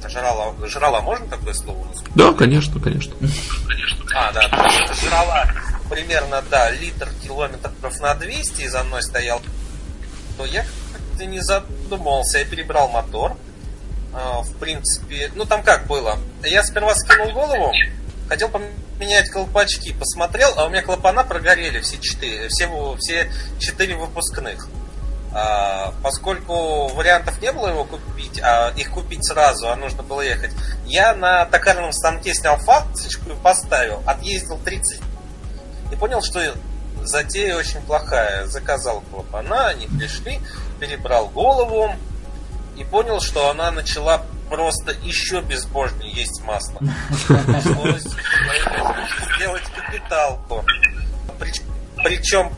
жрала, жрала, можно такое слово? Да, конечно, конечно. А, да, жрала примерно, да, литр километров на 200 и за мной стоял, то я как-то не задумывался, я перебрал мотор, а, в принципе, ну там как было, я сперва скинул голову, хотел поменять колпачки, посмотрел, а у меня клапана прогорели все четыре, все, все четыре выпускных. А, поскольку вариантов не было его купить, а их купить сразу, а нужно было ехать, я на токарном станке снял фасочку и поставил, отъездил 30 и понял, что затея очень плохая. Заказал клапана, они пришли, перебрал голову и понял, что она начала просто еще безбожнее есть масло. Пришлось сделать капиталку. Причем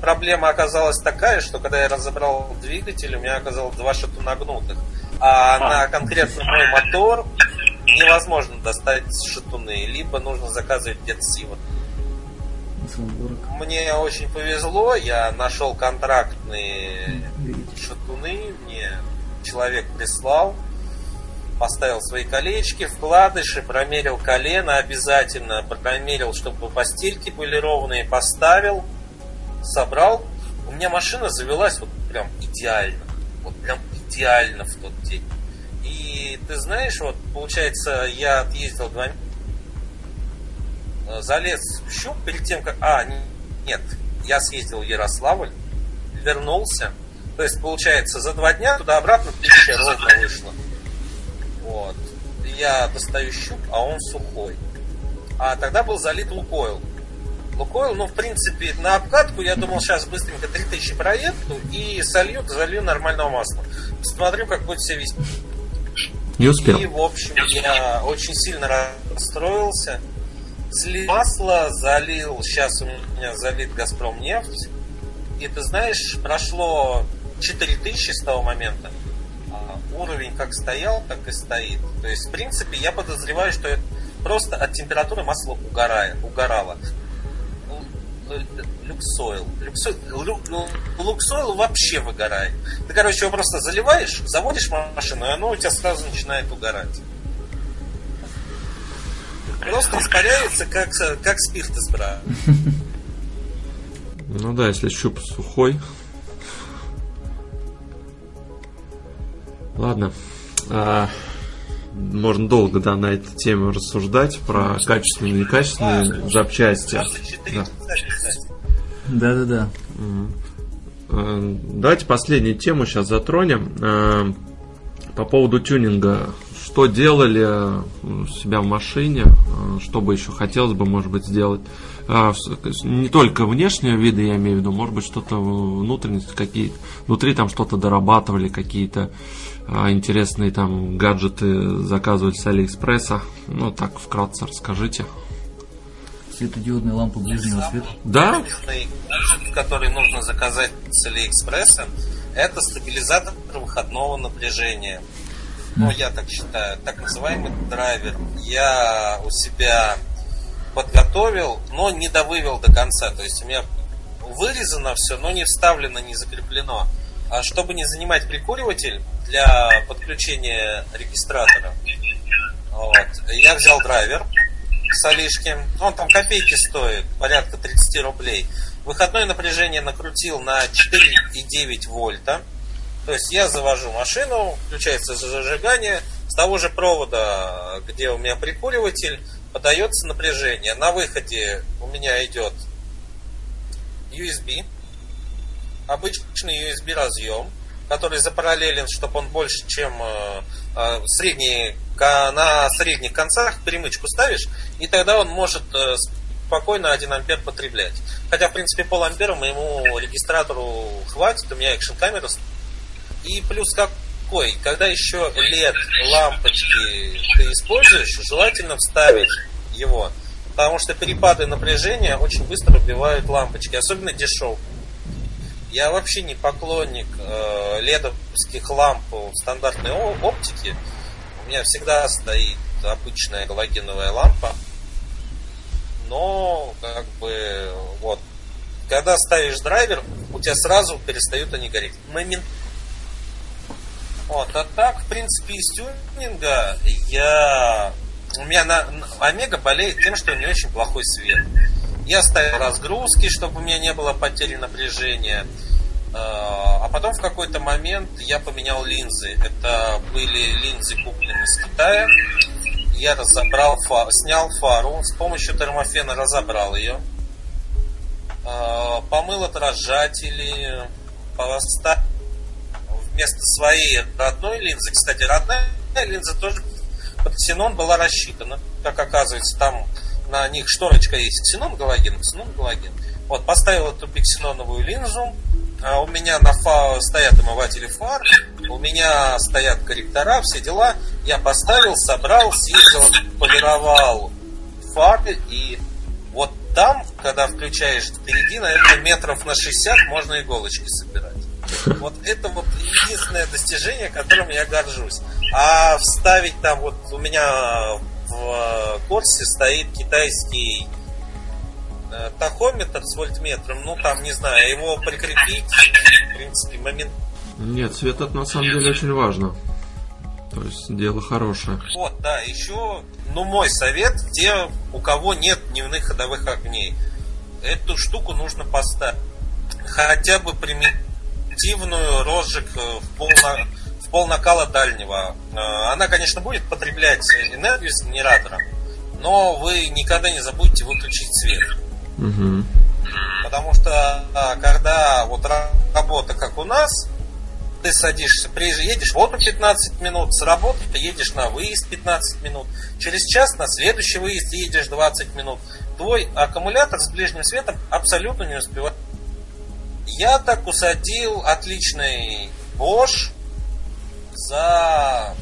проблема оказалась такая, что когда я разобрал двигатель, у меня оказалось два шатуна гнутых. А, а на конкретно мой мотор невозможно достать шатуны, либо нужно заказывать где-то сивот. Мне очень повезло, я нашел контрактные шатуны, мне человек прислал, поставил свои колечки, вкладыши, промерил колено обязательно, промерил, чтобы постельки были ровные, поставил, собрал, у меня машина завелась вот прям идеально. Вот прям идеально в тот день. И ты знаешь, вот получается, я отъездил два залез в щуп перед тем, как... А, нет, я съездил в Ярославль, вернулся. То есть, получается, за два дня туда-обратно тысяча ровно вышло. Вот. Я достаю щуп, а он сухой. А тогда был залит лукойл. Лукойл, ну, в принципе, на обкатку я думал, сейчас быстренько 3000 проеду и солью, залью нормального масла. Посмотрю, как будет все вести. Не успел. И, в общем, я очень сильно расстроился. Слил масло, залил, сейчас у меня залит Газпром нефть. И ты знаешь, прошло 4000 с того момента. А уровень как стоял, так и стоит. То есть, в принципе, я подозреваю, что просто от температуры масло угорает, угорало. Люксойл. Люксойл, ну, Луксойл вообще выгорает. Ты, короче, его просто заливаешь, заводишь машину, и оно у тебя сразу начинает угорать. Просто испаряется, как, как спирт из бра. <laughs> Ну да, если щуп сухой. Ладно. А, можно долго да, на эту тему рассуждать про качественные и некачественные запчасти. Да, да, да. Давайте последнюю тему сейчас затронем. Э, по поводу тюнинга. Что делали у себя в машине? Э, что бы еще хотелось бы, может быть, сделать? Э, не только внешнего вида, я имею в виду, может быть, что-то внутренности какие-то. Внутри там что-то дорабатывали, какие-то а, интересные там гаджеты заказывать с Алиэкспресса. Ну, так, вкратце расскажите. Светодиодные лампы ближнего света? Да. Гаджет, который нужно заказать с Алиэкспресса, это стабилизатор выходного напряжения. Ну, я так считаю, так называемый драйвер. Я у себя подготовил, но не довывел до конца. То есть у меня вырезано все, но не вставлено, не закреплено. А чтобы не занимать прикуриватель, для подключения регистратора. Вот. Я взял драйвер с Алишки. Он там копейки стоит, порядка 30 рублей. Выходное напряжение накрутил на 4,9 вольта. То есть я завожу машину, включается зажигание, с того же провода, где у меня прикуриватель, подается напряжение. На выходе у меня идет USB, обычный USB разъем, который запараллелен, чтобы он больше, чем э, э, средний, на средних концах перемычку ставишь, и тогда он может э, спокойно 1 ампер потреблять. Хотя, в принципе, пол ампера моему регистратору хватит, у меня экшн камера. И плюс какой, когда еще LED лампочки ты используешь, желательно вставить его. Потому что перепады напряжения очень быстро убивают лампочки, особенно дешевые. Я вообще не поклонник э, ледовских ламп в стандартной оптике. У меня всегда стоит обычная галогеновая лампа. Но, как бы, вот, когда ставишь драйвер, у тебя сразу перестают они гореть. Момент. Вот, а так, в принципе, из тюнинга я... У меня на... Омега болеет тем, что у нее очень плохой свет. Я ставил разгрузки, чтобы у меня не было потери напряжения. А, а потом в какой-то момент я поменял линзы. Это были линзы, купленные из Китая. Я разобрал, фар, снял фару, с помощью термофена разобрал ее. А, помыл отражатели, поставил вместо своей родной линзы. Кстати, родная линза тоже под ксенон была рассчитана. Как оказывается, там на них шторочка есть ксенон галоген, ксенон галоген. Вот, поставил эту биксеноновую линзу, а у меня на фа стоят омыватели фар, у меня стоят корректора, все дела. Я поставил, собрал, съездил, полировал фары, и вот там, когда включаешь впереди, наверное, метров на 60 можно иголочки собирать. Вот это вот единственное достижение, которым я горжусь. А вставить там, вот у меня в Корсе стоит китайский э, тахометр с вольтметром, ну там, не знаю, его прикрепить, в принципе, момент... Нет, свет это на самом деле очень важно. То есть дело хорошее. Вот, да, еще, ну, мой совет, те, у кого нет дневных ходовых огней, эту штуку нужно поставить. Хотя бы примитивную розжиг э, в пол, в пол накала дальнего. Э, она, конечно, будет потреблять энергию с генератора, но вы никогда не забудьте выключить свет. Угу. Потому что а, когда вот работа как у нас, ты садишься, едешь в отпуск 15 минут, с работы ты едешь на выезд 15 минут, через час на следующий выезд едешь 20 минут. Твой аккумулятор с ближним светом абсолютно не успевает. Я так усадил отличный Bosch за...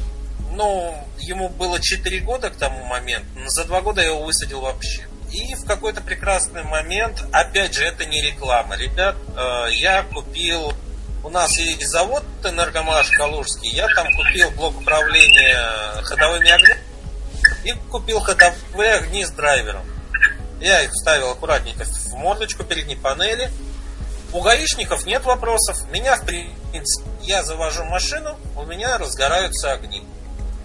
Ну, ему было 4 года к тому моменту, но за 2 года я его высадил вообще. И в какой-то прекрасный момент, опять же, это не реклама, ребят, э, я купил у нас есть завод Энергомаш Калужский. Я там купил блок управления ходовыми огнями и купил ходовые огни с драйвером. Я их вставил аккуратненько в мордочку передней панели. У гаишников нет вопросов. Меня, в принципе, я завожу машину, у меня разгораются огни.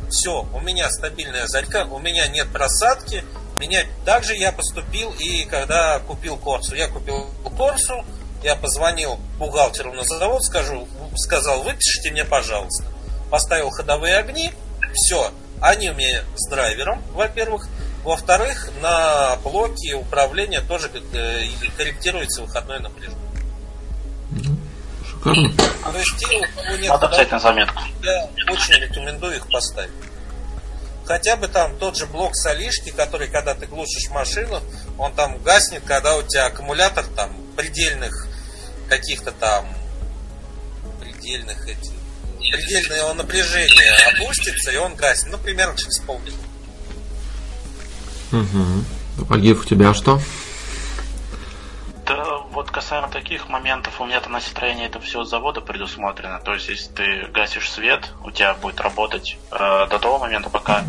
Все, у меня стабильная зарядка, у меня нет просадки. Меня также я поступил и когда купил Корсу. Я купил Корсу, я позвонил бухгалтеру на завод, скажу, сказал, выпишите мне, пожалуйста. Поставил ходовые огни, все. Они у меня с драйвером, во-первых. Во-вторых, на блоке управления тоже э, корректируется выходное напряжение. Шикарно. То есть те, у кого нет Надо взять на заметку. Я очень рекомендую их поставить. Хотя бы там тот же блок солишки, который, когда ты глушишь машину, он там гаснет, когда у тебя аккумулятор там предельных каких-то там предельных этих предельное напряжение опустится, и он гаснет. Ну, примерно через полминуты. Угу. Погиб у тебя что? Да, вот касаемо таких моментов, у меня-то на настроение это все с завода предусмотрено. То есть, если ты гасишь свет, у тебя будет работать э, до того момента, пока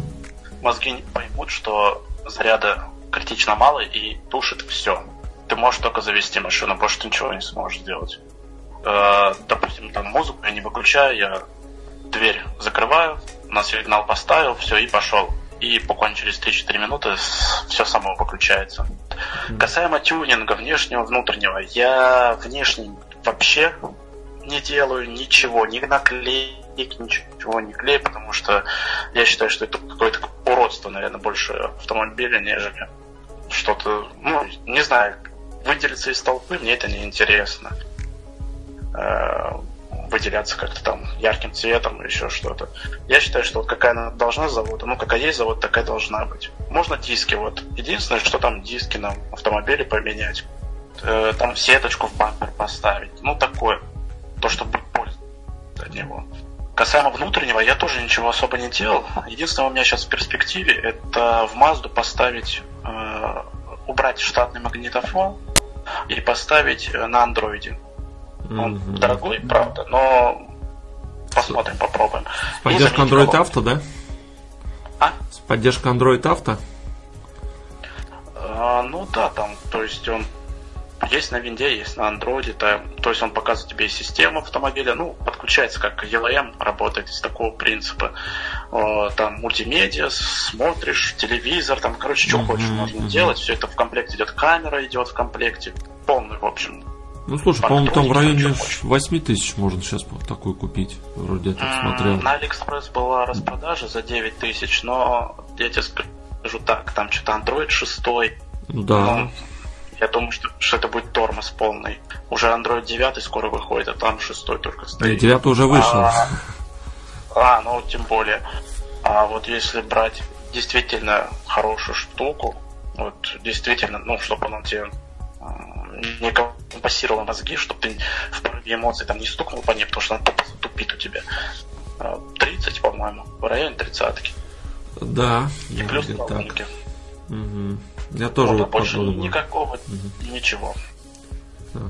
мозги не поймут, что заряда критично мало и тушит все ты можешь только завести машину, больше ты ничего не сможешь сделать. Э, допустим, там музыку я не выключаю, я дверь закрываю, на сигнал поставил, все, и пошел. И буквально через 3-4 минуты все само выключается. Mm-hmm. Касаемо тюнинга внешнего, внутреннего, я внешний вообще не делаю ничего, ни наклейки, ничего не клею, потому что я считаю, что это какое-то уродство, наверное, больше автомобиля, нежели что-то, ну, не знаю, выделиться из толпы, мне это не интересно. Выделяться как-то там ярким цветом или еще что-то. Я считаю, что вот какая она должна завода, ну какая есть завод, такая должна быть. Можно диски, вот. Единственное, что там диски на автомобиле поменять. Э, там сеточку в бампер поставить. Ну такое. То, чтобы пользоваться от него. Касаемо внутреннего, я тоже ничего особо не делал. Единственное, у меня сейчас в перспективе, это в Мазду поставить, э, убрать штатный магнитофон и поставить э, на андроиде. Он mm-hmm. дорогой, правда, но посмотрим, попробуем. С поддержкой Android Auto, да? А? С поддержкой Android Auto? А, ну да, там, то есть он есть на винде, есть на андроиде, то, то есть он показывает тебе систему автомобиля, ну, подключается как ELM, работает из такого принципа. О, там мультимедиа, смотришь, телевизор, там, короче, что mm-hmm, хочешь можно mm-hmm. делать. Все это в комплекте идет, камера идет в комплекте. Полный, в общем, ну слушай, по-моему, там в районе 8 тысяч можно сейчас такую купить. Вроде я так смотрел. На Алиэкспресс была распродажа за 9 тысяч, но я тебе скажу так, там что-то Android 6. Да. Ну, я думаю, что, что это будет тормоз полный. Уже Android 9 скоро выходит, а там 6 только стоит. 9 уже вышел. А, а, ну тем более. А вот если брать действительно хорошую штуку, вот действительно, ну, чтобы он тебе не компасировал мозги, чтобы ты в порыве эмоций там не стукнул по ней, потому что она тупит у тебя. 30, а, по-моему, в районе тридцатки. Да. И плюс колонки. Угу. Я тоже вот, вот больше подумал. никакого, угу. ничего.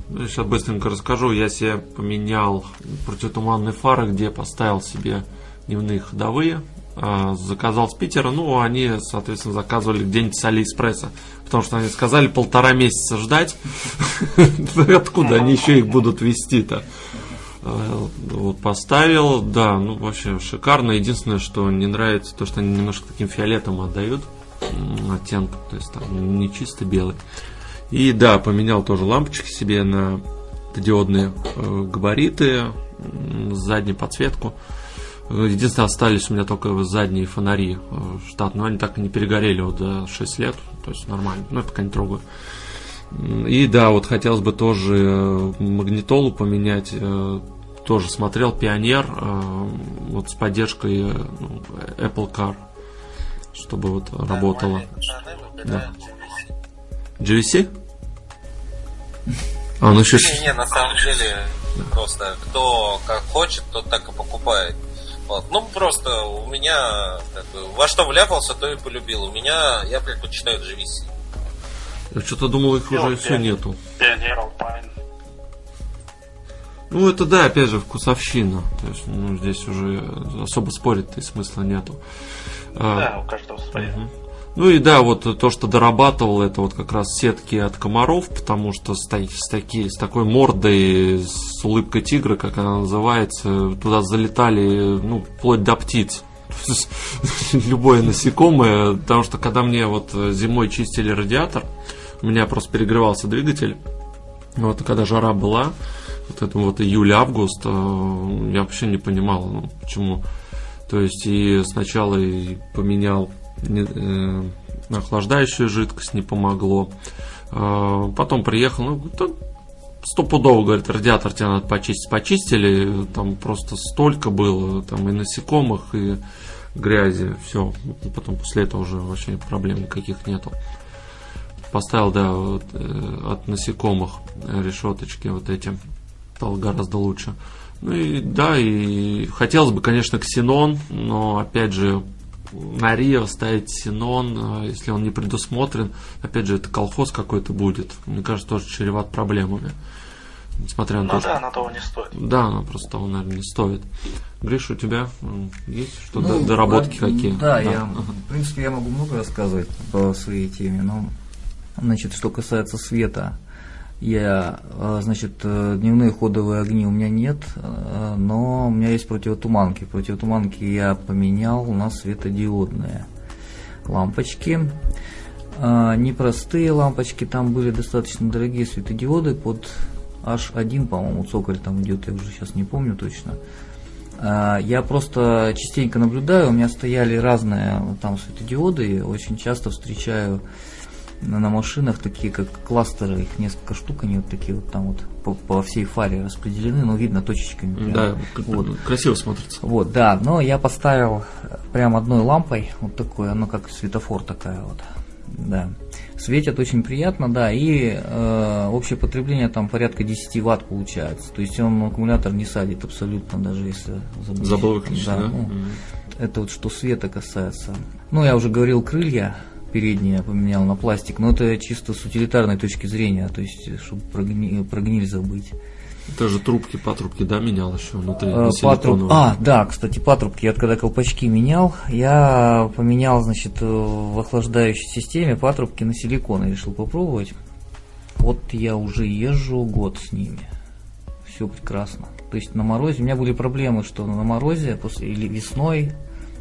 Ну, сейчас быстренько расскажу. Я себе поменял противотуманные фары, где поставил себе дневные ходовые. А, заказал с Питера. Ну, они, соответственно, заказывали где-нибудь с Алиэкспресса потому что они сказали полтора месяца ждать. <laughs> Откуда они еще их будут вести-то? А, вот поставил, да, ну вообще шикарно. Единственное, что не нравится, то, что они немножко таким фиолетом отдают оттенком, то есть там не чисто белый. И да, поменял тоже лампочки себе на диодные э, габариты, заднюю подсветку. Единственное, остались у меня только задние фонари э, штатные, но они так и не перегорели вот за 6 лет, то есть нормально, но я пока не трогаю. И да, вот хотелось бы тоже э, магнитолу поменять, э, тоже смотрел Пионер, вот с поддержкой ну, Apple Car, чтобы вот работало. Да. GVC? А, ну еще... Не, не, на самом деле, просто кто как хочет, тот так и покупает. Вот. Ну, просто у меня как бы, во что вляпался, то и полюбил. У меня, я предпочитаю GVC. Я что-то думал, их уже все нету. Ну, это да, опять же, вкусовщина. То есть, ну, здесь уже особо спорить-то и смысла нету. А, да, у каждого своя. Угу. Ну и да, вот то, что дорабатывал, это вот как раз сетки от комаров, потому что с, с, таки, с такой мордой, с улыбкой тигра, как она называется, туда залетали, ну, вплоть до птиц. <laughs> Любое насекомое, потому что когда мне вот зимой чистили радиатор, у меня просто перегревался двигатель, вот когда жара была, вот это вот июль-август, э, я вообще не понимал, ну, почему. То есть и сначала и поменял охлаждающая жидкость не помогло. Э, потом приехал, ну, стопудово, говорит, радиатор тебе надо почистить. Почистили, там просто столько было, там и насекомых, и грязи, все. Потом после этого уже вообще проблем никаких нету. Поставил, да, вот, э, от насекомых решеточки вот эти, стало гораздо лучше. Ну и да, и хотелось бы, конечно, ксенон, но опять же на Рио ставить Синон, а если он не предусмотрен, опять же, это колхоз какой-то будет. Мне кажется, тоже чреват проблемами. Несмотря на ну, то, да, что... на того не стоит. Да, она просто того, наверное, не стоит. Гриш, у тебя есть что-то, ну, доработки а, какие? Да, да, я, в принципе, я могу много рассказывать по своей теме, но, значит, что касается света, я, э, значит, э, дневные ходовые огни у меня нет, э, но у меня есть противотуманки. Противотуманки я поменял, у нас светодиодные лампочки. Непростые лампочки, там были достаточно дорогие светодиоды под H1, по-моему, цоколь там идет, я уже сейчас не помню точно. Я просто частенько наблюдаю, у меня стояли разные там светодиоды, очень часто встречаю на, на машинах такие, как кластеры, их несколько штук, они вот такие вот там вот по, по всей фаре распределены, но видно точечками. прям. Да, Вот. красиво смотрится. Вот, да, но я поставил прям одной лампой, вот такой, оно как светофор такая вот, да. Светит очень приятно, да, и э, общее потребление там порядка 10 ватт получается. То есть он аккумулятор не садит абсолютно, даже если забыть. Забыл выключить, да? ну, Мгм. это вот что света касается. Ну, я уже говорил, крылья передние я поменял на пластик, но это чисто с утилитарной точки зрения, то есть, чтобы про, гни- про гниль забыть. Ты же трубки, патрубки, да, менял еще внутри? Э, на патруб-? А, да, кстати, патрубки. Я когда колпачки менял, я поменял, значит, э, в охлаждающей системе патрубки на силикон и решил попробовать. Вот я уже езжу год с ними. Все прекрасно. То есть на морозе, у меня были проблемы, что на морозе после, или весной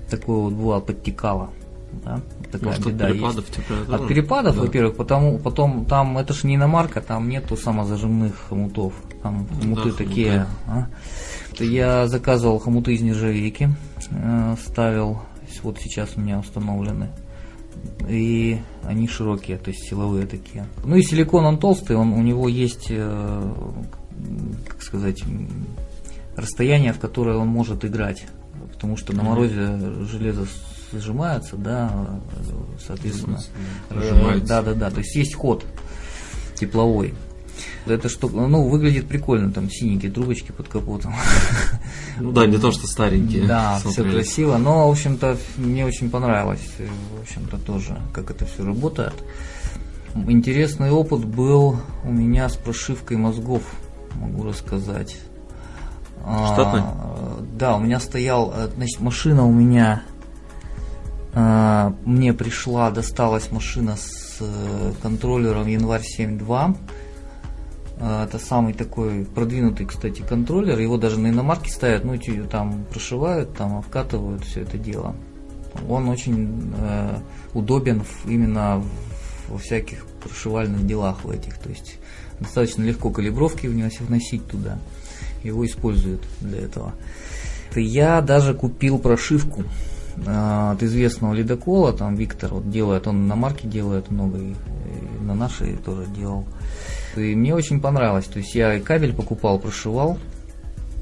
такое вот бывало, подтекало. Да? Такая Может, от беда есть. перепадов температуры? От перепадов, Да. во-первых, потому, потом там это ж не иномарка, там нету самозажимных хомутов. Там хомуты хомуты. такие. а. Это Я заказывал хомуты из нержавейки, э, ставил, вот сейчас у меня установлены. И они широкие, то есть силовые такие. Ну и силикон он толстый, он, у него есть, э, как сказать, расстояние, в которое он может играть. Потому что на морозе железо сжимается, да, э, соответственно. Разжимается. Да, да, да. То есть есть ход тепловой. Это что, ну, выглядит прикольно, там синенькие трубочки под капотом. <laughs> Ну да, не то, что старенькие. Да, все красиво, но, в общем-то, мне очень понравилось, э, в общем-то, тоже, как это все работает. Интересный опыт был у меня с прошивкой мозгов, могу рассказать. А, Штатной? э, да, у меня стоял, э, значит, машина у меня, а, мне пришла, досталась машина с э, контроллером январь 7.2. А, Это самый такой продвинутый, кстати, контроллер. Его даже на иномарке ставят, ну, там прошивают, там обкатывают все это дело. Он очень э, удобен в- именно в- во всяких прошивальных делах в этих. То есть достаточно легко калибровки вносить туда. Его используют для этого. Я даже купил прошивку от известного ледокола, там Виктор вот делает, он на марке делает много, и, и на нашей тоже делал. И мне очень понравилось. То есть я и кабель покупал, прошивал.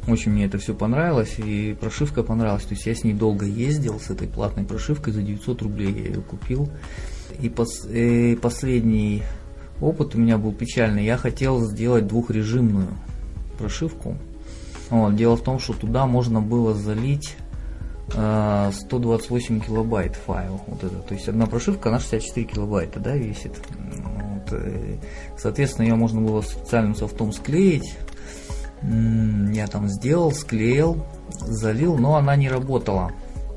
Очень мне это все понравилось, и прошивка понравилась. То есть я с ней долго ездил, с этой платной прошивкой, за 900 рублей я ее купил. И пос- э, последний опыт у меня был печальный. Я хотел сделать двухрежимную прошивку. Вот, дело в том, что туда можно было залить э, 128 килобайт файл. Вот это. То есть одна прошивка, она 64 килобайта да, весит. Вот, э, соответственно, ее можно было специальным софтом склеить. Я там сделал, склеил, залил, но она не работала.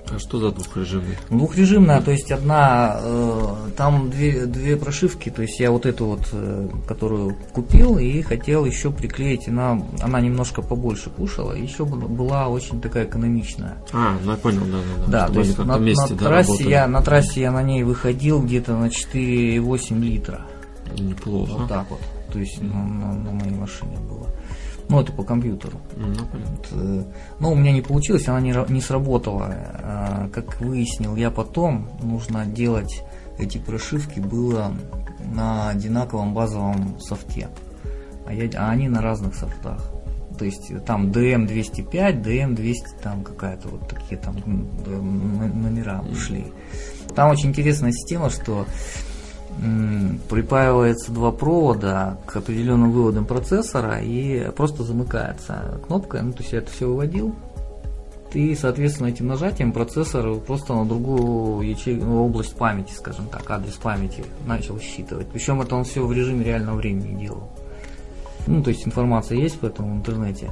А что за двухрежимный? Двухрежимная, то есть одна, э, там две, две прошивки, то есть я вот эту вот, э, которую купил и хотел еще приклеить, она, она немножко побольше кушала, еще была- очень такая экономичная. А, ну я понял, да, да, да. Да, то есть на, вместе, на да, трассе работали. я, на трассе я на ней выходил где-то на 4,8 литра. Неплохо. Вот так вот. То есть на, на- на моей машине было. Ну, это по компьютеру. Ну. Вот, э, Но у меня не получилось, она не, не сработала. А, Как выяснил я потом, нужно делать эти прошивки было на одинаковом базовом софте. А, я- а они на разных софтах. То есть э, там DM205, DM200, там какая-то вот такие там номера ушли. Там очень интересная система, что припаивается два провода к определенным выводам процессора и просто замыкается кнопкой. Ну, то есть я это все выводил. И, соответственно, этим нажатием процессор просто на другую ячейку, ну, область памяти, скажем так, адрес памяти начал считывать. Причем это он все в режиме реального времени делал. Ну, то есть информация есть поэтому в интернете.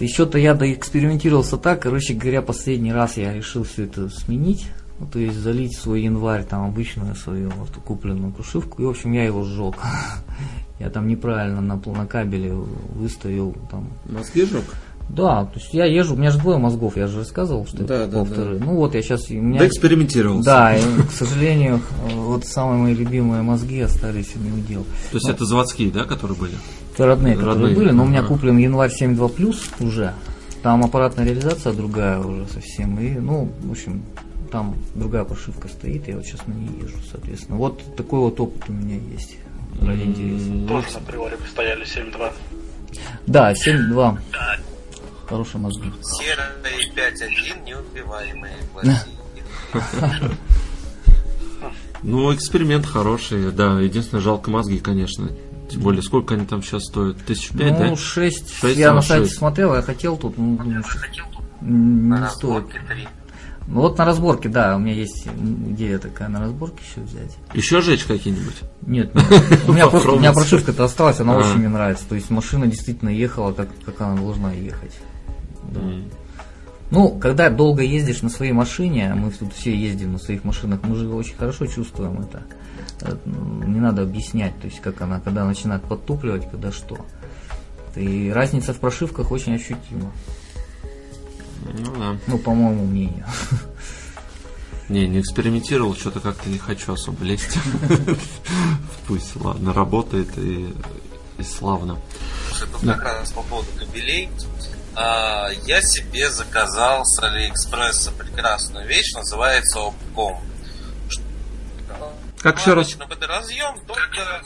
Еще-то я доэкспериментировался так, короче говоря, последний раз я решил все это сменить. Ну, то есть залить в свой январь, там обычную свою вот, купленную прошивку. И, в общем, я его сжег. <laughs> Я там неправильно на, на кабеле выставил там. Мозги жег? Да, то есть я езжу, у меня же двое мозгов, я же рассказывал, что Да, это да, полторы. Ну вот я сейчас, у меня... Да, экспериментировался. Да, и, к сожалению, <laughs> вот самые мои любимые мозги остались у него дел. То есть это заводские, да, которые были? Это родные, которые Родные, были, но у меня куплен январь 7.2 плюс уже. Там аппаратная реализация другая уже совсем. И, ну, в общем, там другая прошивка стоит, я вот сейчас на ней езжу, соответственно. Вот такой вот опыт у меня есть. Ради интереса. Тоже на приоре стояли 7.2. Да, 7.2. Хорошие мозги. Серые 5.1 неубиваемые. <laughs> Ну, эксперимент хороший, да. Единственное, жалко мозги, конечно. Тем более, сколько они там сейчас стоят? Тысяч пять, ну, да? 6. Шесть, я на сайте смотрел, я хотел тут, ну, думаю, не стоит. разборке 3. Ну, вот на разборке, да, у меня есть идея такая на разборке еще взять. Еще жечь какие-нибудь? Нет, нет. у меня просто у меня Попробуйте. прошивка-то осталась, она А. очень мне нравится. То есть машина действительно ехала так, как она должна ехать. Да. Ну, когда долго ездишь на своей машине, а мы тут все ездим на своих машинах, мы же очень хорошо чувствуем это. Ну, Не надо объяснять, то есть как она, когда начинает подтупливать, когда что. И разница в прошивках очень ощутима. Ну да. Ну, по моему мнению. Не, не экспериментировал, что-то как-то не хочу особо лезть. <laughs> Пусть, ладно, работает и, и славно. Слушай, тут как раз по поводу кабелей. А, я себе заказал с Алиэкспресса прекрасную вещь, называется Opcom. Как еще раз? Это разъем, только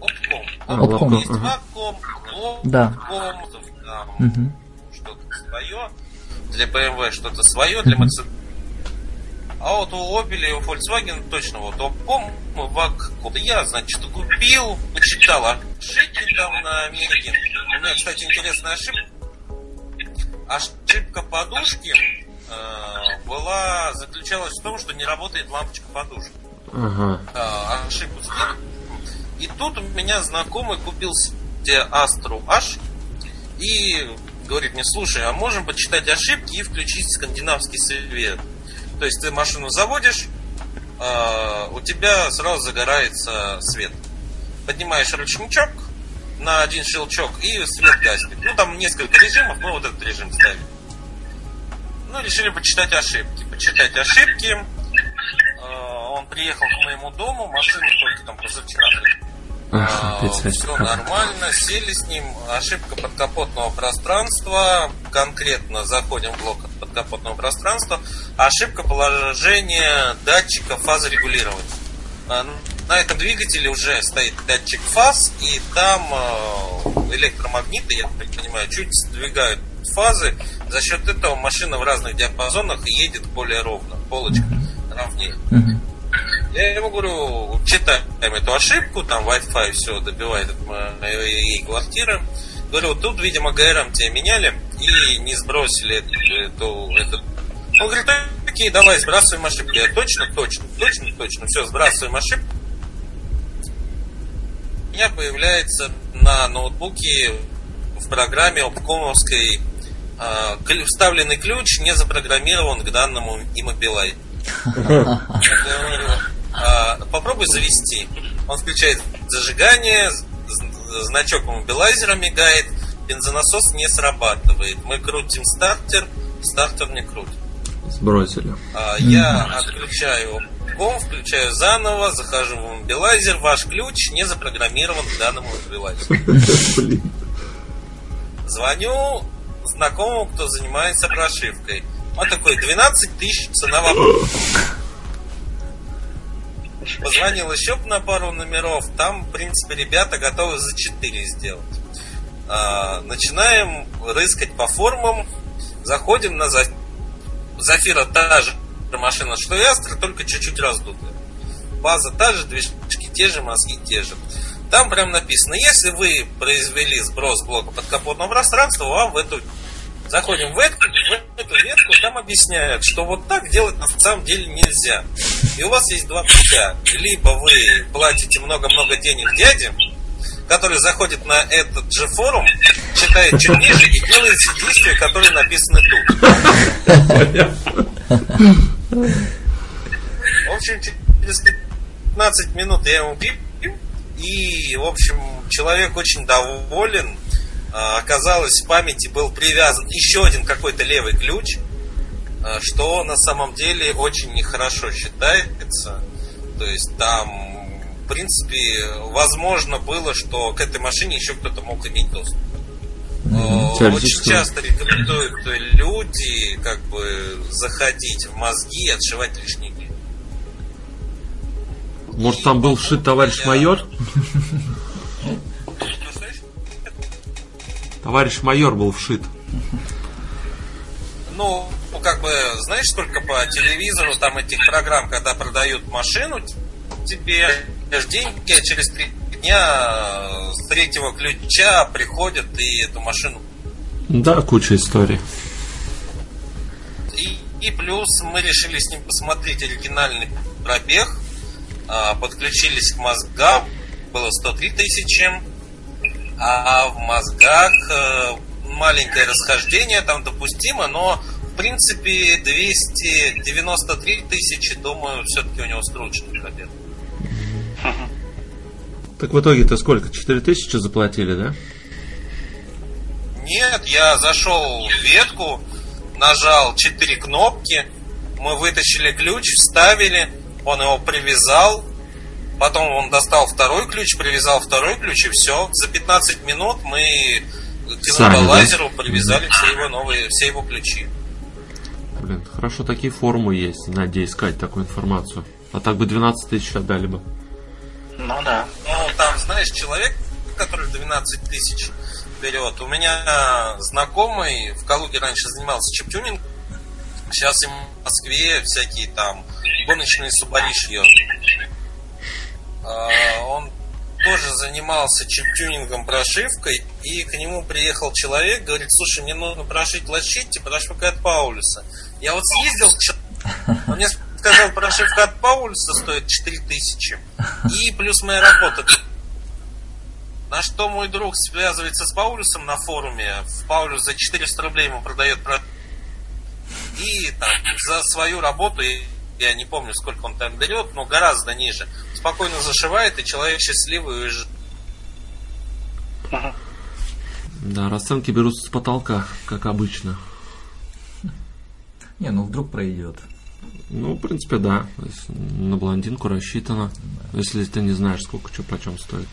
Opcom. А, Opcom. Opcom. Есть. Ваком, Да. Opcom, там Мгм. Что-то свое. Для BMW что-то свое, для Mercedes. А вот у Opel и у Volkswagen точно вот Opcom, Ваком. Я, значит, купил, почитал ошибки там на Мегаген. У меня, кстати, интересная ошибка. Ошибка подушки э, была заключалась в том, что не работает лампочка подушки Ага. а, ошибку сделал. И тут у меня знакомый купил себе Астру H и говорит мне, слушай, а можем почитать ошибки и включить скандинавский свет. То есть ты машину заводишь, а, у тебя сразу загорается свет. Поднимаешь ручничок на один щелчок и свет гаснет. Ну там несколько режимов, мы вот этот режим ставим. Ну, решили почитать ошибки. Почитать ошибки. Э, Он приехал к моему дому, машину только там позавчера. Ах, опять Все Саша. нормально, сели с ним. Ошибка подкапотного пространства. Конкретно заходим в блок подкапотного пространства. Ошибка положения датчика фазорегулирования. А, На этом двигателе уже стоит датчик фаз, и там э, электромагниты, я так понимаю, чуть сдвигают фазы. За счет этого машина в разных диапазонах едет более ровно, полочка ровнее. Мгм. Я ему говорю, читаем эту ошибку, там Wi-Fi все добивает от моей квартиры. Говорю, тут, видимо, ГРМ тебе меняли и не сбросили эту, эту-. Он говорит, окей, давай, сбрасываем ошибку. Я точно, точно, точно, точно, все, сбрасываем ошибку. У меня появляется на ноутбуке в программе обкомовской клю- вставленный ключ не запрограммирован к данному иммобилай. <laughs> «А, попробуй завести. Он включает зажигание, значок мобилайзера мигает, бензонасос не срабатывает. Мы крутим стартер, стартер не крутит. Сбросили. А, Я отключаю ком, включаю заново, захожу в мобилайзер, ваш ключ не запрограммирован к данному мобилайзеру. Звоню знакомому, кто занимается прошивкой. Он такой, 12 тысяч цена вопрос. <laughs> Позвонил еще на пару номеров. Там, в принципе, ребята готовы за 4 сделать. А, начинаем рыскать по формам. Заходим на За- Зафира та же машина, что и Астра, только чуть-чуть раздутая. База та же, движки те же, мозги те же. Там прям написано, если вы произвели сброс блока подкапотного пространства, вам в эту Заходим в эту, в эту ветку, там объясняют, что вот так делать на самом деле нельзя. И у вас есть два путя. Либо вы платите много-много денег дяде, который заходит на этот же форум, читает чуть и делает действия, которые написаны тут. В общем, через 15 минут я ему пип, и, в общем, человек очень доволен. А, Оказалось, в памяти был привязан еще один какой-то левый ключ, что на самом деле очень нехорошо считается. То есть там, в принципе, возможно было, что к этой машине еще кто-то мог иметь доступ. Теоретически. очень часто рекомендуют люди как бы заходить в мозги и отшивать лишние клетки. Может, там был вшит товарищ майор? Товарищ майор был вшит. Ну, как бы, знаешь, сколько по телевизору там этих программ, когда продают машину, тебе деньги, а через три дня с третьего ключа приходят и эту машину. Да, куча историй. И, и плюс мы решили с ним посмотреть оригинальный пробег, а, подключились к мозгам, было 103 тысячи, а в мозгах э, маленькое расхождение там допустимо, но в принципе 293 тысячи, думаю, все-таки у него скрученный пробег. <laughs> Так в итоге-то сколько? 4 тысячи заплатили, да? Нет, я зашел в ветку, нажал 4 кнопки, мы вытащили ключ, вставили, он его привязал, потом он достал второй ключ, привязал второй ключ и все. За 15 минут мы к Сами, да? лазеру привязали все его новые, все его ключи. Хорошо, такие форумы есть. Надо искать такую информацию. А так бы 12 тысяч отдали бы. Ну да. Ну, там, знаешь, человек, который 12 тысяч берет. У меня знакомый в Калуге раньше занимался чиптюнинг. Сейчас им в Москве всякие там гоночные субари шьет. А, Он тоже занимался чиптюнингом, прошивкой, и к нему приехал человек, говорит, слушай, мне нужно прошить лощите, прошивка от Паулюса. Я вот съездил он мне сказал, прошивка от Паулюса стоит 4000, и плюс моя работа. На что мой друг связывается с Паулюсом на форуме, в Паулюс за 400 рублей ему продает про- и там за свою работу, я не помню, сколько он там берет, но гораздо ниже, спокойно зашивает, и человек счастливый уезжает. Да, расценки берутся с потолка, как обычно. Не, ну вдруг пройдет. Ну, в принципе, да. На блондинку рассчитано. Если ты не знаешь, сколько что почем стоит.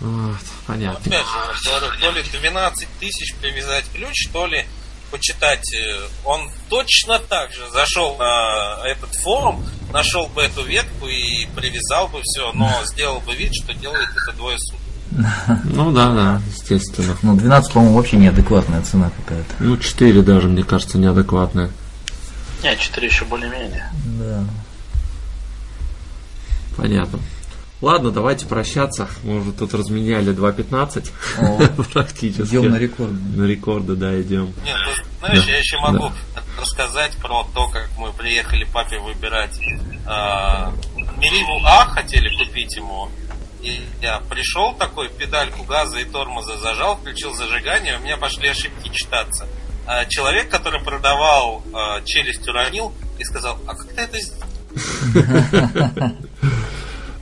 Вот, понятно. Опять же, то ли 12 тысяч привязать ключ, то ли почитать. э, Он точно так же зашел на этот форум, нашел бы эту ветку и привязал бы все, но сделал бы вид, что делает это двое суток. <laughs> Ну да, да, естественно. Ну, 12, по-моему, вообще неадекватная цена какая-то. Ну, 4 даже, мне кажется, неадекватная. Нет, 4 еще более-менее. Да. Понятно. Ладно, давайте прощаться. Мы уже тут разменяли 2.15 О, <laughs> практически. идем на рекорд. На рекорды, да, идем. Нет, ты знаешь, Да. я еще могу рассказать про то, как мы приехали папе выбирать. а, Мериву А хотели купить ему. Я пришел такой, педальку газа и тормоза зажал, включил зажигание, у меня пошли ошибки читаться. А человек, который продавал а, челюсть уронил и сказал, а как ты это сделал?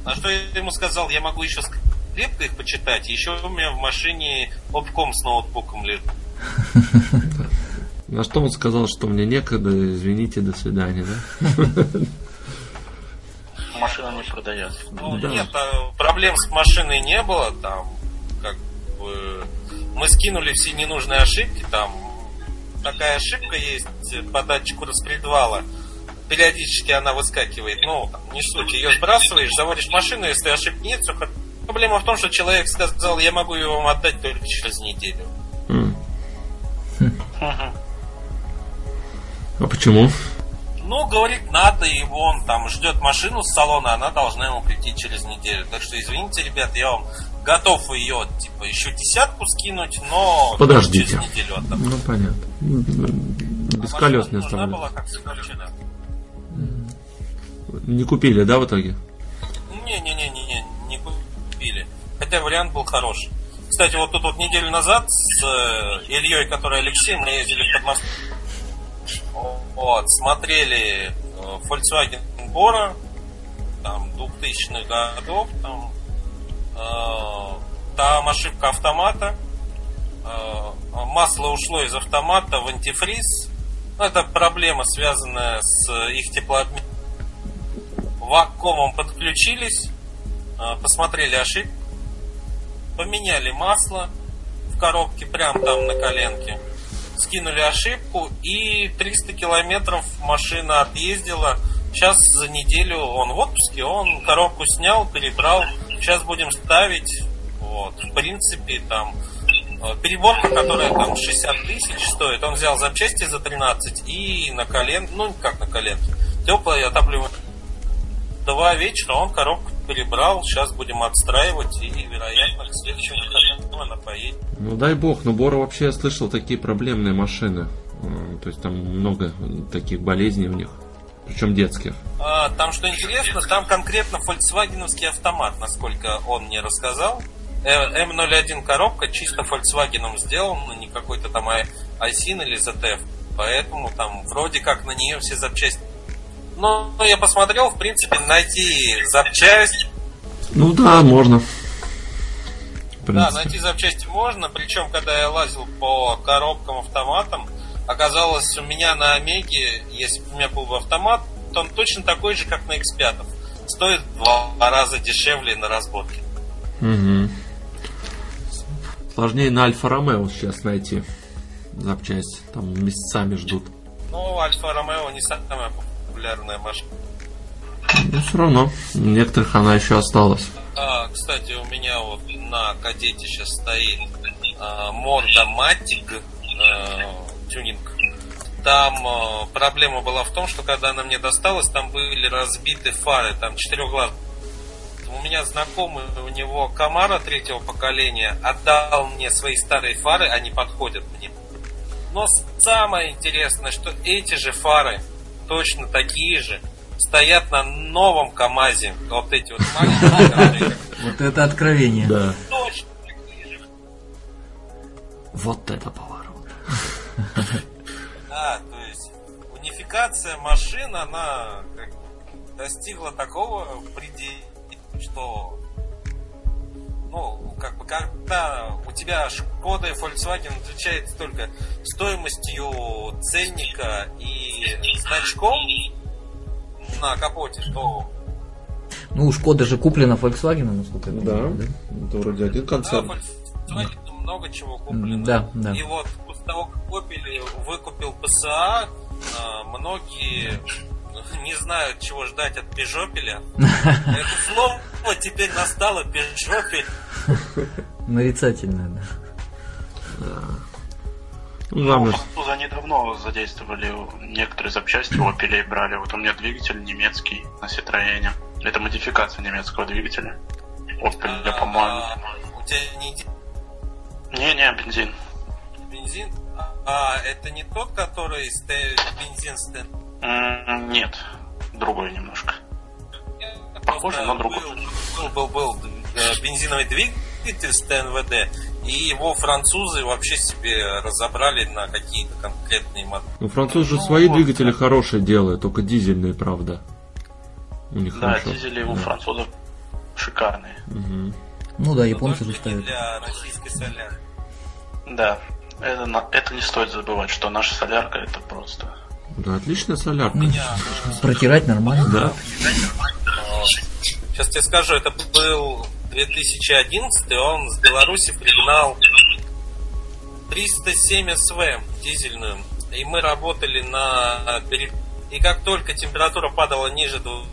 На что я ему сказал, я могу еще скрепко их почитать, еще у меня в машине обком с ноутбуком лежит. На что он сказал, что мне некогда, извините, до свидания, да? Продается. Ну, Да. нет, а, проблем с машиной не было, там, как бы, мы скинули все ненужные ошибки, там, такая ошибка есть по датчику распредвала, периодически она выскакивает, ну, там, не суть, ее сбрасываешь, заводишь машину, если ошибки нет, все. Проблема в том, что человек сказал, я могу ее вам отдать только через неделю. Мгм. А почему? Ну, говорит, надо, и он там ждет машину с салона, она должна ему прийти через неделю. Так что, извините, ребят, я вам готов ее, типа, еще десятку скинуть, но Подождите. через неделю отдам. Ну, понятно. Без А оставляют. была, как вчера. Не купили, да, в итоге? Не-не-не-не, не купили. Хотя вариант был хороший. Кстати, вот тут вот неделю назад с э, Ильей, который Алексей, мы ездили в Подмосковье. Вот, смотрели э, Volkswagen Bora, там, 2000-х годов, там, э, там ошибка автомата, э, масло ушло из автомата в антифриз. Ну, это проблема, связанная с их теплообменом. Вакуумом подключились, э, посмотрели ошибку, поменяли масло, в коробке прям там на коленке. Скинули ошибку и 300 километров машина отъездила. Сейчас за неделю он в отпуске, он коробку снял, перебрал. Сейчас будем ставить. Вот. В принципе, там э, переборка, которая там 60 тысяч стоит, он взял запчасти за 13 и на колен, ну как на коленке, теплое отапливание. Два вечера он коробку перебрал, сейчас будем отстраивать и, вероятно, к следующему выходному она поедет. Ну дай бог, но Бора вообще я слышал такие проблемные машины. Э, То есть там много таких болезней у них. Причем детских. А, там что интересно, там конкретно фольксвагеновский автомат, насколько он мне рассказал. Э, М01 коробка чисто Volkswagen сделана, не какой-то там ай- Айсин или ZF. Поэтому там вроде как на нее все запчасти. Но я посмотрел, в принципе, найти запчасть. Ну да, можно. Да, найти запчасти можно. Причем, когда я лазил по коробкам автоматам, оказалось, у меня на Омеге, если бы у меня был бы автомат, то он точно такой же, как на X5. Стоит в два раза дешевле на разборке. Мгм. Сложнее на Альфа Ромео сейчас найти запчасть. Там месяцами ждут. Ну, Альфа Ромео не самая популярная машина. Но все равно, у некоторых она еще осталась. А, кстати, у меня вот на кадете сейчас стоит а, Морда Матик а, тюнинг. Там а, проблема была в том, что когда она мне досталась, там были разбиты фары, там четырехглаз. У меня знакомый, у него Камара третьего поколения отдал мне свои старые фары, они подходят мне. Но самое интересное, что эти же фары, точно такие же, стоят на новом КАМАЗе. Вот эти вот маленькие, Вот это откровение. Да. точно такие же. Вот это поворот. Да, то есть унификация машин, она как достигла такого предела, что ну, как бы, когда у тебя Шкода и Volkswagen отличается только стоимостью ценника и значком на капоте, то Ну, у Шкода же куплена Volkswagen, насколько я Да, понимаю, это вроде один да, концерн. Volkswagen много чего куплено. Да, да. И вот после того, как купили, выкупил ПСА, а, многие не знают, чего ждать от Пежопеля. <laughs> Это слово теперь настало Пежопель. Нарицательная, да. Ну, французы они давно задействовали некоторые запчасти Opel брали. Вот у меня двигатель немецкий на Ситроене. Это модификация немецкого двигателя. Opel, А, по-моему. У тебя не Не-не, бензин. бензин? А это не тот, который бензин стен? Нет, другой немножко. Похоже, но другой. Был, был, был э, бензиновый двигатель с ТНВД, и его французы вообще себе разобрали на какие-то конкретные модели. ну французы же Ну, свои вот. двигатели хорошие делают, только дизельные, правда. У них Да, хорошо. дизели у французов шикарные. Мгм. Ну да, японцы же ставят. для российской солярки. Да, это, это не стоит забывать, что наша солярка это просто... Да, отличная солярка. Меня, Протирать нормально. Да. Сейчас тебе скажу, это был 2011, он с Беларуси пригнал 307 СВ дизельную. И мы работали на... И как только температура падала ниже, то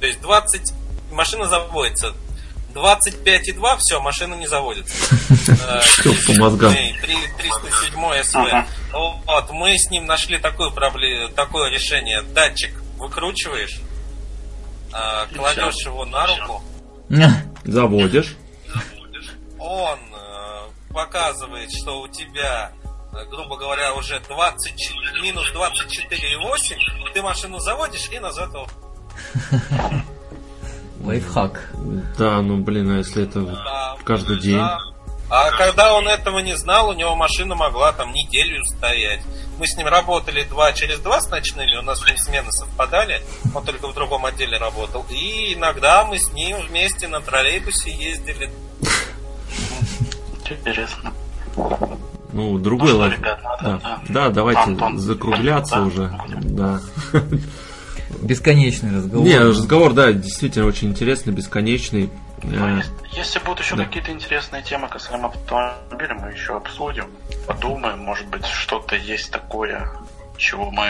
есть 20, машина заводится. 25,2, все, машина не заводится. <laughs> Э, Всё по мозгам. Эй, три- 307 СВ. Вот, мы с ним нашли такую проблему, такое решение. Датчик выкручиваешь, а, кладешь его на руку, <laughs> Заводишь. он э, показывает, что у тебя, э, грубо говоря, уже 20, минус 24,8, ты машину заводишь и назад его. <laughs> Лайфхак. Да, ну блин, а если это Да, каждый день? да. А когда он этого не знал, у него машина могла там неделю стоять. Мы с ним работали два через два с ночными, у нас с ним смены совпадали, он только в другом отделе работал. И иногда мы с ним вместе на троллейбусе ездили. Интересно. Ну, другой Ну что, лайф. ребят, надо, Да. да. да, давайте Антон, закругляться да, уже. Да. <laughs> Бесконечный разговор. Не, разговор, да, действительно очень интересный, бесконечный. Ну, если, если будут еще да. какие-то интересные темы касаемо автомобиля, мы еще обсудим, подумаем, может быть, что-то есть такое, чего мы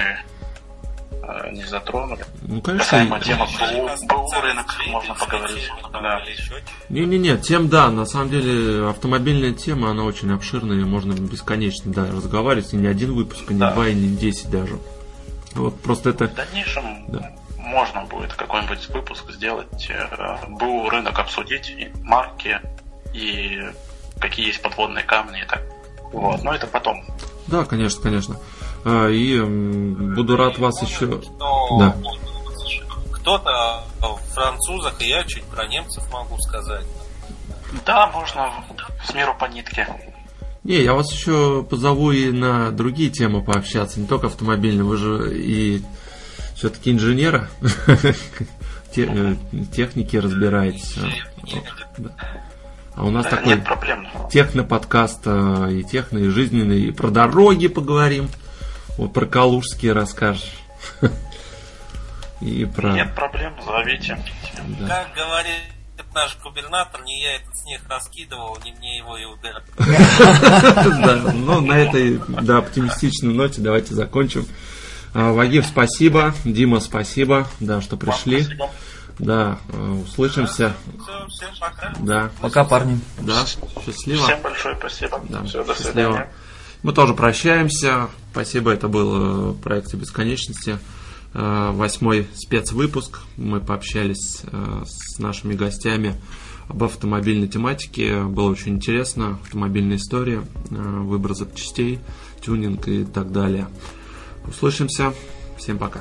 э, не затронули. Ну, конечно. Касаемо темы БУ, БУ рынок, можно поговорить. Да. Не-не-не, тем да, на самом деле автомобильная тема, она очень обширная, и можно бесконечно да, разговаривать, и не один выпуск, и не Да. два, и не десять даже. Вот просто это... В дальнейшем Да. можно будет какой-нибудь выпуск сделать, э, БУ рынок обсудить, и марки, и какие есть подводные камни и так. Вот, но это потом. Да, конечно, конечно. А, И буду рад вас еще... Что Да. Кто-то о французах, и я чуть про немцев могу сказать. Да, можно с миру по нитке. Не, я вас еще позову и на другие темы пообщаться, не только автомобильные, вы же и все-таки инженера, <laughs> э, техники разбираетесь. А. А у нас такой техноподкаст а, и техно, и жизненный, и про дороги поговорим, вот про Калужские расскажешь. <laughs> И про... Нет проблем, зовите. да. Как говорит наш губернатор, не я этот снег раскидывал, не мне его и убирать. Да, ну на этой да, оптимистичной ноте давайте закончим. А, Вагив, спасибо. Дима, спасибо, да, что пришли. Да, э, услышимся. Все, всем пока. Да, Пока, парни. да, счастливо. Всем большое спасибо. Да, Все, до счастливо. свидания. Мы тоже прощаемся. Спасибо, это был э, проект бесконечности. Э, Восьмой спецвыпуск. Мы пообщались э, с нашими гостями об автомобильной тематике. Было очень интересно. Автомобильная история, э, выбор запчастей, тюнинг и так далее. Услышимся. Всем пока.